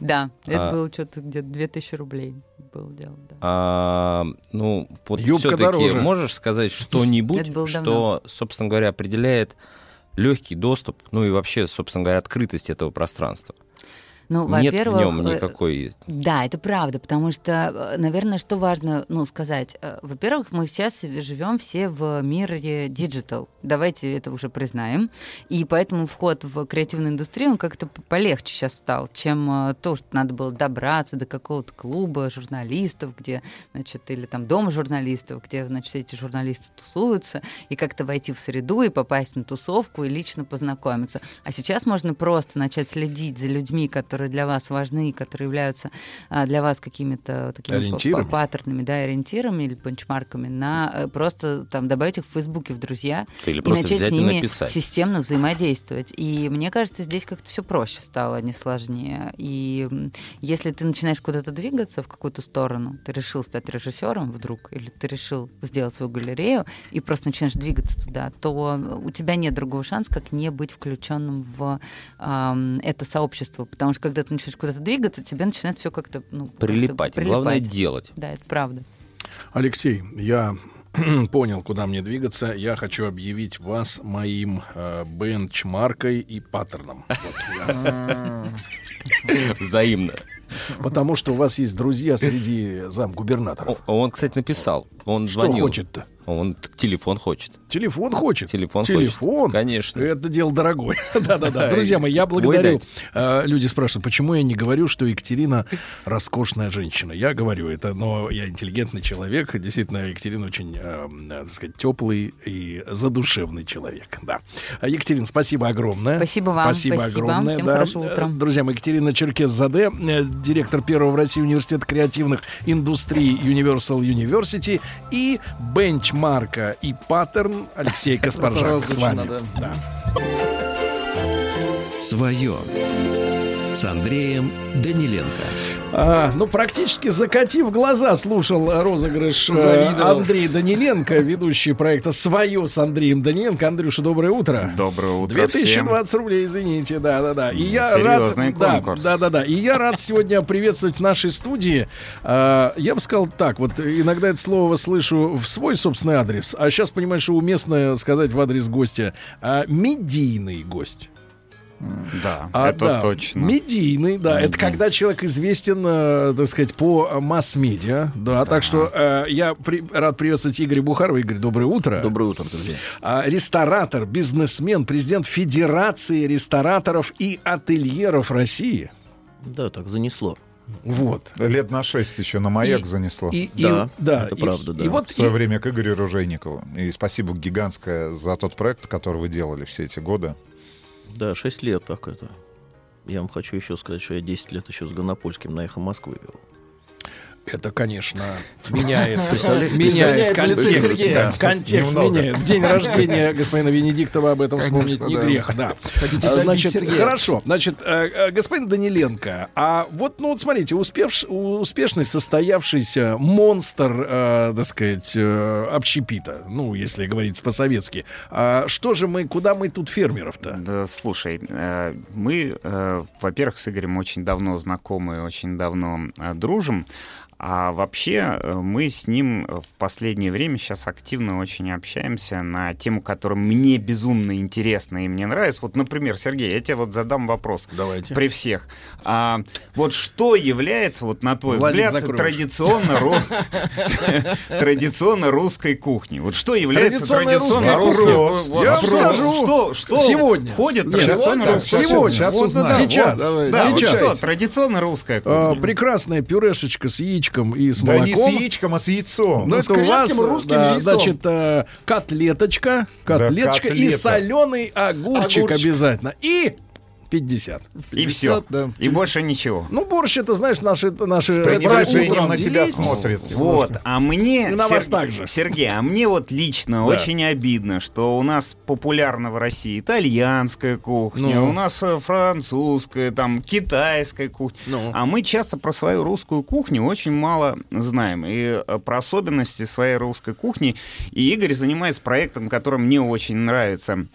Да, это А. было что-то где-то 2000 рублей было дело, да. А, ну, вот все-таки можешь сказать что-нибудь, что, собственно говоря, определяет легкий доступ, ну и вообще, собственно говоря, открытость этого пространства. Ну, Нет в во-первых, нем э, никакой... Да, это правда, потому что, э, наверное, что важно, ну, сказать. э, Во-первых, мы сейчас живем все в мире digital. Давайте это уже признаем. И поэтому вход в креативную индустрию, он как-то полегче сейчас стал, чем то, что надо было добраться до какого-то клуба журналистов, где, значит, или там дома журналистов, где, значит, эти журналисты тусуются, и как-то войти в среду и попасть на тусовку и лично познакомиться. А сейчас можно просто начать следить за людьми, которые для вас важны, которые являются а, для вас какими-то такими паттернами, да, ориентирами или бенчмарками, на э, просто там добавить их в Фейсбуке в друзья Или и начать с и ними написать. системно взаимодействовать. И мне кажется, здесь как-то все проще стало, а не сложнее. И если ты начинаешь куда-то двигаться в какую-то сторону, ты решил стать режиссером вдруг, или ты решил сделать свою галерею и просто начинаешь двигаться туда, то у тебя нет другого шанса, как не быть включенным в ам, это сообщество. Потому что когда ты начинаешь куда-то двигаться, тебе начинает все как-то ну, как-то Прилипать. Главное делать. Да, это правда. Алексей, я <clears throat> понял, куда мне двигаться. Я хочу объявить вас моим э, бенчмаркой и паттерном. <laughs> Взаимно. Потому что у вас есть друзья среди замгубернаторов. О, Он, кстати, написал. Он Что звонил. хочет-то? Он телефон хочет. Телефон хочет. Телефон, Телефон? хочет. Конечно. Это дело дорогое. <laughs> Да-да-да. <laughs> Друзья мои, я благодарю. Э, Люди спрашивают, почему я не говорю, что Екатерина роскошная женщина. Я говорю это, но я интеллигентный человек. Действительно, Екатерина очень, э, так сказать, теплый и задушевный человек. Да. А, Екатерина, спасибо огромное. Спасибо вам. Спасибо, Спасибо. огромное. Всем да. хорошего утра. Э, Друзья мои, Екатерина Черкес-Заде, э, директор первого в России университета креативных индустрий Universal University и бенчмарка и паттерн Алексей Каспаржак с вами. Да. Свое с Андреем Даниленко. А, ну, практически закатив глаза, слушал розыгрыш э, Завидовал. Андрей Даниленко, ведущий проекта «Свое» с Андреем Даниленко. Андрюша, доброе утро. Доброе утро 2020 рублей, извините, да-да-да. И я Серьезный рад... конкурс. Да-да-да. И я рад сегодня приветствовать в нашей студии. а, я бы сказал так, вот иногда это слово слышу в свой собственный адрес, а сейчас понимаю, что уместно сказать в адрес гостя. а, медийный гость. Да, А, это да, точно. Медийный, да. Это когда человек известен, э, так сказать, по масс-медиа. Да, так что э, я при- рад приветствовать Игоря Бухарова. Игорь, доброе утро. Доброе утро, друзья. А, ресторатор, бизнесмен, президент Федерации рестораторов и ательеров России. Да, так занесло. Вот. Лет на шесть еще на маяк И- занесло. и- и- Да, да, это и- правда, да. и вот в свое и- время к Игорю Ружейникову. И спасибо гигантское за тот проект, который вы делали все эти годы. Да, 6 лет так это. Я вам хочу еще сказать, что я 10 лет еще с Гонопольским на «Эхо Москвы» вел. Это, конечно, меняет, <laughs> меняет контекст. Да, контекст Немного. меняет. В день рождения господина Венедиктова об этом Конечно, вспомнить не да. грех. Да. Хотите Значит, Сергея? хорошо. Значит, э, э, господин Даниленко, а вот, ну вот смотрите, успевш, успешный состоявшийся монстр, э, так сказать, э, общепита, ну, если говорить по-советски. А что же мы, куда мы тут фермеров-то? Да, слушай, э, мы, э, во-первых, с Игорем очень давно знакомы, очень давно э, дружим. А вообще э, мы с ним в последнее время сейчас активно очень общаемся на тему, которая мне безумно интересна и мне нравится. Вот, например, Сергей, я тебе вот задам вопрос. Давайте. При всех. А, вот что является, вот на твой Владик, взгляд, закроешь. традиционно, ру- <laughs> традиционно русской кухней? Вот что является традиционно русская русской кухня. Вот Я что- скажу. Что, Сегодня. входит традиционно так, сегодня. Сейчас Сейчас. Что, традиционно русская А, кухня. прекрасная пюрешечка с яичком и с Да молоком. не с яичком, а с яйцом. Ну, с это у вас, крепким русским да, яйцом. значит, э, котлеточка, котлеточка и котлета. соленый огурчик, Огурчик. обязательно. И 50. И все. да. И больше ничего. Ну, борщ, это, знаешь, наши, наши С братья пренебрежением утром на тебя смотрит. Вот, а мне, И на вас Сер- также. Сергей, а мне вот лично очень обидно, что у нас популярна в России итальянская кухня, Ну. у нас э, французская, там китайская кухня, Ну. а мы часто про свою русскую кухню очень мало знаем и э, про особенности своей русской кухни. И Игорь занимается проектом, который мне очень нравится.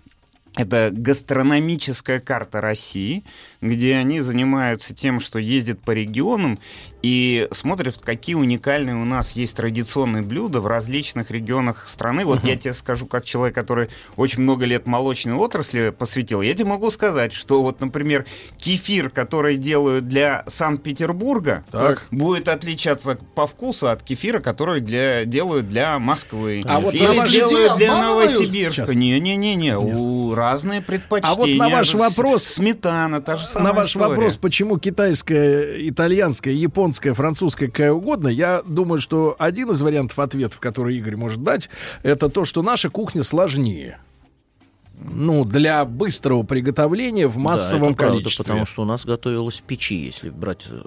Это гастрономическая карта России, где они занимаются тем, что ездят по регионам и смотрят, какие уникальные у нас есть традиционные блюда в различных регионах страны. Вот я тебе скажу, как человек, который очень много лет молочной отрасли посвятил, я тебе могу сказать, что вот, например, кефир, который делают для Санкт-Петербурга, Так. будет отличаться по вкусу от кефира, который для, делают для Москвы. А вот Или делают для? Новосибирска. Сейчас. Не-не-не, у разные предпочтения. А вот на ваш вопрос- Сметана, та же самая На ваш история. вопрос, почему китайская, итальянская, японская, французская, какая угодно, я думаю, что один из вариантов ответов, который Игорь может дать, это то, что наша кухня сложнее. Ну, для быстрого приготовления в Да, массовом это правда, количестве. потому что у нас готовилось в печи, если брать э,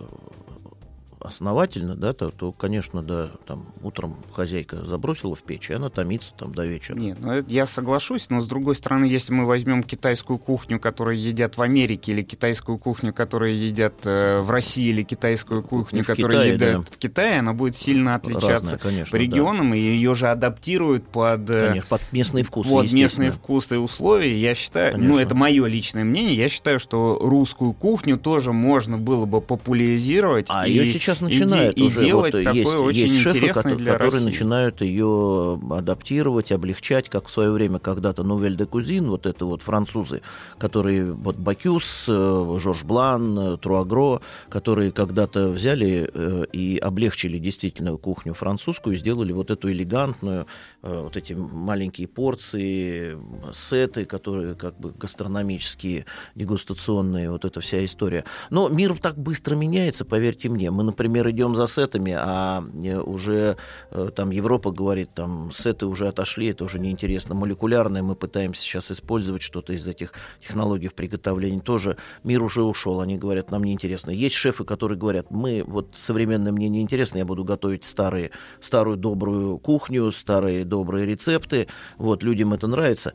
основательно, да, то, то, конечно, да, там утром хозяйка забросила в печь, и она томится там до вечера. Нет, ну я соглашусь, но с другой стороны, если мы возьмем китайскую кухню, которую едят в Америке, или китайскую кухню, которую едят э, в России, или китайскую кухню, в которую Китае, едят да. в Китае, она будет сильно отличаться Разная, конечно, по регионам, и ее же адаптируют под, э, Конечно, под местные вкусы, вот местные вкусы и условия. Я считаю, ну Конечно. это мое личное мнение, я считаю, что русскую кухню тоже можно было бы популяризировать. А и- ее сейчас и начинают и уже. делать вот, такой есть, очень есть шефы, интересный кото- для которые России. начинают ее адаптировать, облегчать, как в свое время когда-то Новель де Кузин, вот это вот французы, которые, вот Бакюс, э, Жорж Блан, э, Труагро, которые когда-то взяли э, и облегчили действительно кухню французскую, сделали вот эту элегантную, э, вот эти маленькие порции, сеты, которые как бы гастрономические, дегустационные, вот эта вся история. Но мир так быстро меняется, поверьте мне. Мы, например, идем за сетами, а э, уже э, там Европа говорит, там сеты уже отошли, это уже неинтересно. Молекулярное мы пытаемся сейчас использовать что-то из этих технологий в приготовлении. Тоже мир уже ушел, они говорят, нам неинтересно. Есть шефы, которые говорят, мы, вот современное мне неинтересно, я буду готовить старые, старую добрую кухню, старые добрые рецепты, вот, людям это нравится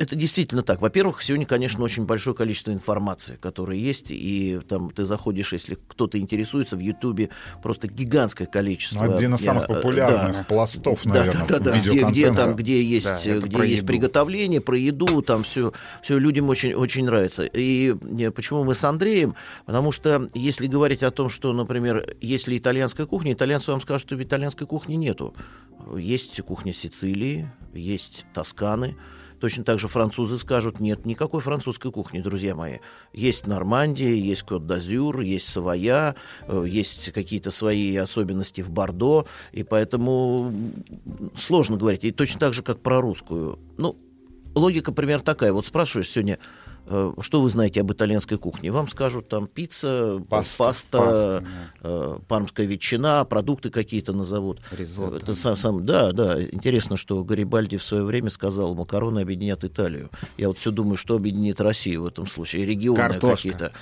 это действительно так. Во-первых, сегодня, конечно, очень большое количество информации, которая есть, и там ты заходишь, если кто-то интересуется, в Ютубе просто гигантское количество. Ну, один из самых э, популярных да. пластов, Да, наверное, да, да, да. Где, где там, где есть, Да, где про есть еду. приготовление, про еду, там все, все людям очень, очень нравится. И э, почему мы с Андреем? Потому что если говорить о том, что, например, если итальянская кухня, итальянцы вам скажут, что в итальянской кухни нету. Есть кухня Сицилии, есть Тосканы. Точно так же французы скажут, нет никакой французской кухни, друзья мои. Есть Нормандия, есть Кот-d'Азюр, есть Савоя, э, есть какие-то свои особенности в Бордо, и поэтому сложно говорить. И точно так же, как про русскую. Ну, логика примерно такая. Вот спрашиваешь сегодня, что вы знаете об итальянской кухне? Вам скажут там пицца, Паста, паста, паста, э, пармская ветчина, продукты какие-то назовут. Ризотто. Это сам, сам, да, да. Интересно, что Гарибальди в свое время сказал, макароны объединят Италию. Я вот все думаю, что объединит Россию в этом случае, регионы какие-то.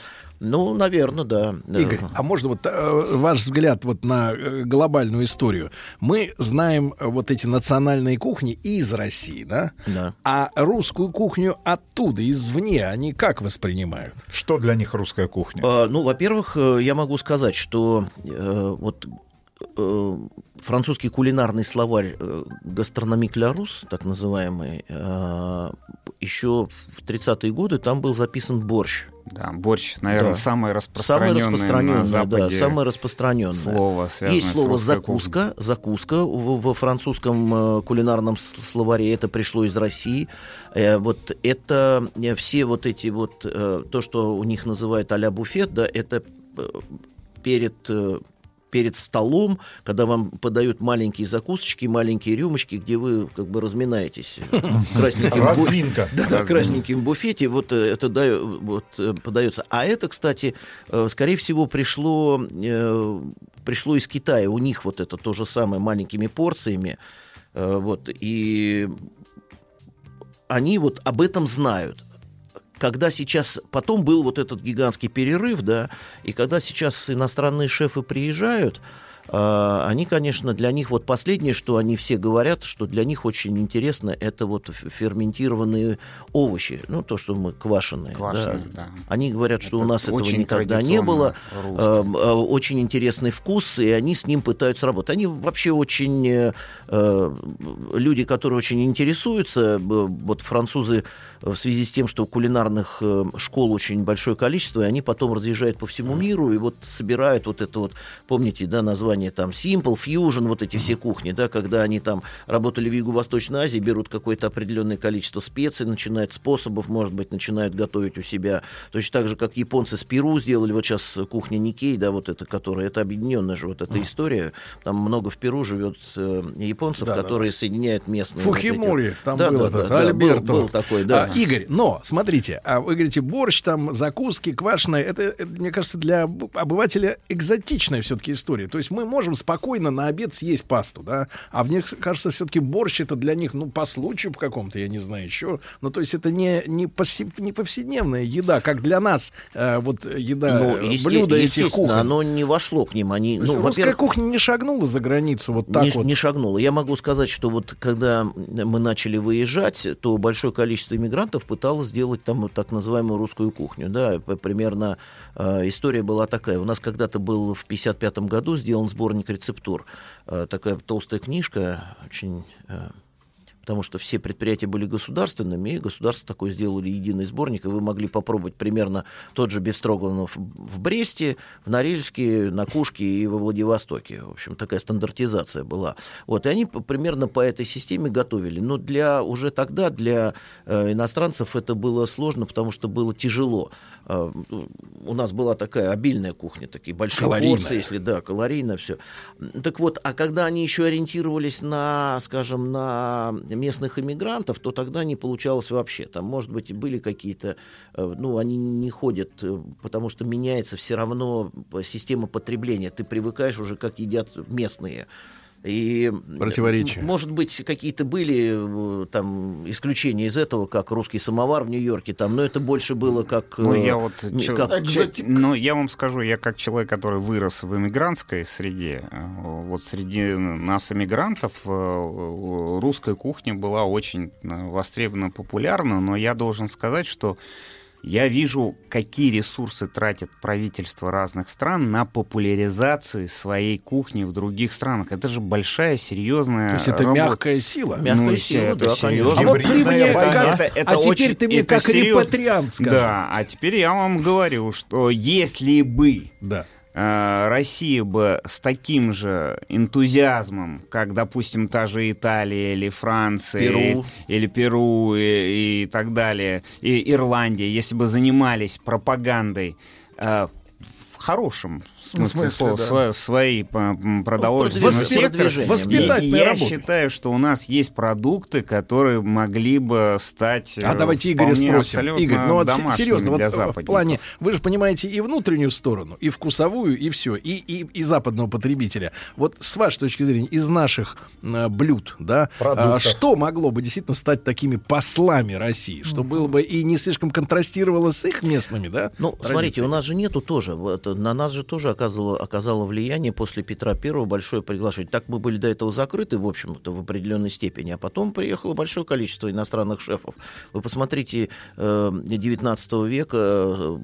Ну, наверное, да. Игорь, а можно вот э, ваш взгляд вот на э, глобальную историю? Мы знаем э, вот эти национальные кухни из России, да? Да. А русскую кухню оттуда, извне, они как воспринимают? Что для них русская кухня? А, ну, во-первых, я могу сказать, что э, вот французский кулинарный словарь э, «Гастрономик ля Рус», так называемый, э, еще в 30-е годы там был записан борщ. Да, борщ, наверное, Да. самое Самое распространенное на распространенное, да, Западе самое распространенное. слово, Есть слово закуска, закуска в- во французском э, кулинарном словаре это пришло из России. Вот это все вот эти вот то, что у них называют а-ля буфет, да, это перед перед столом, когда вам подают маленькие закусочки, маленькие рюмочки, где вы как бы разминаетесь. <laughs> Разминка. Да, да, в красненьком буфете вот э, это да, вот, э, подается. А это, кстати, э, скорее всего, пришло, пришло из Китая. У них вот это то же самое маленькими порциями. Вот, и они вот об этом знают. Когда сейчас, потом был вот этот гигантский перерыв, да, и когда сейчас иностранные шефы приезжают, они, конечно, для них вот последнее, что они все говорят, что для них очень интересно, это вот ферментированные овощи, ну то, что мы квашеные. Квашеные, да. Они говорят, что Это у нас этого никогда не было. русское. э, Очень интересный вкус, и они с ним пытаются работать. Они вообще очень э, э, люди, которые очень интересуются. Вот французы э, в связи с тем, что кулинарных школ очень большое количество, и они потом разъезжают по всему миру и вот собирают вот это вот, помните, да, название там Simple, Fusion, вот эти все кухни, да, когда они там работали в Юго-Восточной Азии, берут какое-то определенное количество специй, начинают способов, может быть, начинают готовить у себя. Точно так же, как японцы с Перу сделали, вот сейчас кухня Никей, да, вот это, которая, это объединенная же вот эта история. Там много в Перу живет э, японцев, Да, да, которые соединяют местные. вот эти Фухимори, вот. там Да, был да, этот, да, да, Альберто. Был, был такой, да. А, Игорь, но, смотрите, а вы говорите, борщ, там, закуски, квашеные, это, это, мне кажется, для об- обывателя экзотичная все-таки история. То есть мы можем спокойно на обед съесть пасту, да, а мне кажется, все-таки борщ это для них, ну, по случаю по какому-то, я не знаю еще, ну, то есть это не, не, повсе- не повседневная еда, как для нас, э, вот еда, Ну, э, есте- блюда этих кухонь. оно не вошло к ним. Они, ну, русская кухня не шагнула за границу вот так не, вот. не шагнула. Я могу сказать, что вот когда мы начали выезжать, то большое количество иммигрантов пыталось сделать там вот так называемую русскую кухню. Да, примерно э, история была такая. У нас когда-то был в 55 году сделан сборник рецептур. Э, такая толстая книжка, очень... потому что все предприятия были государственными, и государство такое сделали единый сборник, и вы могли попробовать примерно тот же Бестроганов в Бресте, в Норильске, на Кушке и во Владивостоке. В общем, такая стандартизация была. Вот, и они примерно по этой системе готовили. Но для, уже тогда для э, иностранцев это было сложно, потому что было тяжело. Э, у нас была такая обильная кухня, такие большие Калорийная. порции, если да, калорийно все. Так вот, а когда они еще ориентировались на, скажем, на местных иммигрантов, то тогда не получалось вообще. Там, может быть, были какие-то, э, ну, они не ходят, э, потому что меняется все равно система потребления. Ты привыкаешь уже, как едят местные. И, Противоречия. Может быть, какие-то были э, там исключения из этого, как русский самовар в Нью-Йорке, там, но это больше было как... Ну, э, я вот... чел- как- че- ну, я вам скажу, я как человек, который вырос в иммигрантской среде, э, вот среди нас, иммигрантов, э, э, русская кухня была очень востребована, популярна, но я должен сказать, что я вижу, какие ресурсы тратит правительство разных стран на популяризацию своей кухни в других странах. Это же большая, серьезная То есть это работа. мягкая сила? Ну, Мягкая это сила, да, серьезно. А вот ты мне Это- как- это- это а теперь очень- ты мне это как репатриант скажи. Да, а теперь я вам говорю, что если бы Да. Э, Россия бы с таким же энтузиазмом, как, допустим, та же Италия или Франция, Перу. и- или Перу и, и так далее, и Ирландия, если бы занимались пропагандой э, в хорошем смысле, смысле, слова, да. сво- свои м, продовольственные продвижение, Воспитательная я работа. считаю, что у нас есть продукты, которые могли бы стать А э, давайте Игоря спросим. Игорь, ну вот серьезно, вот э, в плане, вы же понимаете и внутреннюю сторону, и вкусовую, и все, и, и, и западного потребителя. Вот с вашей точки зрения, из наших э, блюд, да, Продуктов. а, что могло бы действительно стать такими послами России, что было бы и не слишком контрастировало с их местными, да? Ну, смотрите, у нас же нету тоже, вот, на нас же тоже оказывало, оказало влияние после Петра Первого большое приглашение. Так мы были до этого закрыты, в общем-то, в определенной степени, а потом приехало большое количество иностранных шефов. Вы посмотрите, э, 19 века э,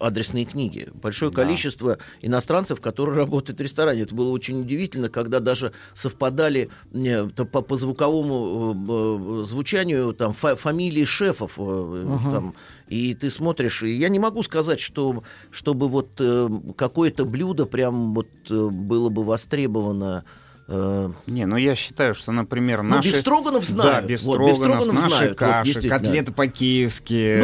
адресные книги. Большое количество иностранцев, которые работают в ресторане. Это было очень удивительно, когда даже совпадали э, по, по звуковому э, э, звучанию там, фа- фамилии шефов. э, Ага. там, и ты смотришь, и я не могу сказать, что, чтобы вот э, какое-то блюдо прям вот э, было бы востребовано. Э, Не, ну я считаю, что, например, Ну, наши... бефстроганов Да, знают. Вот, бефстроганов, бефстроганов наши знают, вот, каши, действительно. котлеты по-киевски,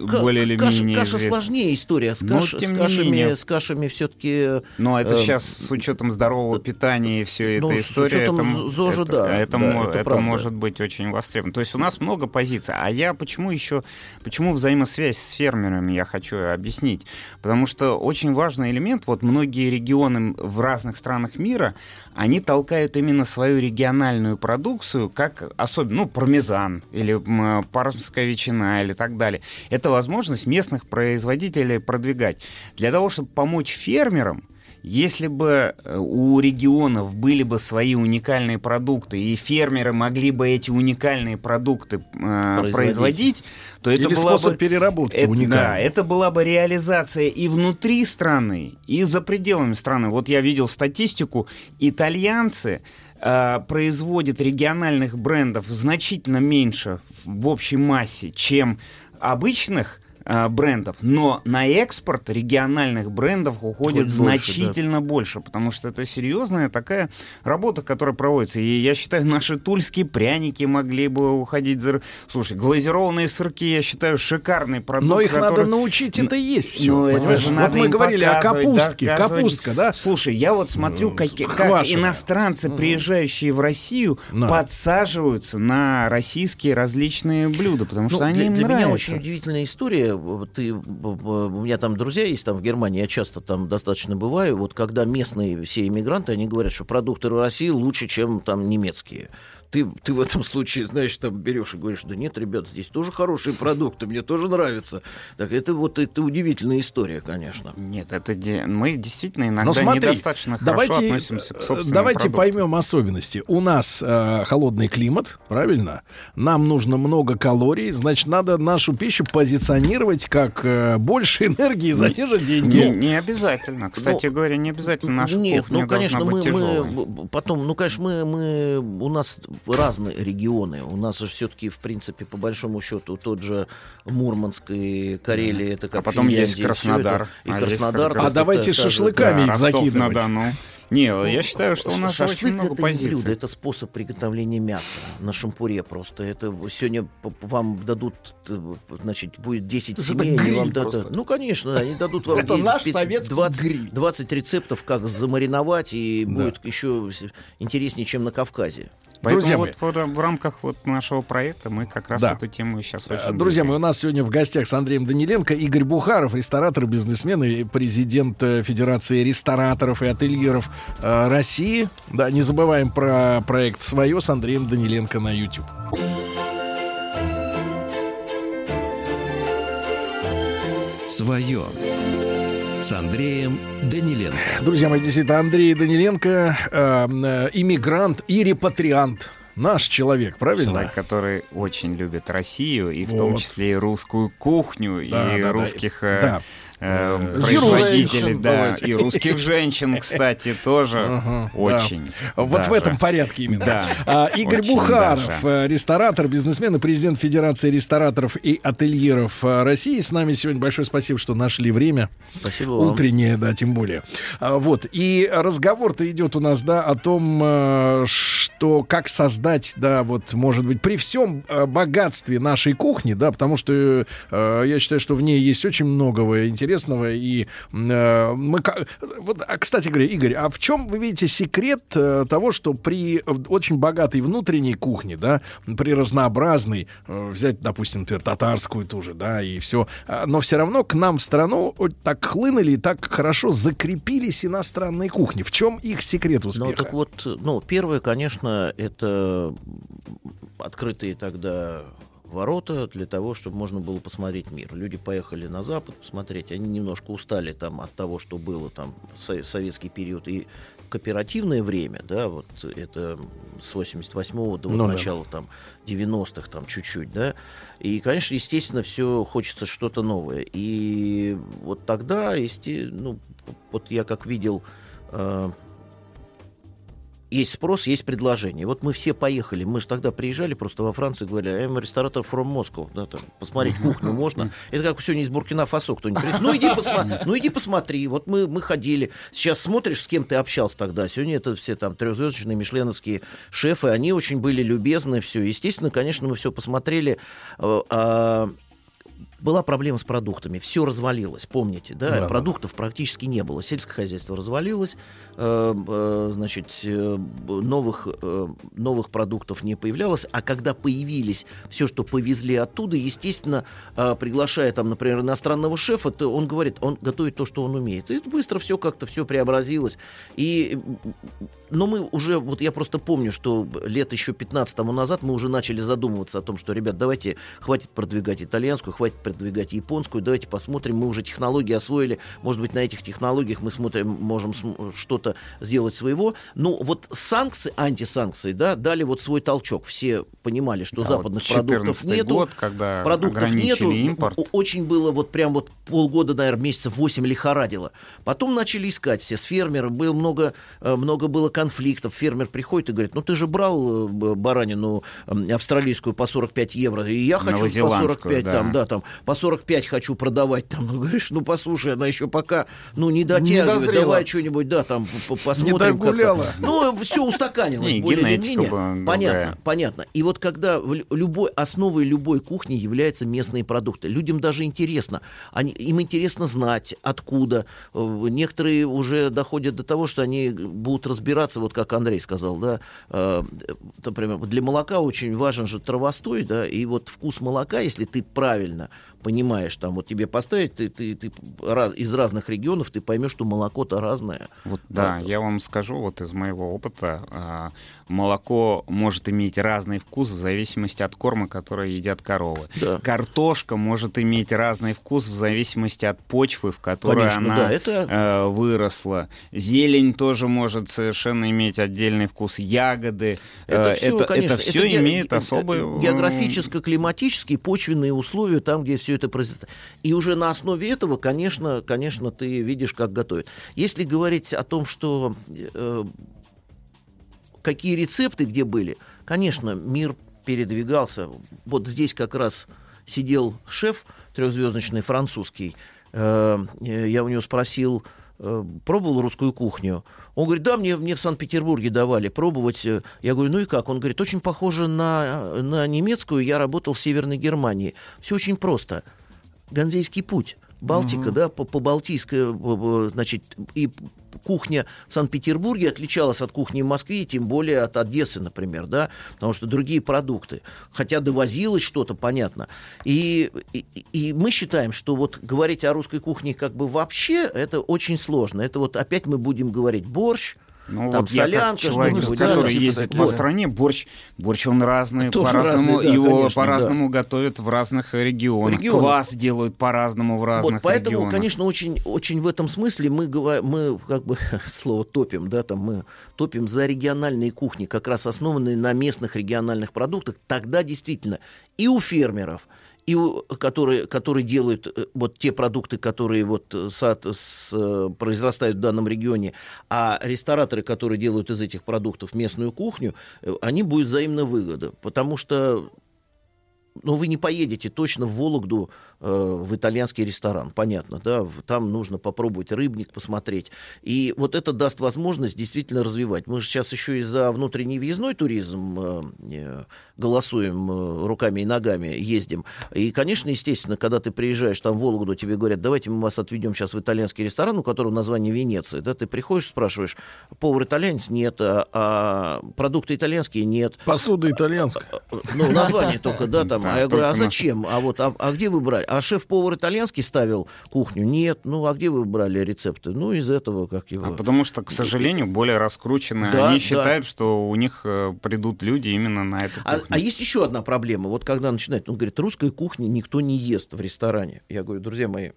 Ну, да, более или каша, менее каша известны. сложнее история. С, Но, каш- тем с кашами, менее. с кашами все-таки. Но это э, сейчас с учетом здорового питания и все ну, эта с история, учетом это, ЗОЖа, это, да, это, да, мо- это это правда. может быть очень востребовано. То есть у нас много позиций. А я почему еще, почему взаимосвязь с фермерами я хочу объяснить? Потому что очень важный элемент, вот многие регионы в разных странах мира, они толкают именно свою региональную продукцию, как особенно, ну, пармезан или пармская ветчина или так далее. Это возможность местных производителей продвигать. Для того, чтобы помочь фермерам, если бы э, у регионов были бы свои уникальные продукты, и фермеры могли бы эти уникальные продукты э, производить, то это Или была бы... переработки это, уникальный. Да, это была бы реализация и внутри страны, и за пределами страны. Вот я видел статистику, итальянцы э, производят региональных брендов значительно меньше в общей массе, чем обычных э, брендов, но на экспорт региональных брендов уходит Уходит больше, значительно больше, потому что это серьезная такая работа, которая проводится. И я считаю, наши тульские пряники могли бы уходить за... Слушай, глазированные сырки, я считаю, шикарный продукт. Но их надо который- научить, это есть все. Ну, это же надо вот мы говорили о капустке, доказывать. капустка, да? Слушай, я вот смотрю, как, как квашеная. иностранцы, приезжающие в Россию, Да. подсаживаются на российские различные блюда, потому что Ну, они для, им для меня нравятся. очень удивительная история. Ты, у меня там друзья есть там в Германии, я часто там достаточно бываю. Вот когда местные все иммигранты, они говорят, что продукты в России лучше, чем там немецкие. Ты, ты в этом случае, знаешь, там берешь и говоришь, да нет, ребят, здесь тоже хорошие продукты, мне тоже нравится. Так это вот это удивительная история, конечно. Нет, это мы действительно иногда Но смотри, недостаточно давайте, хорошо относимся к э, собственным Давайте продуктам. поймем особенности. У нас э, холодный климат, правильно? Нам нужно много калорий, значит, надо нашу пищу позиционировать как э, больше <laughs> энергии за те же деньги. Не, не обязательно. Кстати говоря, не обязательно наша Нет, кухня ну, конечно, мы, мы потом, ну, конечно, мы, мы, у нас разные регионы. У нас же все-таки, в принципе, по большому счету, тот же Мурманск и Карелия, это как А потом есть Финляндия, всё Краснодар. И А есть Краснодар. Краснодар. А давайте шашлыками Да, их закидывать. Не, я считаю, что у нас Шашлык очень много это не позиций. блюдо, это способ приготовления мяса на шампуре просто. Это сегодня вам дадут, э, значит, будет 10 Это семей, они гриль вам дадут. просто. Ну, конечно, они дадут вам <laughs> Это де- наш пи- советский 20, гриль. 20 рецептов, как замариновать, и Да. будет еще интереснее, чем на Кавказе. Поэтому Друзья вот в, в рамках вот нашего проекта мы как раз Да. эту тему сейчас Э, очень... Друзья мои, у нас сегодня в гостях с Андреем Даниленко Игорь Бухаров, ресторатор, бизнесмен и президент э, Федерации рестораторов и ательеров э, России. Да, не забываем про проект «Свое» с Андреем Даниленко на YouTube. Свое с Андреем Даниленко. Друзья мои, действительно, Андрей Даниленко, э, э, иммигрант и репатриант. Наш человек, правильно? Человек, который очень любит Россию, и в Вот. том числе и русскую кухню, Да, и да, да. русских э, Да. Э, Э, да, давайте. и русских женщин, кстати, тоже очень. Вот в этом порядке именно. А, Игорь Бухаров, э, ресторатор, бизнесмен и президент Федерации рестораторов и ательеров э, России. С нами сегодня большое спасибо, что нашли время. Спасибо вам. Утреннее, да, тем более. А, Вот. И разговор-то идет у нас, да, о том, что как создать, да, вот, может быть, при всем богатстве нашей кухни, да, потому что я считаю, что в ней есть очень многого интересного. И э, мы... Вот, а, кстати говоря, Игорь, а в чем вы видите секрет э, того, что при очень богатой внутренней кухне, да, при разнообразной, э, взять, допустим, например, татарскую ту же, да, и все, но все равно к нам в страну так хлынули так хорошо закрепились иностранные кухни. В чем их секрет успеха? Ну, так вот, ну, первое, конечно, это открытые тогда ворота для того, чтобы можно было посмотреть мир. Люди поехали на Запад посмотреть, они немножко устали там от того, что было там со- советский период и кооперативное время, да, вот это с 88-го до вот Ну да. начала там 90-х там чуть-чуть, да, и, конечно, естественно, все хочется что-то новое. И вот тогда, есте- ну, вот я как видел, э, есть спрос, есть предложение. Вот мы все поехали. Мы же тогда приезжали просто во Францию и говорили, I'm ресторатор from Moscow. Да, там, посмотреть кухню можно. Это как сегодня из Буркина-Фасо кто-нибудь приедет. Ну иди, посмотри, ну иди посмотри. Вот мы, мы ходили. Сейчас смотришь, с кем ты общался тогда. Сегодня это все там трехзвездочные мишленовские шефы. Они очень были любезны. Все. Естественно, конечно, мы все посмотрели. Э, а, была проблема с продуктами, все развалилось, помните, да? Да. Продуктов практически не было, сельское хозяйство развалилось, э, э, значит, э, новых, э, новых продуктов не появлялось, а когда появились все, что повезли оттуда, естественно, э, приглашая там, например, иностранного шефа, то он говорит, он готовит то, что он умеет. И быстро все как-то все преобразилось. И но мы уже, вот я просто помню, что лет еще 15 тому назад мы уже начали задумываться о том, что, ребят, давайте, хватит продвигать итальянскую, хватит продвигать японскую, давайте посмотрим, мы уже технологии освоили, может быть, на этих технологиях мы смотрим, можем см- что-то сделать своего. Ну, вот санкции, антисанкции, да, дали вот свой толчок. Все понимали, что Да, западных вот продуктов 14-й нету. год, когда продуктов нету. импорт. О- Очень было вот прям вот полгода, наверное, месяцев 8 лихорадило. Потом начали искать все с фермеров. Было много, э, много было конфликтов. Фермер приходит и говорит, ну ты же брал э, баранину австралийскую по 45 евро, и я хочу по Новозеландскую, 45, да. там, да, там, по 45 хочу продавать. Там, <laughs> ну, говоришь, ну послушай, она еще пока, ну не дотягивает, дозрела. давай что-нибудь, да, там, посмотрим. как-то». догуляла. Ну, все устаканилось. Не, более или генетика менее. Понятно, понятно. И вот когда любой, основой любой кухни являются местные продукты. Людям даже интересно. Они, им интересно знать, откуда. Э, Некоторые уже доходят до того, что они будут разбираться, вот как Андрей сказал, да, э, например, для молока очень важен же травостой, да, и вот вкус молока, если ты правильно понимаешь, там вот тебе поставить, ты, ты, ты раз- из разных регионов, ты поймешь, что молоко-то разное. Вот, да, я вам скажу, вот из моего опыта, а, молоко может иметь разный вкус в зависимости от корма, который едят коровы. Да. Картошка может иметь разный вкус в зависимости от почвы, в которой Конечно, она да, это- э, выросла. Зелень тоже может совершенно иметь отдельный вкус. Ягоды. Это э, все, это, конечно, это все ге- имеет ге- особый... э, географическо-климатические почвенные условия там, где все это произойдет. И уже на основе этого, конечно, конечно, ты видишь, как готовят. Если говорить о том, что э, какие рецепты где были, конечно, мир передвигался. Вот здесь как раз сидел шеф трехзвездочный французский. Э, я у него спросил, э, пробовал русскую кухню? Он говорит, да, мне, мне в Санкт-Петербурге давали пробовать. Я говорю, ну и как? Он говорит, очень похоже на, на немецкую. Я работал в Северной Германии. Все очень просто. Ганзейский путь. Балтика, Мгм. да, по, по Балтийской, э, э, значит, и кухня в Санкт-Петербурге отличалась от кухни в Москве, и тем более от Одессы, например, да, потому что другие продукты. Хотя довозилось что-то, понятно. И, и, и мы считаем, что вот говорить о русской кухне как бы вообще, это очень сложно. Это вот опять мы будем говорить борщ, Ну, там вот солянка, человек, да, который типа ездит по стране, борщ, борщ он разный, по-разному, да, его конечно, по-разному готовят в разных регионах. Регионах. Квас делают по-разному в разных Вот поэтому, регионах. конечно, очень, очень в этом смысле мы, мы как бы <laughs> слово топим, да, там мы топим за региональные кухни, как раз основанные на местных региональных продуктах. Тогда действительно и у фермеров, и которые, которые делают э, вот те продукты, которые вот э, сад- с, э, произрастают в данном регионе, а рестораторы, которые делают из этих продуктов местную кухню, они будет взаимно выгода, потому что но вы не поедете точно в Вологду э, в итальянский ресторан, понятно, да, там нужно попробовать рыбник посмотреть. И вот это даст возможность действительно развивать. Мы же сейчас еще и за внутренний въездной туризм э, э, голосуем э, руками и ногами, ездим. И, конечно, естественно, когда ты приезжаешь там в Вологду, тебе говорят, давайте мы вас отведем сейчас в итальянский ресторан, у которого название Венеция, да, ты приходишь, спрашиваешь, повар итальянец? Нет, а, а продукты итальянские? Нет. Посуда итальянская. Ну, название только, да, там. Да, а я говорю, а только на- зачем? А вот, а, а где вы брали? А шеф-повар итальянский ставил кухню? Нет. Ну, а где вы брали рецепты? Ну, из этого, как его... А потому что, к сожалению, более раскручены. Да, Они да. считают, что у них э, придут люди именно на эту А, кухню. а есть еще одна проблема. Вот когда начинает, он говорит, русской кухни никто не ест в ресторане. Я говорю, друзья мои,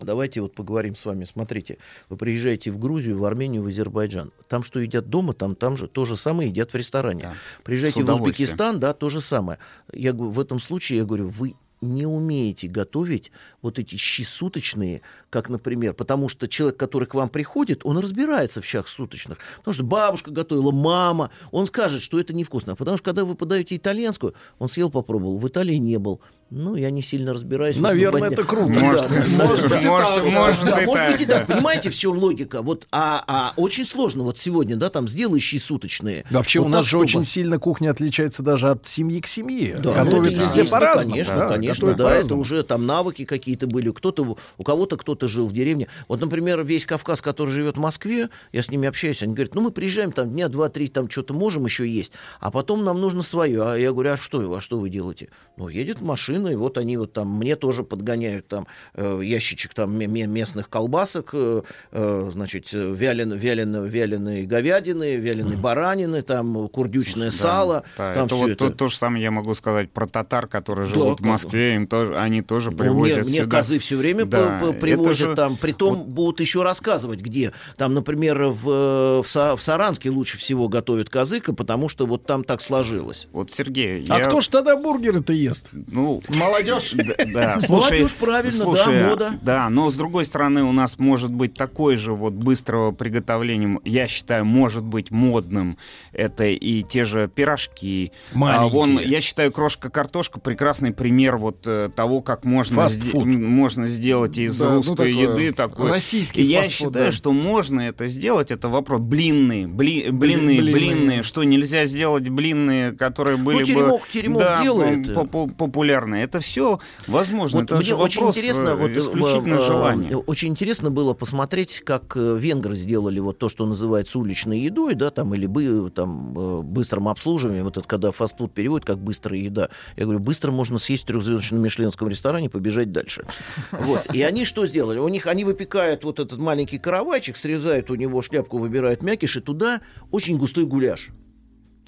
давайте вот поговорим с вами. Смотрите, вы приезжаете в Грузию, в Армению, в Азербайджан. Там что едят дома, там, там же то же самое едят в ресторане. Приезжайте с в. Узбекистан, да, то же самое. Я говорю, в этом случае, я говорю, вы не умеете готовить вот эти щи суточные, как, например, потому что человек, который к вам приходит, он разбирается в щах суточных. Потому что бабушка готовила, мама, он скажет, что это невкусно. Потому что когда вы подаете итальянскую, он съел, попробовал, в Италии не был. Ну, я не сильно разбираюсь. в Наверное, это круто. Да, Может, да, может, да, может, да, да, да, может, да, может так, быть и да. так. Понимаете, в чем логика? Вот, а, а очень сложно вот сегодня, да, там сделай щи суточные. Вообще Вот у нас же чтобы- очень сильно кухня отличается даже от семьи к семье. Да, Готовят ну, везде по-разному. Конечно, да, конечно, да, это уже там навыки какие-то были. Кто-то, у кого-то кто-то жил в деревне. Вот, например, весь Кавказ, который живет в Москве, я с ними общаюсь, они говорят, ну мы приезжаем там дня два-три, там что-то можем еще есть, а потом нам нужно свое. А я говорю, а что, а что вы делаете? Ну, едет машина, и вот они вот там мне тоже подгоняют там э, ящичек там ме- ме- местных колбасок, э, э, значит, вялен, вялен, вяленые говядины, вяленые баранины, там курдючное Да, сало, да, там это всё вот это. То, то же самое я могу сказать про татар, которые Да, живут в Москве, им тоже, они тоже привозят мне, мне сюда. козы все время Да, по- по- это привозят же- там. Притом будут еще рассказывать, где. Там, например, в, в, Са- в Саранске лучше всего готовят козыка, потому что вот там так сложилось. Вот, Сергей, А я- кто ж тогда бургеры-то ест? Ну, Молодежь. Да, да, <laughs> слушай, Молодежь, правильно, слушай, да, мода. Да, но с другой стороны, у нас может быть такой же вот быстрого приготовления, я считаю, может быть модным. Это и те же пирожки. А Маленькие. вон, я считаю, крошка-картошка прекрасный пример вот э, того, как можно, м, можно сделать из Да, ну, русской такое еды такой. российский я фастфуд, считаю, да. что можно это сделать. Это вопрос. Блинные, бли, блинные, блинные. блинные. Что нельзя сделать блинные, которые были теремок- бы теремок да, делает. по- по- популярны. Это все возможно. Вот это мне очень интересно, э, вот, э, исключительно э, желание. Очень интересно было посмотреть, как венгры сделали вот то, что называется уличной едой, да, там или бы там э, быстрым обслуживанием. Вот это когда фастфуд переводит как быстрая еда. Я говорю, быстро можно съесть в трехзвездочном мишленском ресторане, побежать дальше. Вот. И они что сделали? У них они выпекают вот этот маленький каравайчик, срезают у него шляпку, выбирают мякиш, и туда очень густой гуляш.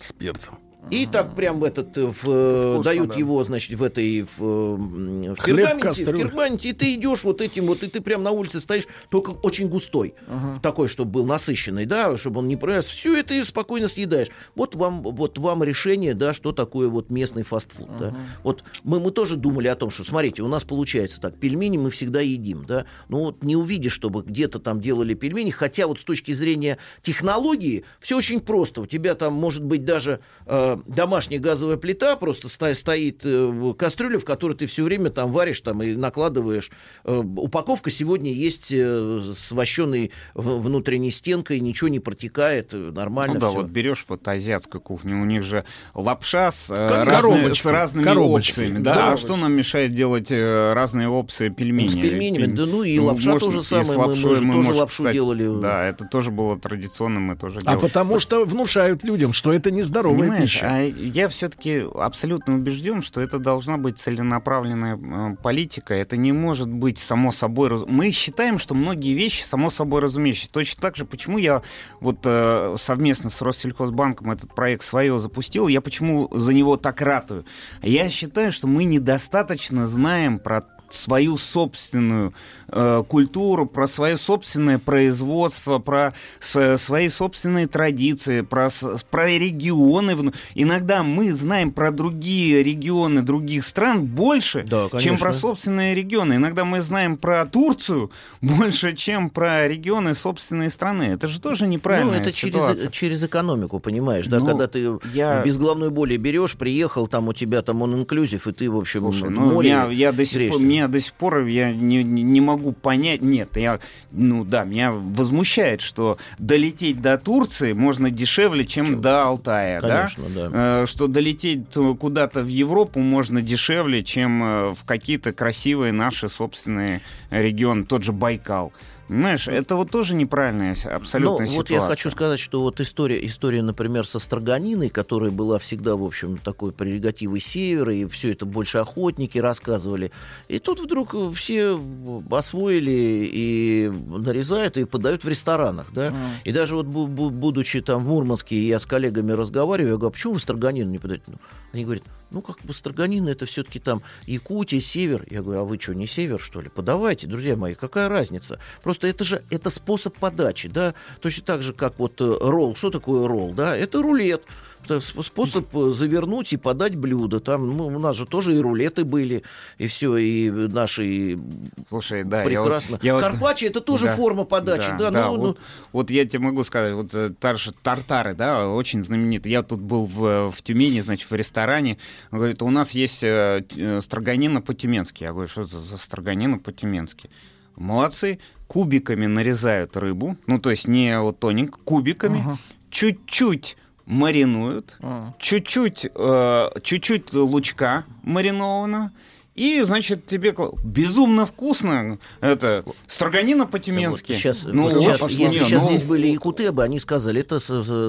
С перцем. И так прям в этот э, в, Вкусно, дают да. его, значит, в этой в, в пергаменте, в пергаменте, и ты идешь вот этим вот, и ты прям на улице стоишь, только очень густой, такой, чтобы был насыщенный, да, чтобы он не проявился. Все это и спокойно съедаешь. Вот вам, вот вам решение, да, что такое вот местный фастфуд, да. Вот мы, мы тоже думали о том, что, смотрите, у нас получается так, пельмени мы всегда едим, да, но вот не увидишь, чтобы где-то там делали пельмени, хотя вот с точки зрения технологии все очень просто. У тебя там может быть даже э, домашняя газовая плита, просто ста- стоит э, кастрюля, в которой ты все время там варишь там и накладываешь. Э, упаковка сегодня есть э, с вощеной в- внутренней стенкой, ничего не протекает, нормально Ну да, всё. вот берешь вот азиатскую кухню, у них же лапша с, э, разные- с разными коробочка. опциями. Да. Да, а что нам мешает делать э, разные опции пельменей? С пельменями, Пель- да ну и лапша можно- то же и с самое, мы- мы же тоже можем, лапшу кстати, делали. Да, это тоже было традиционно, мы тоже А делали. потому что внушают людям, что это нездоровая Понимаешь, пища. А я все-таки абсолютно убежден, что это должна быть целенаправленная э, политика. Это не может быть само собой... раз- Мы считаем, что многие вещи само собой разумеющие. Точно так же, почему я вот э, совместно с Россельхозбанком этот проект свое запустил, я почему за него так ратую. Я считаю, что мы недостаточно знаем про свою собственную э, культуру, про свое собственное производство, про с- свои собственные традиции, про, с- про регионы. Иногда мы знаем про другие регионы других стран больше, чем конечно. про собственные регионы. Иногда мы знаем про Турцию <laughs> больше, чем про регионы собственной страны. Это же тоже неправильно. Ну, это через, через экономику, понимаешь, да, Ну, когда ты я- без головной боли берешь, приехал, там у тебя там он инклюзив, и ты, в общем, Слушай, ну, море меня, я до сих пор. Меня до сих пор я не, не, могу понять. Нет, я, ну да, меня возмущает, что долететь до Турции можно дешевле, чем до Алтая, Конечно, да? да. Э, Что долететь то куда-то в Европу можно дешевле, чем э, в какие-то красивые наши собственные регионы, тот же Байкал. Понимаешь, это вот тоже неправильная абсолютно Ну, вот ситуация. я хочу сказать, что вот история, история, например, со Строганиной, которая была всегда, в общем, такой прерогативой севера, и все это больше охотники рассказывали. И тут вдруг все освоили и нарезают, и подают в ресторанах, да. И даже вот бу- бу- будучи там в Мурманске, я с коллегами разговариваю, я говорю, а почему вы Строганину не подаете? Они говорят, ну, как бы Строганина, это все-таки там Якутия, север. Я говорю, а вы что, не север, что ли? Подавайте, друзья мои, какая разница? Просто это же, это способ подачи, да? Точно так же, как вот э, ролл. Что такое ролл, да? Это рулет. Способ э, завернуть и подать блюдо. Там ну, у нас же тоже и рулеты были, и все, и наши и Слушай, да, я вот- прекрасно. я вот- Карпаччо это тоже Да, форма подачи, да? ну, вот, вот я тебе могу сказать, вот э, та же тартары, да, очень знаменитые. Я тут был в, в Тюмени, значит, в ресторане. Он говорит, у нас есть э, э, строганина по-тюменски. Я говорю, что за, за строганина по-тюменски? Молодцы, кубиками нарезают рыбу, ну, то есть не вот тоненько, кубиками, чуть-чуть маринуют, чуть-чуть, э, чуть-чуть лучка маринованного, и, значит, тебе безумно вкусно. Это строганина по-тюменски. Сейчас, Ну, сейчас, вот, если не, сейчас ну, здесь были якутебы, они сказали, это,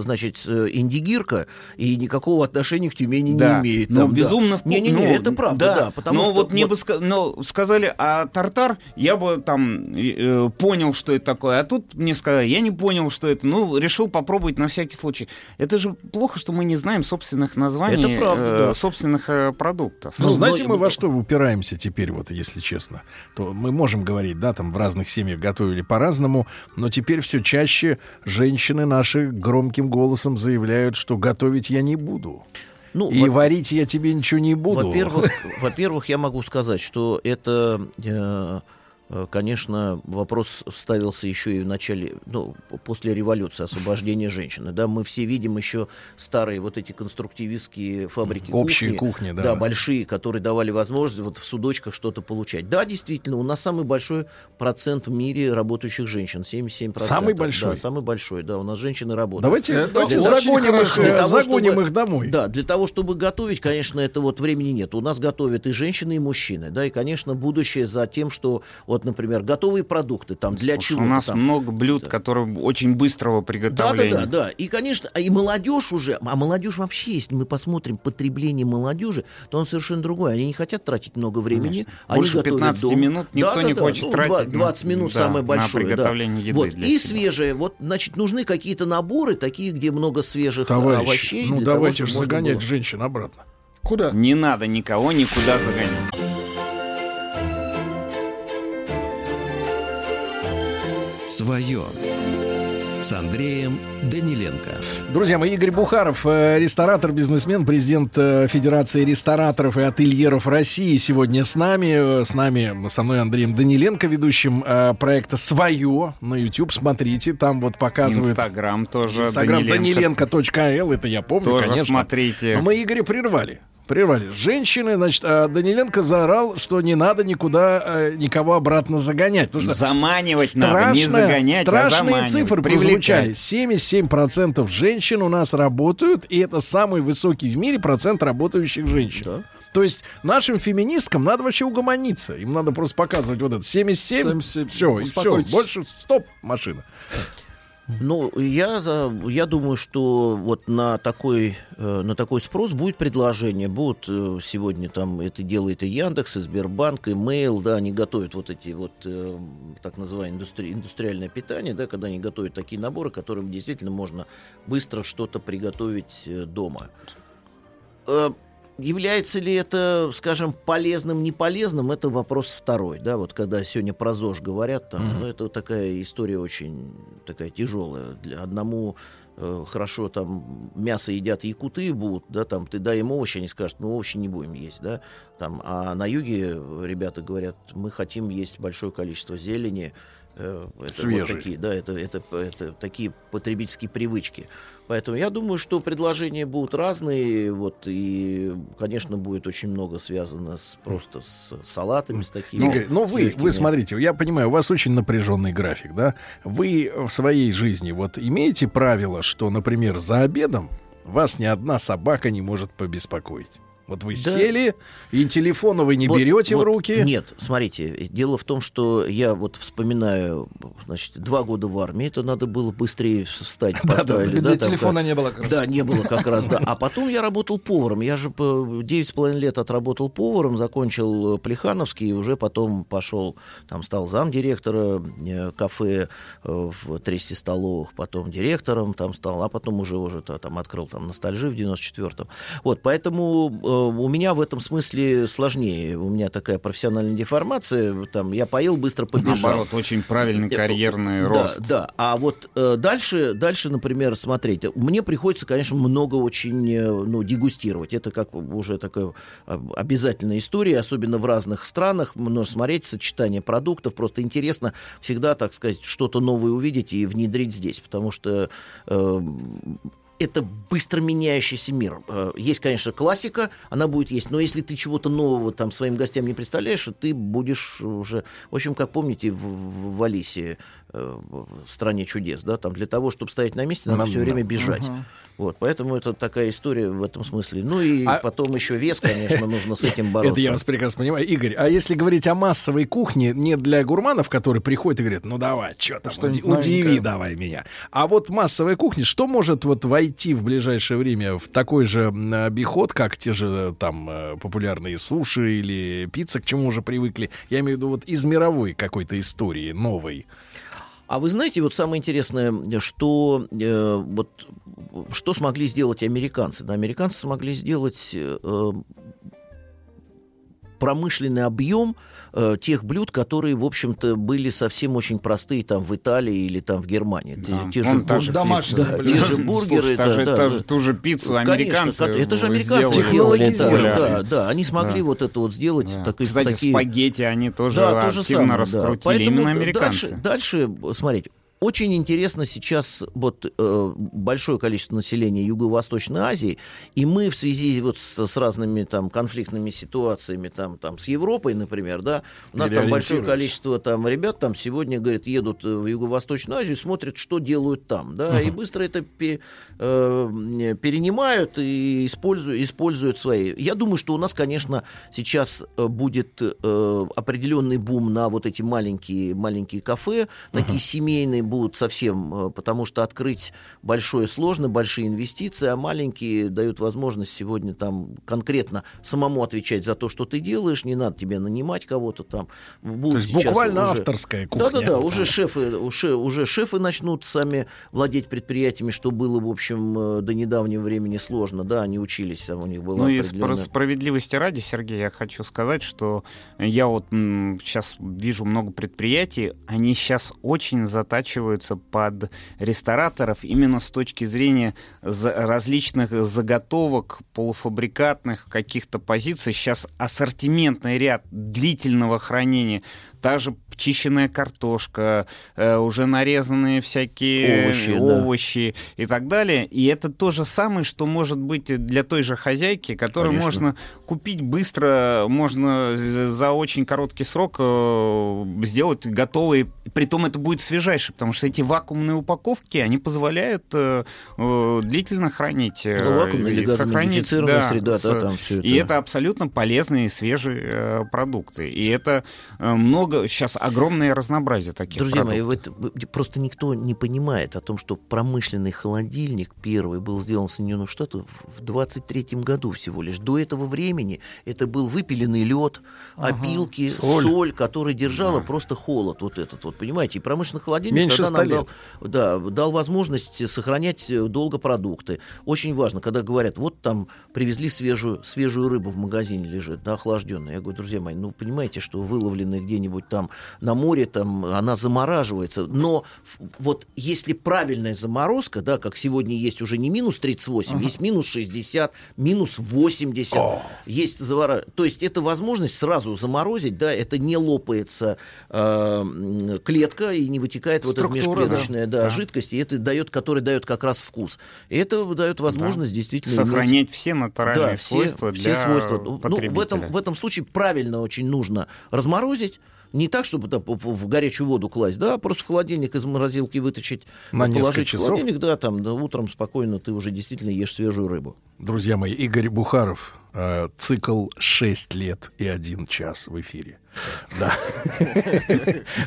значит, индигирка, и никакого отношения к Тюмени да, не имеет. но там, да. безумно вкусно. Не-не-не, это правда, да. потому но что вот мне вот- бы ска- но сказали, а тартар, я бы там э, понял, что это такое. А тут мне сказали, я не понял, что это. Ну, решил попробовать на всякий случай. Это же плохо, что мы не знаем собственных названий, Это правда, э, да. собственных э, продуктов. Ну, знаете, мы во что упираемся теперь, вот, если честно? То мы можем говорить, да, там в разных семьях готовили по-разному, но теперь все чаще женщины наши громким голосом заявляют, что готовить я не буду. Ну, и во- варить я тебе ничего не буду. Во-первых, <laughs> во-первых, я могу сказать, что это, э, конечно, вопрос ставился еще и в начале, ну, после революции, освобождения женщины. Да, мы все видим еще старые вот эти конструктивистские фабрики Общие кухни, да, да, да. большие, которые давали возможность вот в судочках что-то получать. Да, действительно, у нас самый большой процент в мире работающих женщин, 77%. Самый большой? Да, самый большой, да, у нас женщины работают. Давайте- Для давайте того- загоним их, э, того, загоним чтобы- их домой. Да, для того, чтобы готовить, конечно, это вот времени нет. У нас готовят и женщины, и мужчины, да, и, конечно, будущее за тем, что, вот, например, готовые продукты, там, для Слушай, чего у нас много блюд, которые очень быстрого да, приготовления. да, да, да. И, конечно, и молодежь уже, а молодежь вообще, если мы посмотрим потребление молодежи, то он совершенно другой. Они не хотят тратить много времени. Конечно. Они Больше готовят 15 дома. минут никто не хочет ну, тратить два- на- 20 минут да, самое на большое. да. приготовление еды Вот. для И себя. свежее. Вот, значит, нужны какие-то наборы, такие, где много свежих Товарищи, овощей. ну того, давайте чтобы же загонять было- женщин обратно. Куда? Не надо никого никуда загонять. Свое с Андреем Даниленко. Друзья мои, Игорь Бухаров, э, ресторатор, бизнесмен, президент э, Федерации рестораторов и ательеров России сегодня с нами. Э, С нами, со мной Андреем Даниленко, ведущим проекта «Свое» на YouTube. Смотрите, там вот показывают... Инстаграм тоже. Инстаграм Даниленко. Даниленко.л, это я помню, Тоже конечно. смотрите. Но мы Игоря прервали. Прервали. Женщины, значит, а Даниленко заорал, что не надо никуда э, никого обратно загонять. Потому что Заманивать надо, не загонять, а Страшные заманивать, цифры прозвучали. 77% женщин у нас работают, и это самый высокий в мире процент работающих женщин. То есть нашим феминисткам надо вообще угомониться. Им надо просто показывать вот это 77. 77. Все, все. Больше стоп, машина. Ну, я, за, я думаю, что вот на такой, э, на такой спрос будет предложение. Будут э, сегодня там, это делает и Яндекс, и Сбербанк, и Mail, да, они готовят вот эти вот, э, так называемое индустри, индустриальное питание, да, когда они готовят такие наборы, которым действительно можно быстро что-то приготовить дома. Является ли это, скажем, полезным, не полезным, это вопрос второй. Да, вот когда сегодня про ЗОЖ говорят, там, Мгм. ну, это такая история очень такая тяжелая. Для одному э, хорошо там мясо едят якуты будут, да, там ты дай им овощи, они скажут, мы овощи не будем есть, да, там, а на юге ребята говорят, мы хотим есть большое количество зелени, э, это вот Свежей. такие, да, это, это, это такие потребительские привычки. Поэтому я думаю, что предложения будут разные, вот, и, конечно, будет очень много связано с, просто с салатами, с такими. Игорь, ну с вы, легкими. вы смотрите, я понимаю, у вас очень напряженный график, да? Вы в своей жизни вот имеете правило, что, например, за обедом вас ни одна собака не может побеспокоить? Вот вы Да. сели, и телефона вы не Вот- берете в вот руки. Нет, смотрите, дело в том, что я вот вспоминаю, значит, два года в армии, это надо было быстрее встать. <laughs> Да, построили, где там, телефона как- не было как раз. Да, не было как раз, да. А потом я работал поваром. Я же по девять с половиной лет отработал поваром, закончил Плехановский, и уже потом пошел, там стал замдиректора э, кафе э, в 300 столовых, потом директором там стал, а потом уже уже та- там открыл там ностальжи в 94-м. Вот, поэтому э, у меня в этом смысле сложнее. У меня такая профессиональная деформация, там я поел, быстро побежал. Наоборот, очень правильный Э, карьерный да, рост. Да, а вот э, дальше, дальше, например, смотреть. Мне приходится, конечно, много очень э, ну, дегустировать. Это как уже такая э, обязательная история, особенно в разных странах. Нужно смотреть сочетание продуктов. Просто интересно всегда, так сказать, что-то новое увидеть и внедрить здесь. Потому что э, это быстро меняющийся мир. Э, Есть, конечно, классика, она будет есть, но если ты чего-то нового там своим гостям не представляешь, ты будешь уже... В общем, как помните, в, в- Алисе, э, в стране чудес, да, там для того, чтобы стоять на месте, надо Нам- все время бежать. Мгм. Вот, поэтому это такая история в этом смысле. Ну и А- потом еще вес, конечно, нужно с этим <laughs> бороться. Это я вас прекрасно понимаю. Игорь, а если говорить о массовой кухне, не для гурманов, которые приходят и говорят, ну давай, что там, уди- удиви давай меня. А вот массовая кухня, что может вот войти в ближайшее время в такой же обиход, как те же там э, популярные суши или пицца, к чему уже привыкли? Я имею в виду вот из мировой какой-то истории, новой. А вы знаете, вот самое интересное, что э, вот что смогли сделать американцы? Да, американцы смогли сделать э, промышленный объем э, тех блюд, которые, в общем-то, были совсем очень простые там в Италии или там в Германии. Те- Да. Те, же, Он та бур- же Домашние да, те же бургеры. Слушай, да, же- да, та да. же- ту же пиццу Конечно, американцы кот- это же американцы сделали делали, да, да, да, они смогли Да. вот это вот сделать. Да. так- Кстати, такие... спагетти они тоже Да, то же активно самое, да. раскрутили. Поэтому Именно американцы. Дальше, дальше, смотрите, очень интересно сейчас вот э, большое количество населения Юго-Восточной Азии, и мы в связи вот с, с разными там конфликтными ситуациями там, там с Европой, например, да, у нас там большое количество там ребят там сегодня, говорят, едут э, в Юго-Восточную Азию, смотрят, что делают там, да, и быстро это пе- э, перенимают и используют, используют свои. Я думаю, что у нас, конечно, сейчас э, будет э, определенный бум на вот эти маленькие, маленькие кафе, такие семейные будут совсем, э, потому что открыть большое сложно, большие инвестиции, а маленькие дают возможность сегодня там конкретно самому отвечать за то, что ты делаешь, не надо тебе нанимать кого-то там. Будут То есть буквально уже- авторская кухня. Да-да-да, уже шефы, уже, уже шефы начнут сами владеть предприятиями, что было, в общем, э, до недавнего времени сложно, да, они учились, там у них была Ну и определенная- справедливости ради, Сергей, я хочу сказать, что я вот сейчас вижу много предприятий, они сейчас очень затачиваются под рестораторов именно с точки зрения различных заготовок, полуфабрикатных каких-то позиций. Сейчас ассортиментный ряд длительного хранения, та же чищенная картошка, э, уже нарезанные всякие Овощи, да. овощи и так далее. И это то же самое, что может быть для той же хозяйки, которую Конечно. можно купить быстро, можно за очень короткий срок э, сделать готовый. Притом это будет свежайший, потому что эти вакуумные упаковки, они позволяют э, длительно хранить. Ну, вакуумная или газомодифицированная среда, да, там всё И это. это абсолютно полезные и свежие продукты. И это много много, сейчас огромное разнообразие таких Друзья мои, продуктов. в это- просто никто не понимает о том, что промышленный холодильник первый был сделан в Соединенных Штатах в 23 году всего лишь. До этого времени это был выпиленный лед, Ага. опилки, Соль. соль, которая держала просто холод вот этот вот, понимаете? И промышленный холодильник Меньше тогда 100 нам лет. дал, да, дал возможность сохранять э, долго продукты. Очень важно, когда говорят, вот там привезли свежую, свежую рыбу в магазине лежит, да, охлажденная. Я говорю, друзья мои, ну понимаете, что выловленная где-нибудь там на море, там она замораживается. Но вот если правильная заморозка, да, как сегодня есть уже не минус 38, Ага. есть минус 60, минус 80, есть завора... То есть это возможность сразу заморозить, да, это не лопается э, клетка и не вытекает вот эта Структура, межклеточная да. да. жидкость, и это дает, который дает как раз вкус. И это дает возможность Да. действительно Сохранять иметь- все натуральные да, все- свойства все для свойства. Ну, в этом, в этом случае правильно очень нужно разморозить, не так, чтобы там в горячую воду класть, да, просто в холодильник из морозилки вытащить, На положить часов. в холодильник, да, там, да, утром спокойно ты уже действительно ешь свежую рыбу. Друзья мои, Игорь Бухаров, цикл 6 лет и 1 час в эфире. Да. <laughs>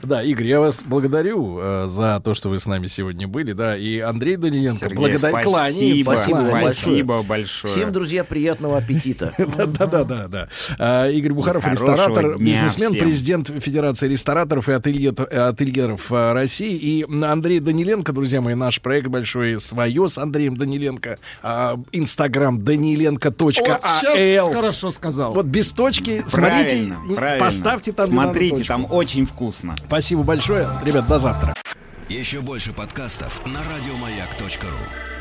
Да, Игорь, я вас благодарю э, за то, что вы с нами сегодня были, да, и Андрей Даниленко, благодарю, спасибо. Спасибо Спасибо большое. большое. Всем, друзья, приятного аппетита. <laughs> Да, да, да, да. А, Игорь Бухаров, Хорошего ресторатор, бизнесмен, всем. президент Федерации рестораторов и ателье- э, ательеров э, России. И Андрей Даниленко, друзья мои, наш проект большой свое с Андреем Даниленко. А, Инстаграм даниленко.ал. Вот сейчас хорошо сказал. Вот без точки, смотрите, Правильно, поставьте там. Смотрите, там очень вкусно. Спасибо большое. Ребят, до завтра. Еще больше подкастов на радиомаяк.ру.